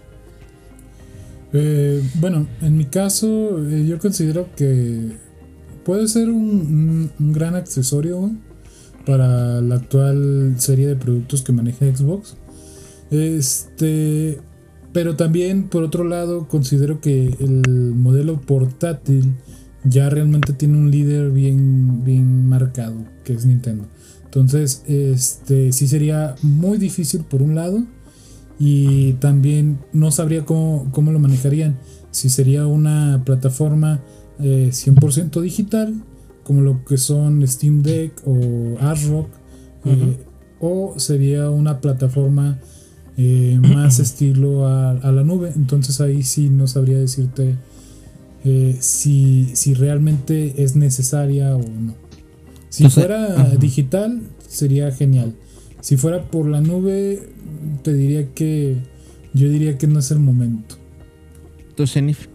Eh, bueno, en mi caso, eh, yo considero que puede ser un, un gran accesorio para la actual serie de productos que maneja Xbox. Este, pero también, por otro lado, considero que el modelo portátil ya realmente tiene un líder bien, bien marcado, que es Nintendo. Entonces, este sí sería muy difícil por un lado. Y también no sabría cómo, lo manejarían. Si sería una plataforma 100% eh, digital, como lo que son Steam Deck o ARROC, eh, o sería una plataforma eh, más estilo a, la nube. Entonces ahí sí no sabría decirte eh, si, si, realmente es necesaria o no. Si fuera digital sería genial. Si fuera por la nube, te diría que yo diría que no es el momento. ¿Tú, Zenith?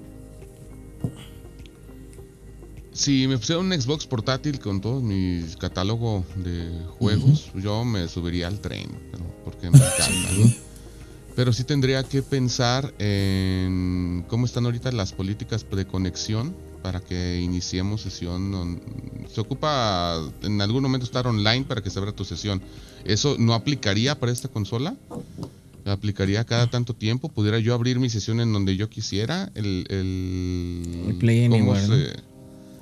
Si me pusiera un Xbox portátil con todo mi catálogo de juegos, yo me subiría al tren, porque me encanta, pero sí tendría que pensar en cómo están ahorita las políticas de conexión para que iniciemos sesión. Se ocupa en algún momento estar online para que se abra tu sesión. ¿Eso no aplicaría para esta consola? ¿Aplicaría cada tanto tiempo? ¿Pudiera yo abrir mi sesión en donde yo quisiera? El, el, Play Anywhere.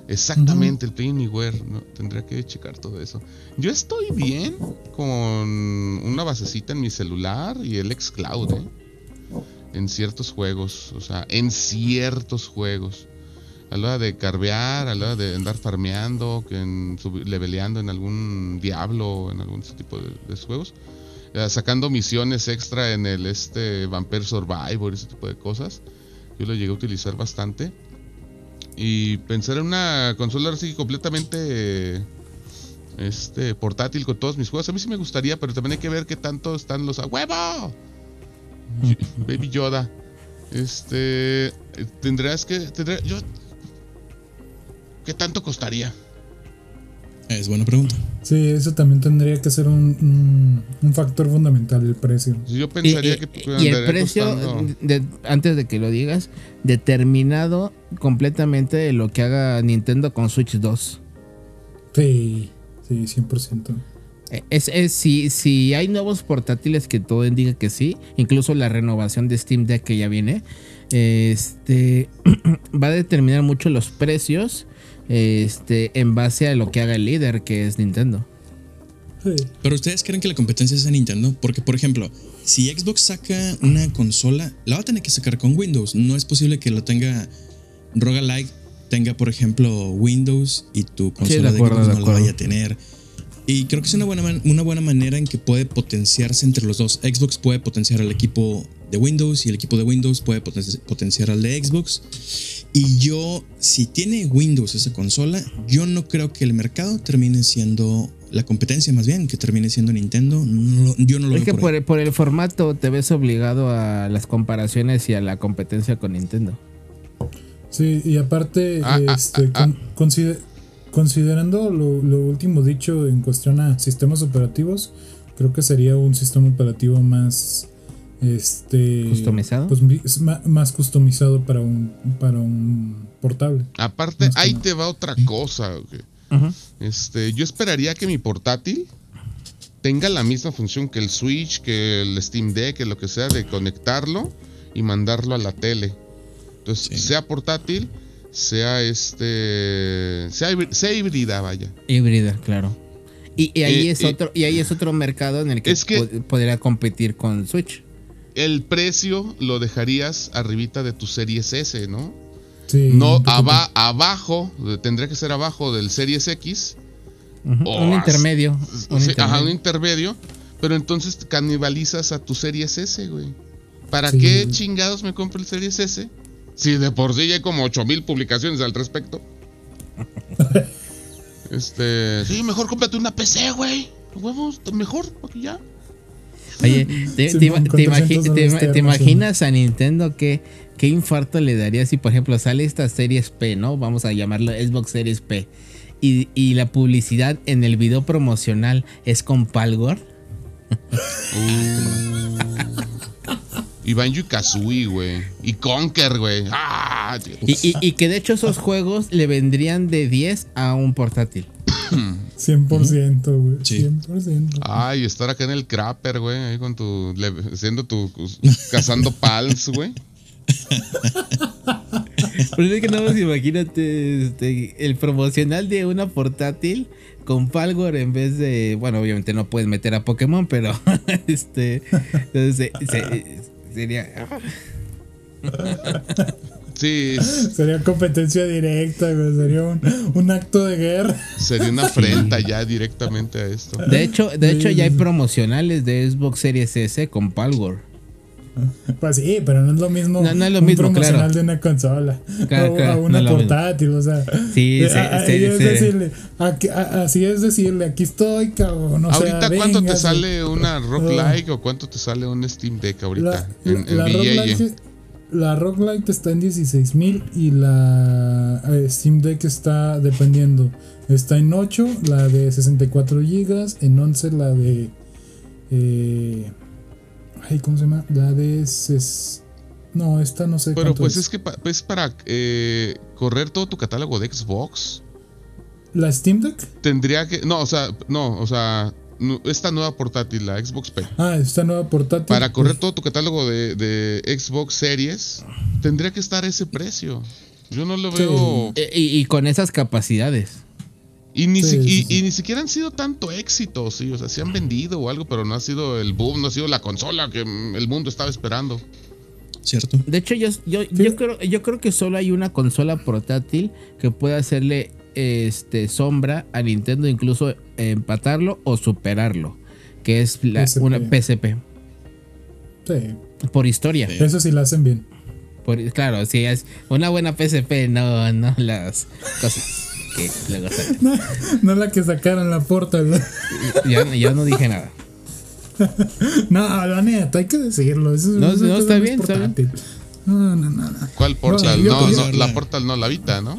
Exactamente, el Play Anywhere. ¿no? Tendría que checar todo eso. Yo estoy bien con una basecita en mi celular y el xCloud, ¿eh? En ciertos juegos, o sea, en ciertos juegos. A la hora de carvear, a la hora de andar farmeando, que en, leveleando en algún Diablo, en algún tipo de, juegos. Eh, sacando misiones extra en el este Vampire Survivor, ese tipo de cosas. Yo lo llegué a utilizar bastante. Y pensar en una consola así completamente este portátil con todos mis juegos. A mí sí me gustaría, pero también hay que ver qué tanto están los a huevo. Baby Yoda. Este tendrás que tendré, yo ¿Qué tanto costaría? Es buena pregunta. Sí, eso también tendría que ser un, un, factor fundamental, el precio. Yo pensaría y, que... Y el precio, antes de que lo digas, determinado completamente de lo que haga Nintendo con Switch 2. Sí, sí, 100%. E, es, es, si, si hay nuevos portátiles que todo indica que sí, incluso la renovación de Steam Deck que ya viene, este va a determinar mucho los precios este, en base a lo que haga el líder, que es Nintendo. Pero ustedes creen que la competencia es a Nintendo? Porque, por ejemplo, si Xbox saca una consola, la va a tener que sacar con Windows. No es posible que lo tenga Roguelike, tenga, por ejemplo, Windows y tu consola de, Xbox no la vaya a tener. Y creo que es una buena, una buena manera en que puede potenciarse entre los dos. Xbox puede potenciar al equipo de Windows y el equipo de Windows puede potenciar al de Xbox. Y yo, si tiene Windows esa consola, yo no creo que el mercado termine siendo la competencia más bien, que termine siendo Nintendo. yo no lo Es que por, el, formato te ves obligado a las comparaciones y a la competencia con Nintendo. Sí, y aparte, ah, ah, este, ah, considerando lo, lo, último dicho en cuestión a sistemas operativos, creo que sería un sistema operativo más este customizado pues más customizado para un para un portable. Aparte ahí te va otra cosa este yo esperaría que mi portátil tenga la misma función que el Switch que el Steam Deck que lo que sea de conectarlo y mandarlo a la tele. Entonces sea portátil sea este sea, sea híbrida vaya. Híbrida claro. Y, ahí eh, es eh, otro y ahí es otro mercado en el que, podría competir con Switch el precio lo dejarías arribita de tu Series S, ¿no? Sí. No, abajo, tendría que ser abajo del Series X. un, intermedio, Ajá, un intermedio. Pero entonces canibalizas a tu Series S, güey. ¿Para qué chingados me compro el Series S? Si de por sí hay como 8000 publicaciones al respecto. Este, sí, mejor cómprate una PC, güey. Huevos, mejor, aquí ya. Oye, ¿te, Sí, te- con te 300 imagi- te- dólares te te armas imaginas a Nintendo que qué infarto le daría si, por ejemplo, sale esta Series P, ¿no? Vamos a llamarlo Xbox Series P. Y, y la publicidad en el video promocional es con Palgor. Y Banjo y Kazooie, güey. Y Conker, güey. Ah. Y, y- y que de hecho esos juegos le vendrían de 10 a un portátil. 100%, güey. Sí. 100%. Ay, estar acá en el crapper, güey, ahí con tu. haciendo tu. cazando pals, güey. Pero es que no más imagínate este, el promocional de una portátil con Palgor en vez de. Bueno, obviamente no puedes meter a Pokémon, pero este. entonces, se- se- sería. Sí, Sería competencia directa, güey. Sería un, un acto de guerra. sería una afrenta ya directamente a esto. De hecho, de hecho ya hay promocionales de Xbox Series S con Palgor. Pues sí, pero no es lo mismo. No, no es lo un mismo, promocional claro. de una consola. Claro, o claro, a una portátil, o sea. Sí, eh, se- a- se- ahí es decirle, aquí- a- así es decirle, aquí estoy, cabrón. O sea, ahorita, ¿cuánto te sale una Rock Like o cuánto te sale un Steam Deck ahorita? La, en en la, VA, Roguelike, la Roguelike está en 16 mil y la eh, Steam Deck está dependiendo. Está en 8, la de 64 GB, en 11 la de... eh, ay, ¿cómo se llama? La de... ses- no, esta no sé. Pero pues es que pa- pues para eh, correr todo tu catálogo de Xbox, ¿La Steam Deck? tendría que. No, o sea, no, o sea, esta nueva portátil, la Xbox P. Ah, esta nueva portátil. Para correr todo tu catálogo de, de Xbox Series, tendría que estar a ese precio. Yo no lo veo. E- Y, y con esas capacidades. Y ni, Sí, si- y, sí. y ni siquiera han sido tanto éxito, sí. O sea, se han vendido o algo, pero no ha sido el boom, no ha sido la consola que el mundo estaba esperando. ¿Cierto? De hecho, yo, yo, yo, creo, yo creo que solo hay una consola portátil que puede hacerle este, sombra a Nintendo, incluso empatarlo o superarlo, que es la, PSP. una PSP. Sí, Por historia. Sí. eso sí la hacen bien. Por- claro, si es una buena PSP, no, no las cosas que luego salen. No, no la que sacaron la portal. Yo, yo no dije nada. No, la neta, hay que decirlo. Eso, No, eso no, es está bien, está bien. portátil. No, no, no, no. ¿Cuál Portal? No, no, la Portal no, la Vita, ¿no?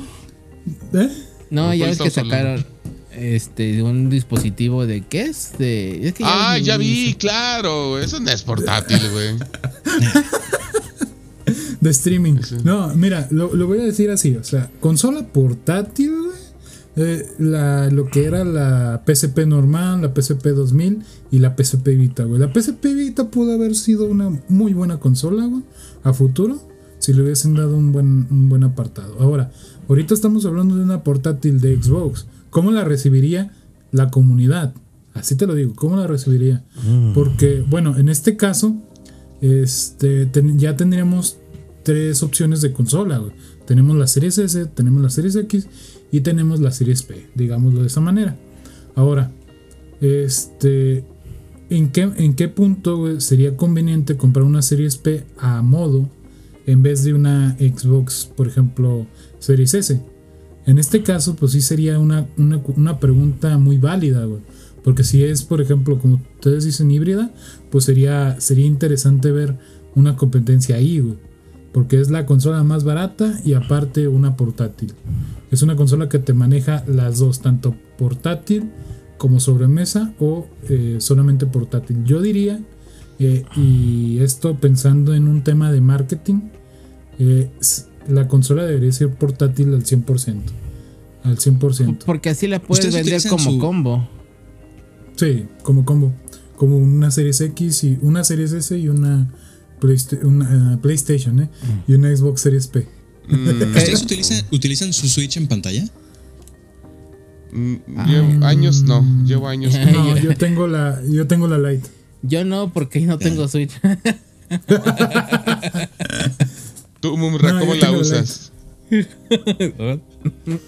¿Eh? No, ¿Por ya ves que hablando? sacaron este un dispositivo de ¿qué es? De, es que Ah, ni- ya vi, claro. Eso no es portátil, güey. De streaming. Sí. No, mira, lo, lo voy a decir así. O sea, consola portátil, güey. eh, la, lo que era la PSP normal, la PSP 2000 y la PSP Vita, güey. La PSP Vita pudo haber sido una muy buena consola, güey, a futuro, si le hubiesen dado un buen, un buen apartado. Ahora, ahorita estamos hablando de una portátil de Xbox. ¿Cómo la recibiría la comunidad? Así te lo digo, ¿cómo la recibiría? Porque, bueno, en este caso, este, ten- ya tendríamos tres opciones de consola. güey. Tenemos la Series S, tenemos la Series X y tenemos la Series P, digámoslo de esa manera. Ahora, este, ¿en qué, en qué punto güey, sería conveniente comprar una Series P a modo en vez de una Xbox, por ejemplo, Series S? En este caso, pues sí sería una, una, una pregunta muy válida, güey. Porque si es, por ejemplo, como ustedes dicen, híbrida, pues sería, sería interesante ver una competencia ahí, güey. Porque es la consola más barata y aparte una portátil. Es una consola que te maneja las dos, tanto portátil como sobremesa o eh, solamente portátil. Yo diría, eh, y esto pensando en un tema de marketing, eh, la consola debería ser portátil al 100%. Al 100%. Porque así la puedes vender como su- combo. Sí, como combo. Como una Series X y una Series S y una, Playsta- una, eh, PlayStation, ¿eh? Y una Xbox Series P. Mm, ¿Ustedes utilizan, utilizan su Switch en pantalla? mm, llevo años no, llevo años. no. No, yo tengo la, yo tengo la Lite. Yo no, porque no tengo Switch. Tú, Mumra, No, ¿cómo yo la tengo usas?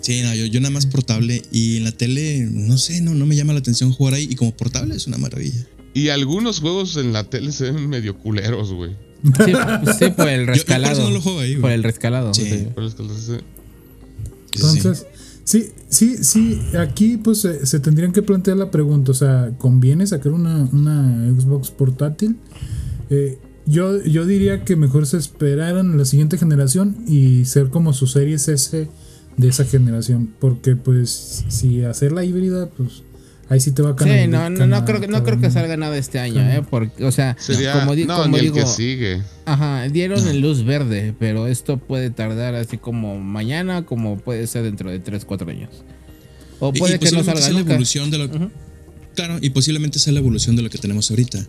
Sí, no, yo, yo nada más portable y en la tele, no sé, no, no me llama la atención jugar ahí y como portable es una maravilla. Y algunos juegos en la tele se ven medio culeros, güey. Sí, sí, por el yo por eso rescalado. no lo juego ahí, güey. por el rescalado. Sí. sí. Es que los- Sí. Entonces, Sí, sí, sí. Aquí pues se, se tendrían que plantear la pregunta, o sea, ¿conviene sacar una, una Xbox portátil? Eh, yo, yo diría que mejor se esperaran a la siguiente generación y ser como su Series S de esa generación. Porque pues si hacer la híbrida, pues ahí sí te va a Sí, canal- no, no, no creo que no creo que salga nada este año, Cana- eh, porque, o sea, Sería, como, di- no, como ni el digo, que sigue. ajá, dieron en luz verde, pero esto puede tardar así como mañana, como puede ser dentro de 3, 4 años. O puede y que no salga sea la evolución de lo Claro, y posiblemente sea la evolución de lo que tenemos ahorita.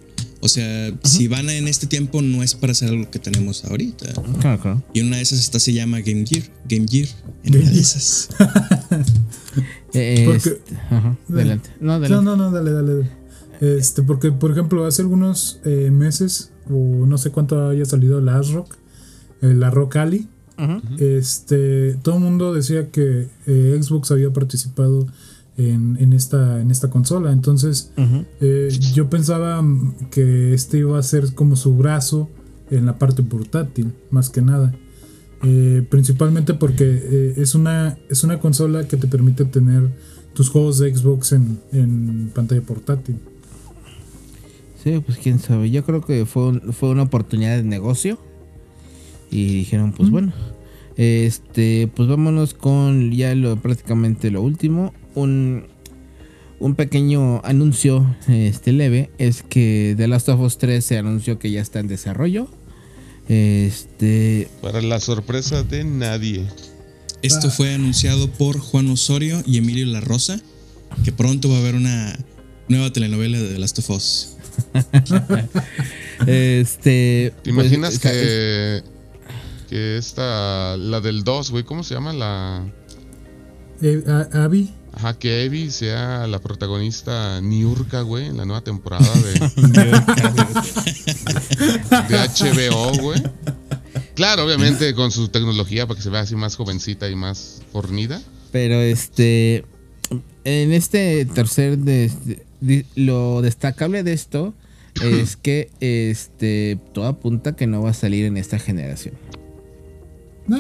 O sea, si van en este tiempo no es para hacer algo que tenemos ahorita. Claro, claro. Y una de esas hasta se llama Game Gear. Game Gear. En Game una de esas. Eh, Porque- este, ajá, adelante. No, adelante. No, no, no, dale, dale. dale. Este, porque, por ejemplo, hace algunos eh, meses, o no sé cuánto haya salido la ASRock, eh, la Rock Alley, Ujú. este, todo el mundo decía que eh, Xbox había participado en, en esta, en esta consola. Entonces, eh, yo pensaba mm, que este iba a ser como su brazo en la parte portátil, más que nada. Eh, principalmente porque eh, es, una, es una consola que te permite tener tus juegos de Xbox en, en pantalla portátil. Sí, pues quién sabe. Yo creo que fue, un- fue una oportunidad de negocio. Y dijeron, pues bueno. Este, pues vámonos con ya lo prácticamente lo último. Un, un pequeño anuncio este, leve es que The Last of Us 3 se anunció que ya está en desarrollo. Este, Para la sorpresa de nadie. Esto fue anunciado por Juan Osorio y Emilio La Rosa, que pronto va a haber una nueva telenovela de The Last of Us. este, ¿Te pues, imaginas está- que, que esta, la del 2, güey, ¿cómo se llama? La... Eh, Abby, Ajá, que Evie sea la protagonista Niurka, güey, en la nueva temporada de, de HBO, güey. Claro, obviamente con su tecnología para que se vea así más jovencita y más fornida. Pero este. En este tercer. de- de- lo destacable de esto es que este. Todo apunta que no va a salir en esta generación. no,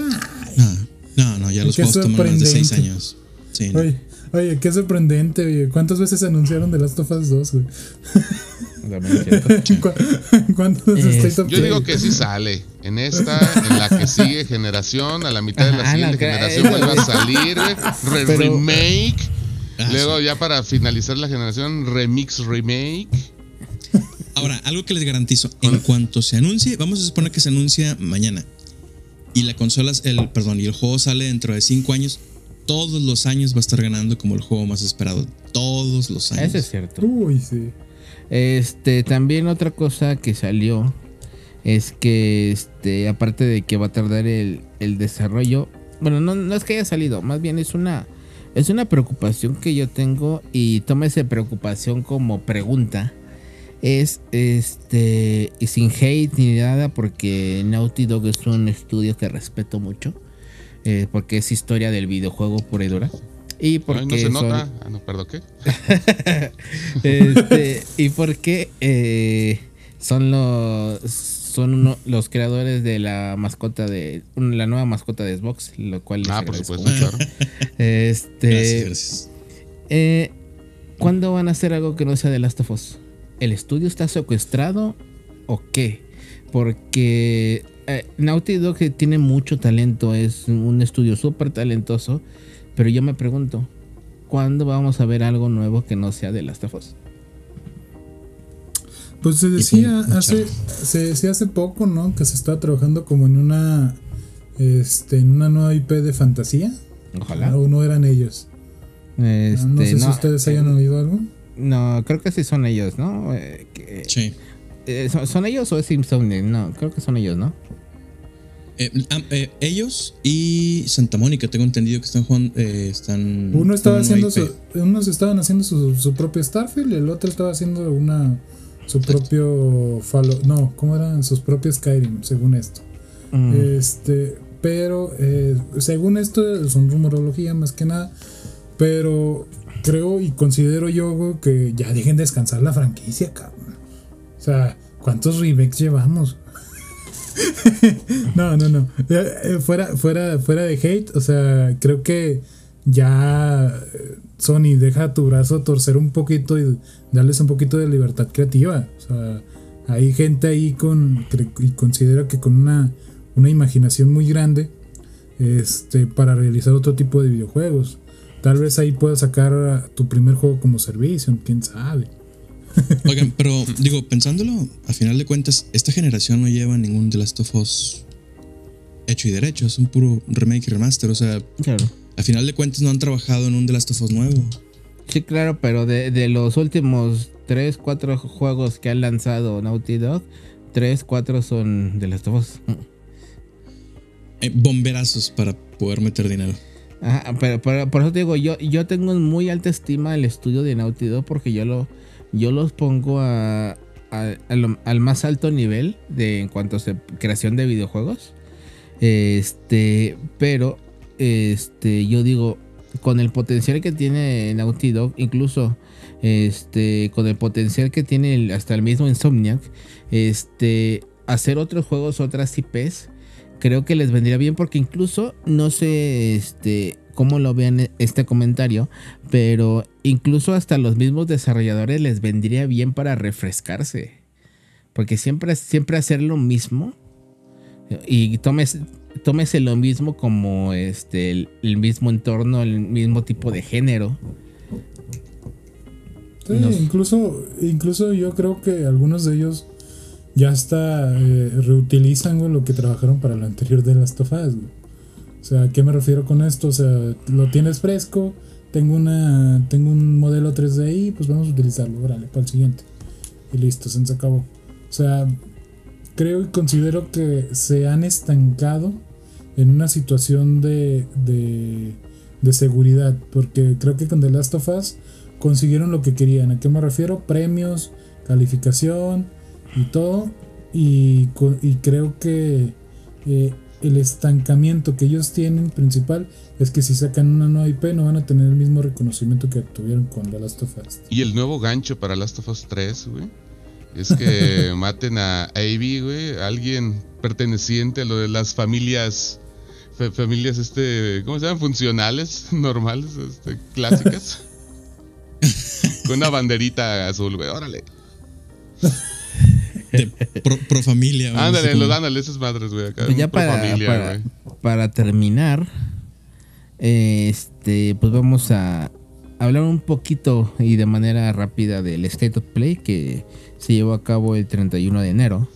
no, ya los juegos toman más de 6 sorprendente. años. Sí, no. Oye, qué sorprendente, oye. ¿Cuántas veces anunciaron The Last of Us 2, güey? También es cierto. ¿Cu- ¿Cuántos Eh, State of Yo Play? digo que sí sale. En esta, en la que sigue generación, a la mitad de la Ajá, siguiente generación vuelve a salir, güey, re- Pero- remake. Ah, Luego sí. ya para finalizar la generación, remix, remake. Ahora, algo que les garantizo, en cuanto se anuncie, vamos a suponer que se anuncia mañana. Y la consola, el, perdón, y el juego sale dentro de 5 años. Todos los años va a estar ganando como el juego más esperado. Todos los años. Eso es cierto. Uy, sí. Este, también otra cosa que salió es que, este, aparte de que va a tardar el, el desarrollo, bueno, no, no es que haya salido, más bien es una, es una preocupación que yo tengo y toma esa preocupación como pregunta. Es, este, y sin hate ni nada, porque Naughty Dog es un estudio que respeto mucho, eh, porque es historia del videojuego pura y dura. Y porque Ay, no se son- nota. Ah, no, perdón, ¿qué? este, y porque eh, son los son uno- los creadores de la mascota de un- la nueva mascota de Xbox, lo cual Ah, por supuesto, mucho. claro. Este, Gracias, gracias. eh, ¿cuándo van a hacer algo que no sea de Last of Us? ¿El estudio está secuestrado o qué? Porque eh, Naughty Dog que tiene mucho talento, es un estudio súper talentoso, pero yo me pregunto, ¿cuándo vamos a ver algo nuevo que no sea de Last of Us? Pues se decía hace, se decía hace poco, ¿no? Que se estaba trabajando como en una, este, en una nueva IP de fantasía. Ojalá. O no eran ellos. Este, no sé si ustedes hayan oído algo. no, creo que sí son ellos, ¿no? Eh, que- Sí. eh, ¿son, son ellos o es Insomniac? No, creo que son ellos, ¿no? Eh, ah, eh, ellos y Santa Mónica, tengo entendido que están jugando. eh, están Uno estaba haciendo su, unos estaban haciendo su, su propio Starfield y el otro estaba haciendo una su propio Fallout, no, ¿cómo eran sus propios Skyrim, según esto? Mm. Este, pero eh, según esto es un rumorología más que nada, pero creo y considero yo que ya dejen descansar la franquicia, cabrón. O sea, ¿cuántos remakes llevamos? no, no, no. Eh, eh, fuera, fuera, fuera de hate, o sea, creo que ya eh, Sony deja tu brazo torcer un poquito y darles un poquito de libertad creativa. O sea, hay gente ahí con y considero que con una, una imaginación muy grande este, para realizar otro tipo de videojuegos. Tal vez ahí puedas sacar tu primer juego como servicio, quién sabe. Oigan, pero digo, pensándolo, a final de cuentas, esta generación no lleva ningún The Last of Us hecho y derecho, es un puro remake y remaster, o sea, Claro. a final de cuentas no han trabajado en un The Last of Us nuevo. Sí, claro, pero de, de los últimos 3, 4 juegos que han lanzado Naughty Dog, 3, 4 son de las dos. Eh, bomberazos para poder meter dinero. Ajá, pero, pero por eso te digo, yo, yo tengo en muy alta estima el estudio de Naughty Dog porque yo lo yo los pongo a, al más alto nivel de en cuanto a creación de videojuegos. Este, pero este, yo digo, con el potencial que tiene Naughty Dog, incluso este, con el potencial que tiene hasta el mismo Insomniac, este, hacer otros juegos, otras IPs, creo que les vendría bien porque incluso no sé este cómo lo vean este comentario, pero incluso hasta los mismos desarrolladores les vendría bien para refrescarse. Porque siempre, siempre hacer lo mismo y tomes, tómese lo mismo como este, el, el mismo entorno, el mismo tipo de género. Sí, incluso, incluso yo creo que algunos de ellos ya hasta eh, reutilizan güey, lo que trabajaron para lo anterior de Last of Us. güey. O sea, ¿a qué me refiero con esto? O sea, lo tienes fresco, tengo una tengo un modelo 3D ahí, pues vamos a utilizarlo, órale, para el siguiente. Y listo, se nos acabó. O sea, creo y considero que se han estancado en una situación de, de, de seguridad, porque creo que con The Last of Us consiguieron lo que querían. ¿A qué me refiero? Premios, calificación y todo. Y, y creo que eh, el estancamiento que ellos tienen principal es que si sacan una nueva IP no van a tener el mismo reconocimiento que tuvieron con The Last of Us. Y el nuevo gancho para Last of Us 3, güey, es que maten a Abby, güey, alguien perteneciente a lo de las familias, fa- familias, este, ¿cómo se llaman? Funcionales, normales, este, clásicas. Con una banderita azul, güey, órale. De pro, pro familia. Ándale, los ándale, esas madres, güey, acá. Pues ya para, familia, para, güey. para terminar, este, pues vamos a hablar un poquito y de manera rápida del State of Play que se llevó a cabo el 31 de enero.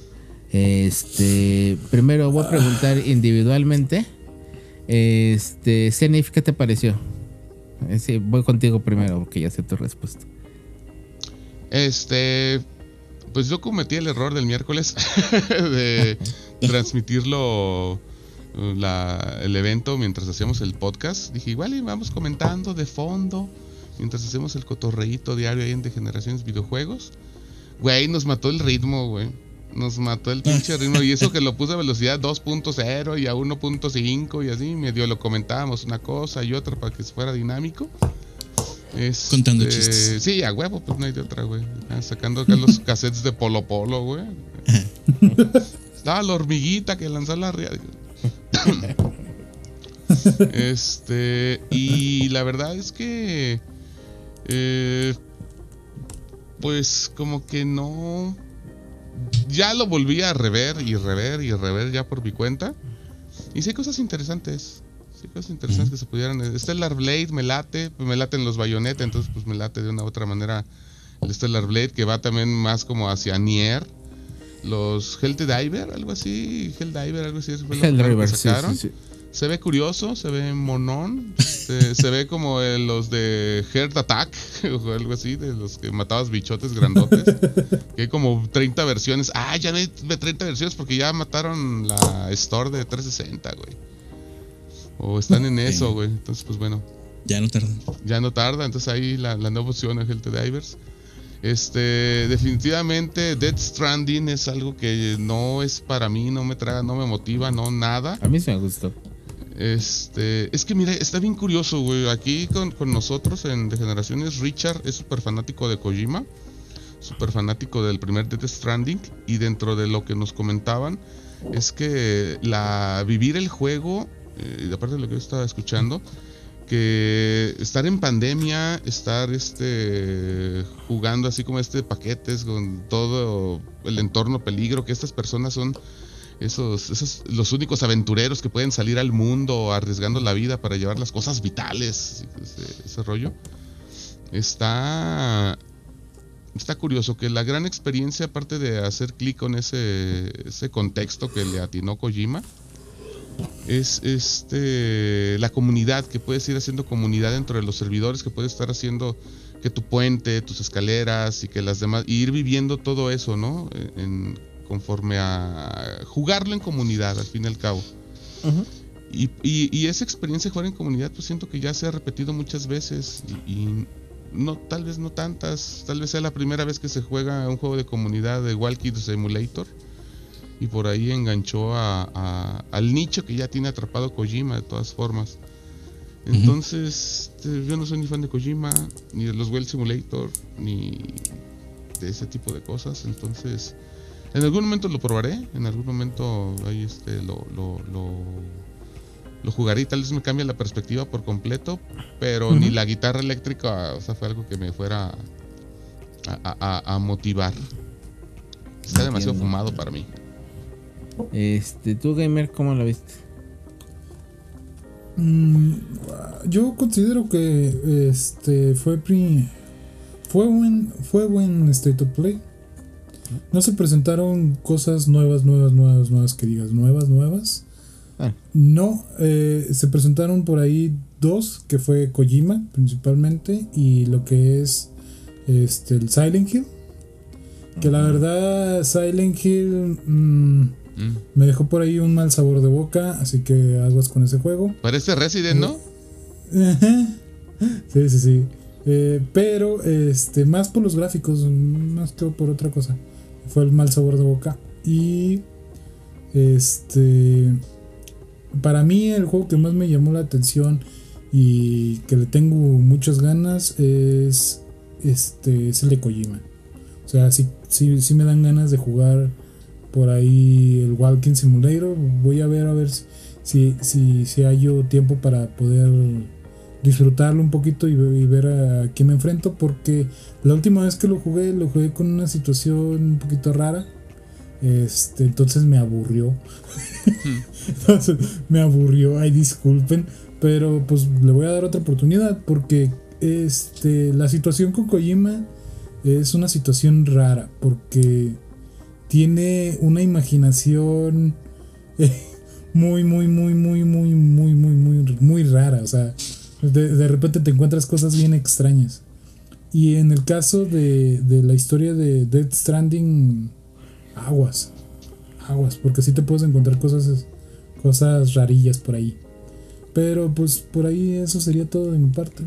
Este, primero voy a preguntar individualmente. Este, Zenith, ¿qué te pareció? Eh, Sí, voy contigo primero porque ya sé tu respuesta. Este, pues yo cometí el error del miércoles de transmitirlo la- el evento mientras hacíamos el podcast. Dije, igual y vamos comentando de fondo mientras hacemos el cotorreíto diario ahí en de Generaciones Videojuegos. Güey, nos mató el ritmo, güey. Nos mató el pinche ritmo. Y eso que lo puse a velocidad 2.0 y a 1.5 y así, medio lo comentábamos una cosa y otra para que fuera dinámico. Este, Contando chistes. Sí, a huevo, pues no hay de otra, güey. Sacando acá los cassettes de Polo Polo, güey. Estaba la hormiguita que lanzó la ria- Este, y la verdad es que. eh, pues como que no. Ya lo volví a rever y rever y rever ya por mi cuenta. Y sí hay cosas interesantes. Sí cosas interesantes que se pudieran. Stellar Blade me late, pues me laten los Bayonetta, entonces pues me late de una u otra manera el Stellar Blade que va también más como hacia Nier. Los Helldiver, algo así, Helldiver, algo así, fue Helldiver, sí, sí, sí. Se ve curioso, se ve monón, se, se ve como eh, los de Heart Attack o algo así, de los que matabas bichotes grandotes. que hay como 30 versiones. Ah, ya no hay 30 versiones porque ya mataron la store de 360, güey. O están en eso, güey. Entonces, pues bueno, Ya no tardan. ya no tarda. Entonces ahí la, la nueva opción es Health Divers. Este, definitivamente Dead Stranding es algo que no es para mí, no me traga, no me motiva, no nada. A mí sí me gustó. Este, es que mira, está bien curioso, güey. Aquí con, con nosotros en De Generaciones, Richard es súper fanático de Kojima, súper fanático del primer Death Stranding. Y dentro de lo que nos comentaban, es que la vivir el juego, eh, y aparte de lo que yo estaba escuchando, que estar en pandemia, estar este jugando así como este paquetes con todo el entorno peligro, que estas personas son esos, esos los únicos aventureros que pueden salir al mundo arriesgando la vida para llevar las cosas vitales, ese, rollo. Está está curioso que la gran experiencia, aparte de hacer clic con ese, ese contexto que le atinó Kojima, es este la comunidad que puedes ir haciendo comunidad dentro de los servidores que puedes estar haciendo que tu puente tus escaleras y que las demás y ir viviendo todo eso no en, conforme a jugarlo en comunidad al fin y al cabo. Y, y, esa experiencia de jugar en comunidad pues siento que ya se ha repetido muchas veces y, no tal vez no tantas tal vez sea la primera vez que se juega un juego de comunidad de Walkie Simulator y por ahí enganchó a, al nicho que ya tiene atrapado Kojima de todas formas. Entonces, este, yo no soy ni fan de Kojima, ni de los Well Simulator, ni de ese tipo de cosas. Entonces, en algún momento lo probaré, en algún momento ahí este, lo, lo, lo, jugaré y tal vez me cambie la perspectiva por completo, pero ni la guitarra eléctrica, o sea, fue algo que me fuera a, a motivar. Está demasiado fumado para mí. Este, tú gamer, ¿cómo lo viste? Mm, yo considero que este fue fue buen fue buen State of Play. No se presentaron cosas nuevas, nuevas, nuevas, nuevas que digas nuevas, nuevas. Ah. No, eh, se presentaron por ahí dos, que fue Kojima principalmente, y lo que es este, el Silent Hill. Que la verdad, Silent Hill... Mm, me dejó por ahí un mal sabor de boca, así que aguas con ese juego. Parece Resident, ¿no? sí, sí, sí. Eh, pero este, más por los gráficos, más que por otra cosa. Fue el mal sabor de boca. Y este para mí el juego que más me llamó la atención y que le tengo muchas ganas es este es el de Kojima. O sea, sí, sí, sí me dan ganas de jugar por ahí el Walking Simulator. Voy a ver a ver si, si, si hallo tiempo para poder disfrutarlo un poquito y, ver a quién me enfrento. Porque la última vez que lo jugué, lo jugué con una situación un poquito rara. Este, entonces me aburrió. entonces me aburrió, ay disculpen. Pero pues le voy a dar otra oportunidad. Porque este, la situación con Kojima es una situación rara. Porque tiene una imaginación muy, muy, muy, muy, muy, muy, muy, muy, muy rara. O sea, de, repente te encuentras cosas bien extrañas. Y en el caso de, de la historia de Dead Stranding, aguas. Aguas, porque sí te puedes encontrar cosas, cosas rarillas por ahí. Pero pues por ahí eso sería todo de mi parte.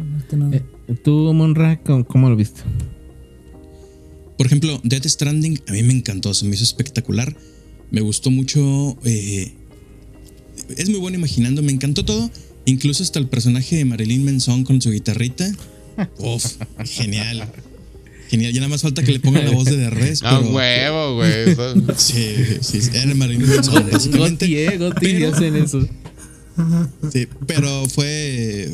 Eh, ¿Tú, Monra, cómo lo viste? Por ejemplo, Death Stranding a mí me encantó, se me hizo espectacular. Me gustó mucho. Eh, es muy bueno imaginando, me encantó todo. Incluso hasta el personaje de Marilyn Manson con su guitarrita. Uf, genial. Genial, ya nada más falta que le pongan la voz de Derres. Ah, huevo, güey. sí, sí, era Marilyn Manson, básicamente. Goti, eh, Goti, hacen eso. Sí, pero fue.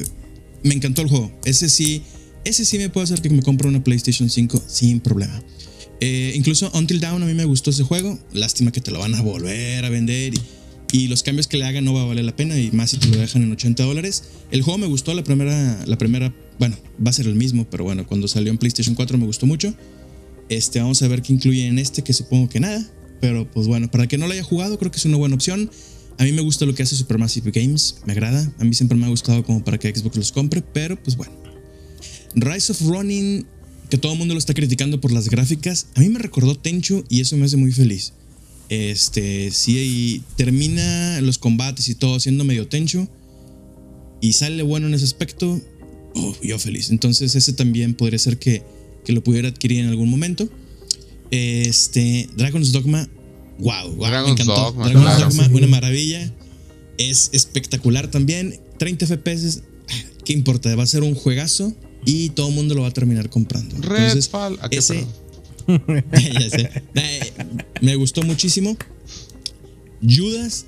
Me encantó el juego. Ese sí, ese sí me puede hacer que me compre una PlayStation 5 sin problema. Eh, incluso Until Dawn a mí me gustó ese juego. Lástima que te lo van a volver a vender y, los cambios que le hagan no va a valer la pena y más si te lo dejan en 80 dólares. El juego me gustó la primera, la primera, bueno, va a ser el mismo, pero bueno, cuando salió en PlayStation 4 me gustó mucho. Este, vamos a ver qué incluye en este, que supongo que nada. Pero pues bueno, para que no lo haya jugado, creo que es una buena opción. A mí me gusta lo que hace Supermassive Games, me agrada. A mí siempre me ha gustado como para que Xbox los compre, pero pues bueno. Rise of Running que todo el mundo lo está criticando por las gráficas, a mí me recordó Tenchu y eso me hace muy feliz. Este, si termina los combates y todo siendo medio Tenchu y sale bueno en ese aspecto, oh, yo feliz. Entonces ese también podría ser que, que lo pudiera adquirir en algún momento. Este, Dragon's Dogma, wow, wow me encantó. Dragon's Dogma, una maravilla. Es espectacular también. 30 FPS, ¿qué importa? Va a ser un juegazo y todo el mundo lo va a terminar comprando. Redfall, ¿a qué ese, ya sé. Me gustó muchísimo. Judas,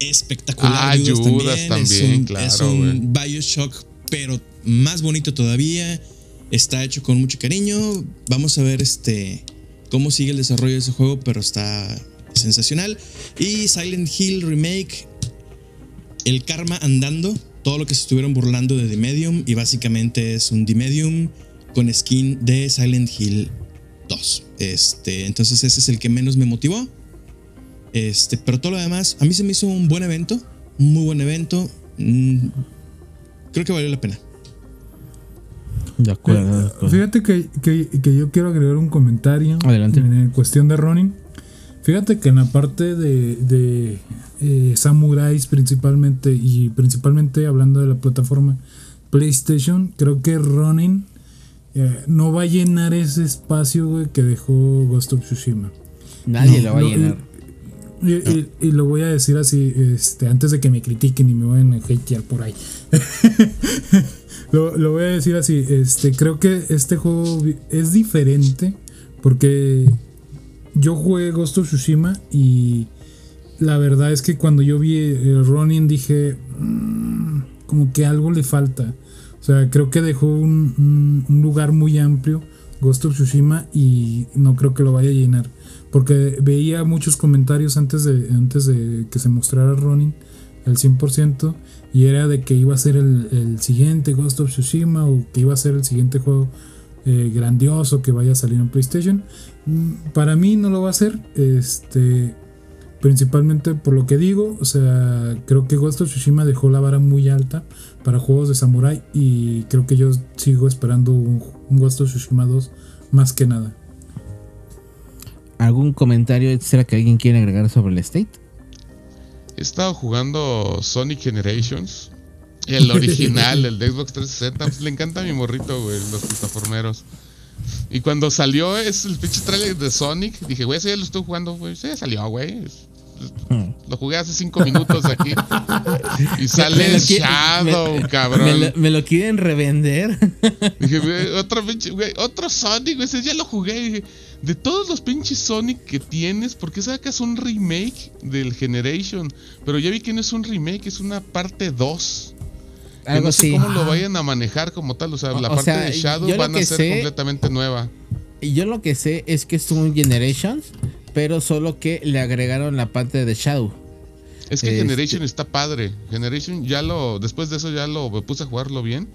espectacular. Ah, Judas, también, es un, claro. Es un Bioshock pero más bonito todavía. Está hecho con mucho cariño. Vamos a ver este cómo sigue el desarrollo de ese juego, pero está sensacional. Y Silent Hill Remake, el karma andando, todo lo que se estuvieron burlando de The Medium y básicamente es un The Medium con skin de Silent Hill 2. Este, entonces ese es el que menos me motivó. Este, pero todo lo demás, a mí se me hizo un buen evento, un muy buen evento. Mm, creo que valió la pena. De acuerdo, de acuerdo. Fíjate que, que- que yo quiero agregar un comentario Adelante. en cuestión de Ronin. Fíjate que en la parte de, de eh, samuráis principalmente y principalmente hablando de la plataforma PlayStation, creo que Ronin eh, no va a llenar ese espacio güey, que dejó Ghost of Tsushima. Nadie No, lo va a llenar. Y, y- y lo voy a decir así, este, antes de que me critiquen y me vayan a hatear por ahí. lo, lo voy a decir así, este, creo que este juego es diferente porque yo jugué Ghost of Tsushima y la verdad es que cuando yo vi el Ronin dije, "Mm, como que algo le falta. O sea, creo que dejó un, lugar muy amplio Ghost of Tsushima y no creo que lo vaya a llenar. Porque veía muchos comentarios antes de, antes de que se mostrara Ronin al 100% y era de que iba a ser el, el siguiente Ghost of Tsushima o que iba a ser el siguiente juego eh, grandioso que vaya a salir en PlayStation. Mm, Para mí no lo va a ser. Este, principalmente por lo que digo, o sea, creo que Ghost of Tsushima dejó la vara muy alta para juegos de samurai y creo que yo sigo esperando un, un Ghost of Tsushima 2 más que nada. ¿Algún comentario extra que alguien quiera agregar sobre el State? He estado jugando Sonic Generations. El original, el de Xbox 360. Pues, le encanta a mi morrito, güey, los plataformeros. Y cuando salió es el pinche trailer de Sonic, dije, güey, ese ya lo estoy jugando, güey. Sí, ya salió, güey. Es- Lo jugué hace cinco minutos aquí. Y sale qui- Shadow, me- cabrón. Me lo, me lo quieren revender. Dije, güey, otro pinche, güey, otro Sonic, güey, ese ya lo jugué. Dije, de todos los pinches Sonic que tienes, ¿por qué sacas un remake del Generation? Pero ya vi que no es un remake, es una parte 2. Algo no sé así. cómo lo vayan a manejar como tal. O sea, O- la o parte sea, de Shadow van a ser sé- completamente nueva. Y yo lo que sé es que es un Generations, pero solo que le agregaron la parte de Shadow. Es que Este- Generation está padre. Generation ya lo. Después de eso ya lo me puse a jugarlo bien.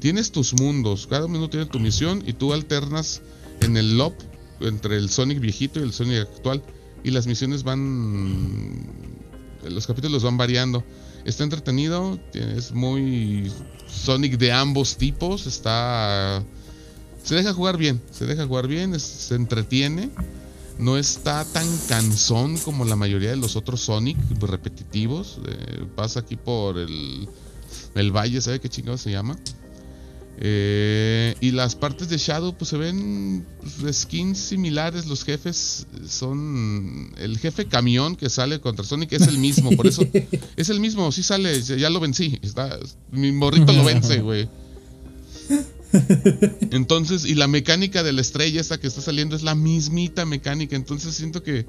Tienes tus mundos. Cada mundo tiene tu misión. Y tú alternas en el lob entre el Sonic viejito y el Sonic actual. Y las misiones van. Los capítulos van variando. Está entretenido. Es muy Sonic de ambos tipos. Está. Se deja jugar bien. Se deja jugar bien. se entretiene. No está tan cansón como la mayoría de los otros Sonic repetitivos. Eh, pasa aquí por el, el valle, ¿sabe qué chingado se llama? Eh, y las partes de Shadow pues se ven pues, skins similares. Los jefes son... El jefe camión que sale contra Sonic es el mismo. Por eso es el mismo. Sí sale. ya- Ya lo vencí. Está, mi morrito lo vence, güey. Entonces, y la mecánica de la estrella esta que está saliendo es la mismita mecánica. Entonces siento que,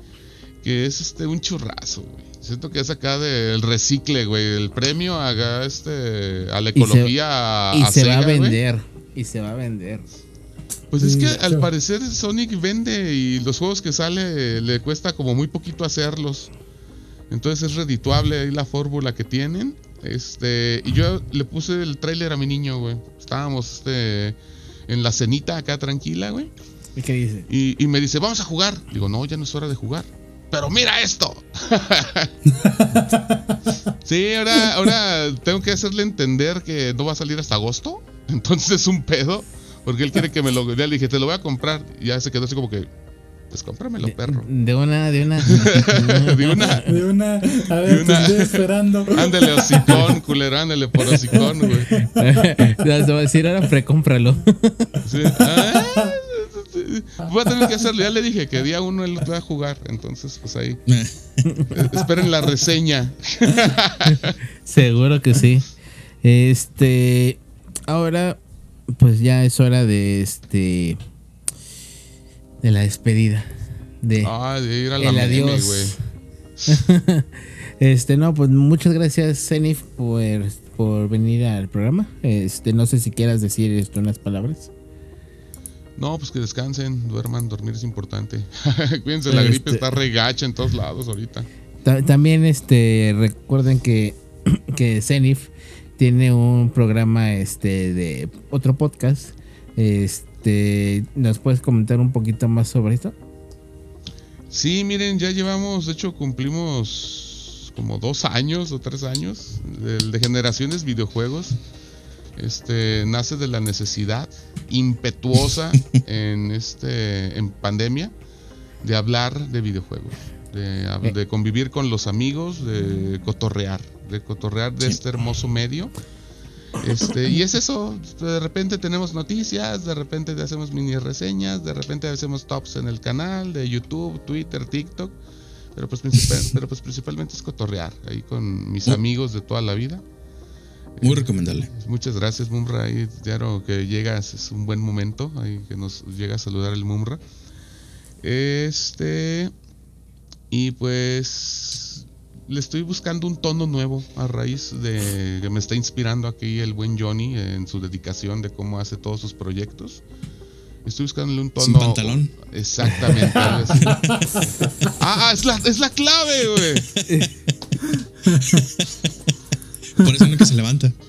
que es este un churrazo, güey. Siento que es acá del recicle, güey. El premio haga este a la Y se- ecología y a se va a güey. vender. Y se va a vender. Pues es que al parecer Sonic vende y los juegos que sale le cuesta como muy poquito hacerlos. Entonces es redituable ahí la fórmula que tienen. Este, y yo le puse el tráiler a mi niño, güey. Estábamos este, en la cenita acá tranquila, güey. ¿Y qué dice? Y, y me dice, vamos a jugar. Digo, no, ya no es hora de jugar. Pero mira esto. sí, ahora, ahora tengo que hacerle entender que no va a salir hasta agosto. Entonces es un pedo. Porque él quiere que me lo... Ya le dije, te lo voy a comprar. Y ya se quedó así como que... Pues cómpramelo, perro. De una, de una. De una... De una, a De ver, te estoy esperando. Ándale, hocicón, culero, ándale por hocicón, güey. Ya se va a decir ahora precómpralo. Sí. Ah, voy a tener que hacerlo. Ya le dije que día uno él va a jugar. Entonces, pues ahí. Esperen la reseña. Seguro que sí. Este. Ahora, pues ya es hora de este. De la despedida. De Ah, de ir a la el adiós. güey. este, no, pues muchas gracias, Zenith, por, por venir al programa. Este, no sé si quieras decir esto unas palabras. No, pues que descansen, duerman, dormir es importante. Cuídense, la gripe Este- está regacha en todos lados ahorita. Ta- También este recuerden que, que Zenith tiene un programa este de otro podcast. Este, ¿nos puedes comentar un poquito más sobre esto? Sí, miren, ya llevamos, de hecho cumplimos como dos años o tres años del de generaciones videojuegos. Este nace de la necesidad impetuosa en este en pandemia de hablar de videojuegos, de, Eh. de convivir con los amigos, de cotorrear, de cotorrear de este hermoso medio. Este, y es eso, de repente tenemos noticias, de repente hacemos mini reseñas, de repente hacemos tops en el canal de YouTube, Twitter, TikTok, pero pues, principal- pero pues principalmente es cotorrear ahí con mis amigos de toda la vida. Muy recomendable. Muchas gracias, Mumra. Ahí, claro que llegas, es un buen momento. Ahí que nos llega a saludar el Mumra. Este. Y pues. Le estoy buscando un tono nuevo a raíz de que me está inspirando aquí el buen Johnny en su dedicación de cómo hace todos sus proyectos. Estoy buscándole un tono. Sin pantalón. Exactamente. ah, ah, es la, es la clave, güey. Por eso nunca se levanta.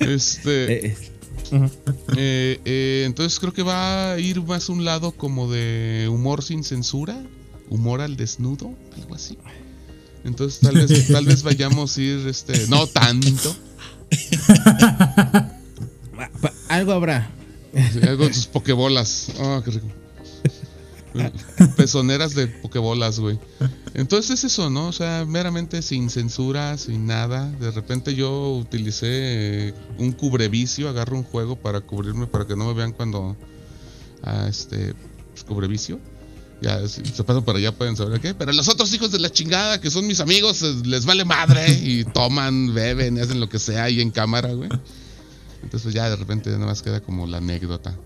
Este. Eh, eh. Eh, eh, entonces creo que va a ir más a un lado como de humor sin censura, humor al desnudo, algo así. Entonces tal vez, tal vez vayamos a ir, este, no tanto, algo habrá. sí, algo de sus pokebolas. Ah, qué rico. Pezoneras de pokebolas, güey. Entonces es eso, ¿no? O sea, meramente sin censura, sin nada. De repente yo utilicé eh, un cubrevicio, agarro un juego para cubrirme, para que no me vean cuando... Ah, este... Pues, cubrevicio. Ya, si se pasan por allá pueden saber qué. Pero los otros hijos de la chingada, que son mis amigos, eh, les vale madre y toman, beben, hacen lo que sea ahí en cámara, güey. Entonces pues, ya de repente nada más queda como la anécdota.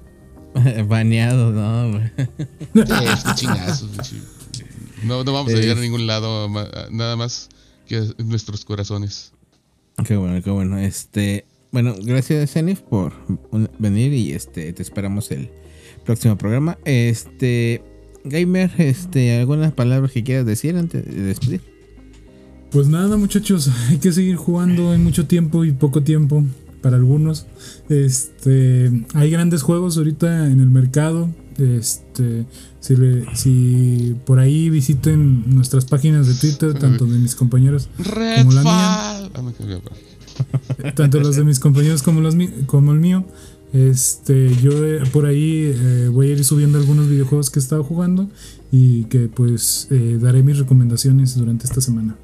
Baneado, no, güey. Es. No, no vamos a llegar a ningún lado, nada más que nuestros corazones. Qué bueno, qué bueno. Este, bueno, gracias Zenith por venir y este te esperamos el próximo programa. Este, gamer, este, algunas palabras que quieras decir antes de despedir. Pues nada, muchachos, hay que seguir jugando en mucho tiempo y poco tiempo para algunos. Este, hay grandes juegos ahorita en el mercado. Este, si, le- si por ahí visiten nuestras páginas de Twitter, tanto de mis compañeros, Como la Redfall. Ah, pa. tanto los de mis compañeros como los como el mío. Este, yo eh, por ahí eh, voy a ir subiendo algunos videojuegos que he estado jugando y que pues eh, daré mis recomendaciones durante esta semana.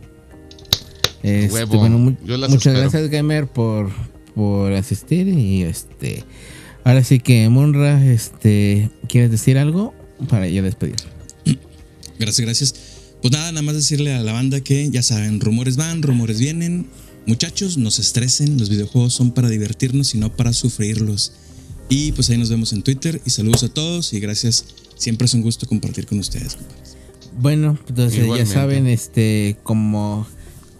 Este, bueno, mu- muchas espero. gracias gamer por por asistir y este ahora sí que Munra, este, ¿quieres decir algo para ya despedir? Gracias, gracias. Pues nada, nada más decirle a la banda que ya saben, rumores van, rumores vienen. Muchachos, no se estresen, los videojuegos son para divertirnos y no para sufrirlos. Y pues ahí nos vemos en Twitter y saludos a todos y gracias. Siempre es un gusto compartir con ustedes, compadres. Bueno, entonces Igualmente. ya saben, este, como,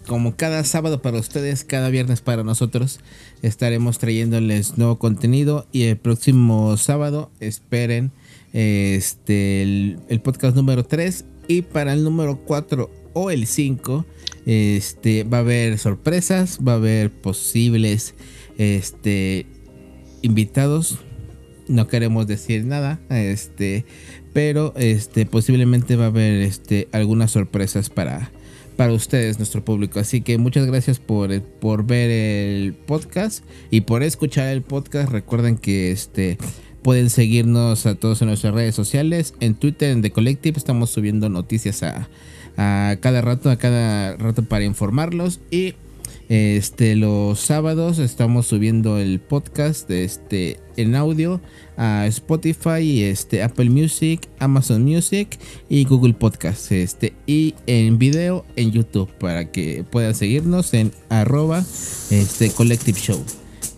como cada sábado para ustedes, cada viernes para nosotros, estaremos trayéndoles nuevo contenido y el próximo sábado esperen este el, podcast número 3 y para el número 4 o el 5 este va a haber sorpresas, va a haber posibles este invitados. No queremos decir nada, este, pero este posiblemente va a haber este algunas sorpresas para para ustedes, nuestro público. Así que muchas gracias por, por ver el podcast y por escuchar el podcast. Recuerden que este pueden seguirnos a todos en nuestras redes sociales. En Twitter, en The Collective, estamos subiendo noticias a, a cada rato, a cada rato para informarlos. Y este los sábados estamos subiendo el podcast este en audio a Spotify este Apple Music, Amazon Music y Google Podcast este y en video en YouTube para que puedan seguirnos en arroba este Collective Show.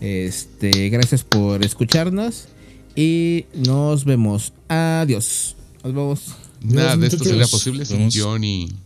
Este, gracias por escucharnos y nos vemos. Adiós. Nos vemos. Nada de esto sería posible sin. Johnny.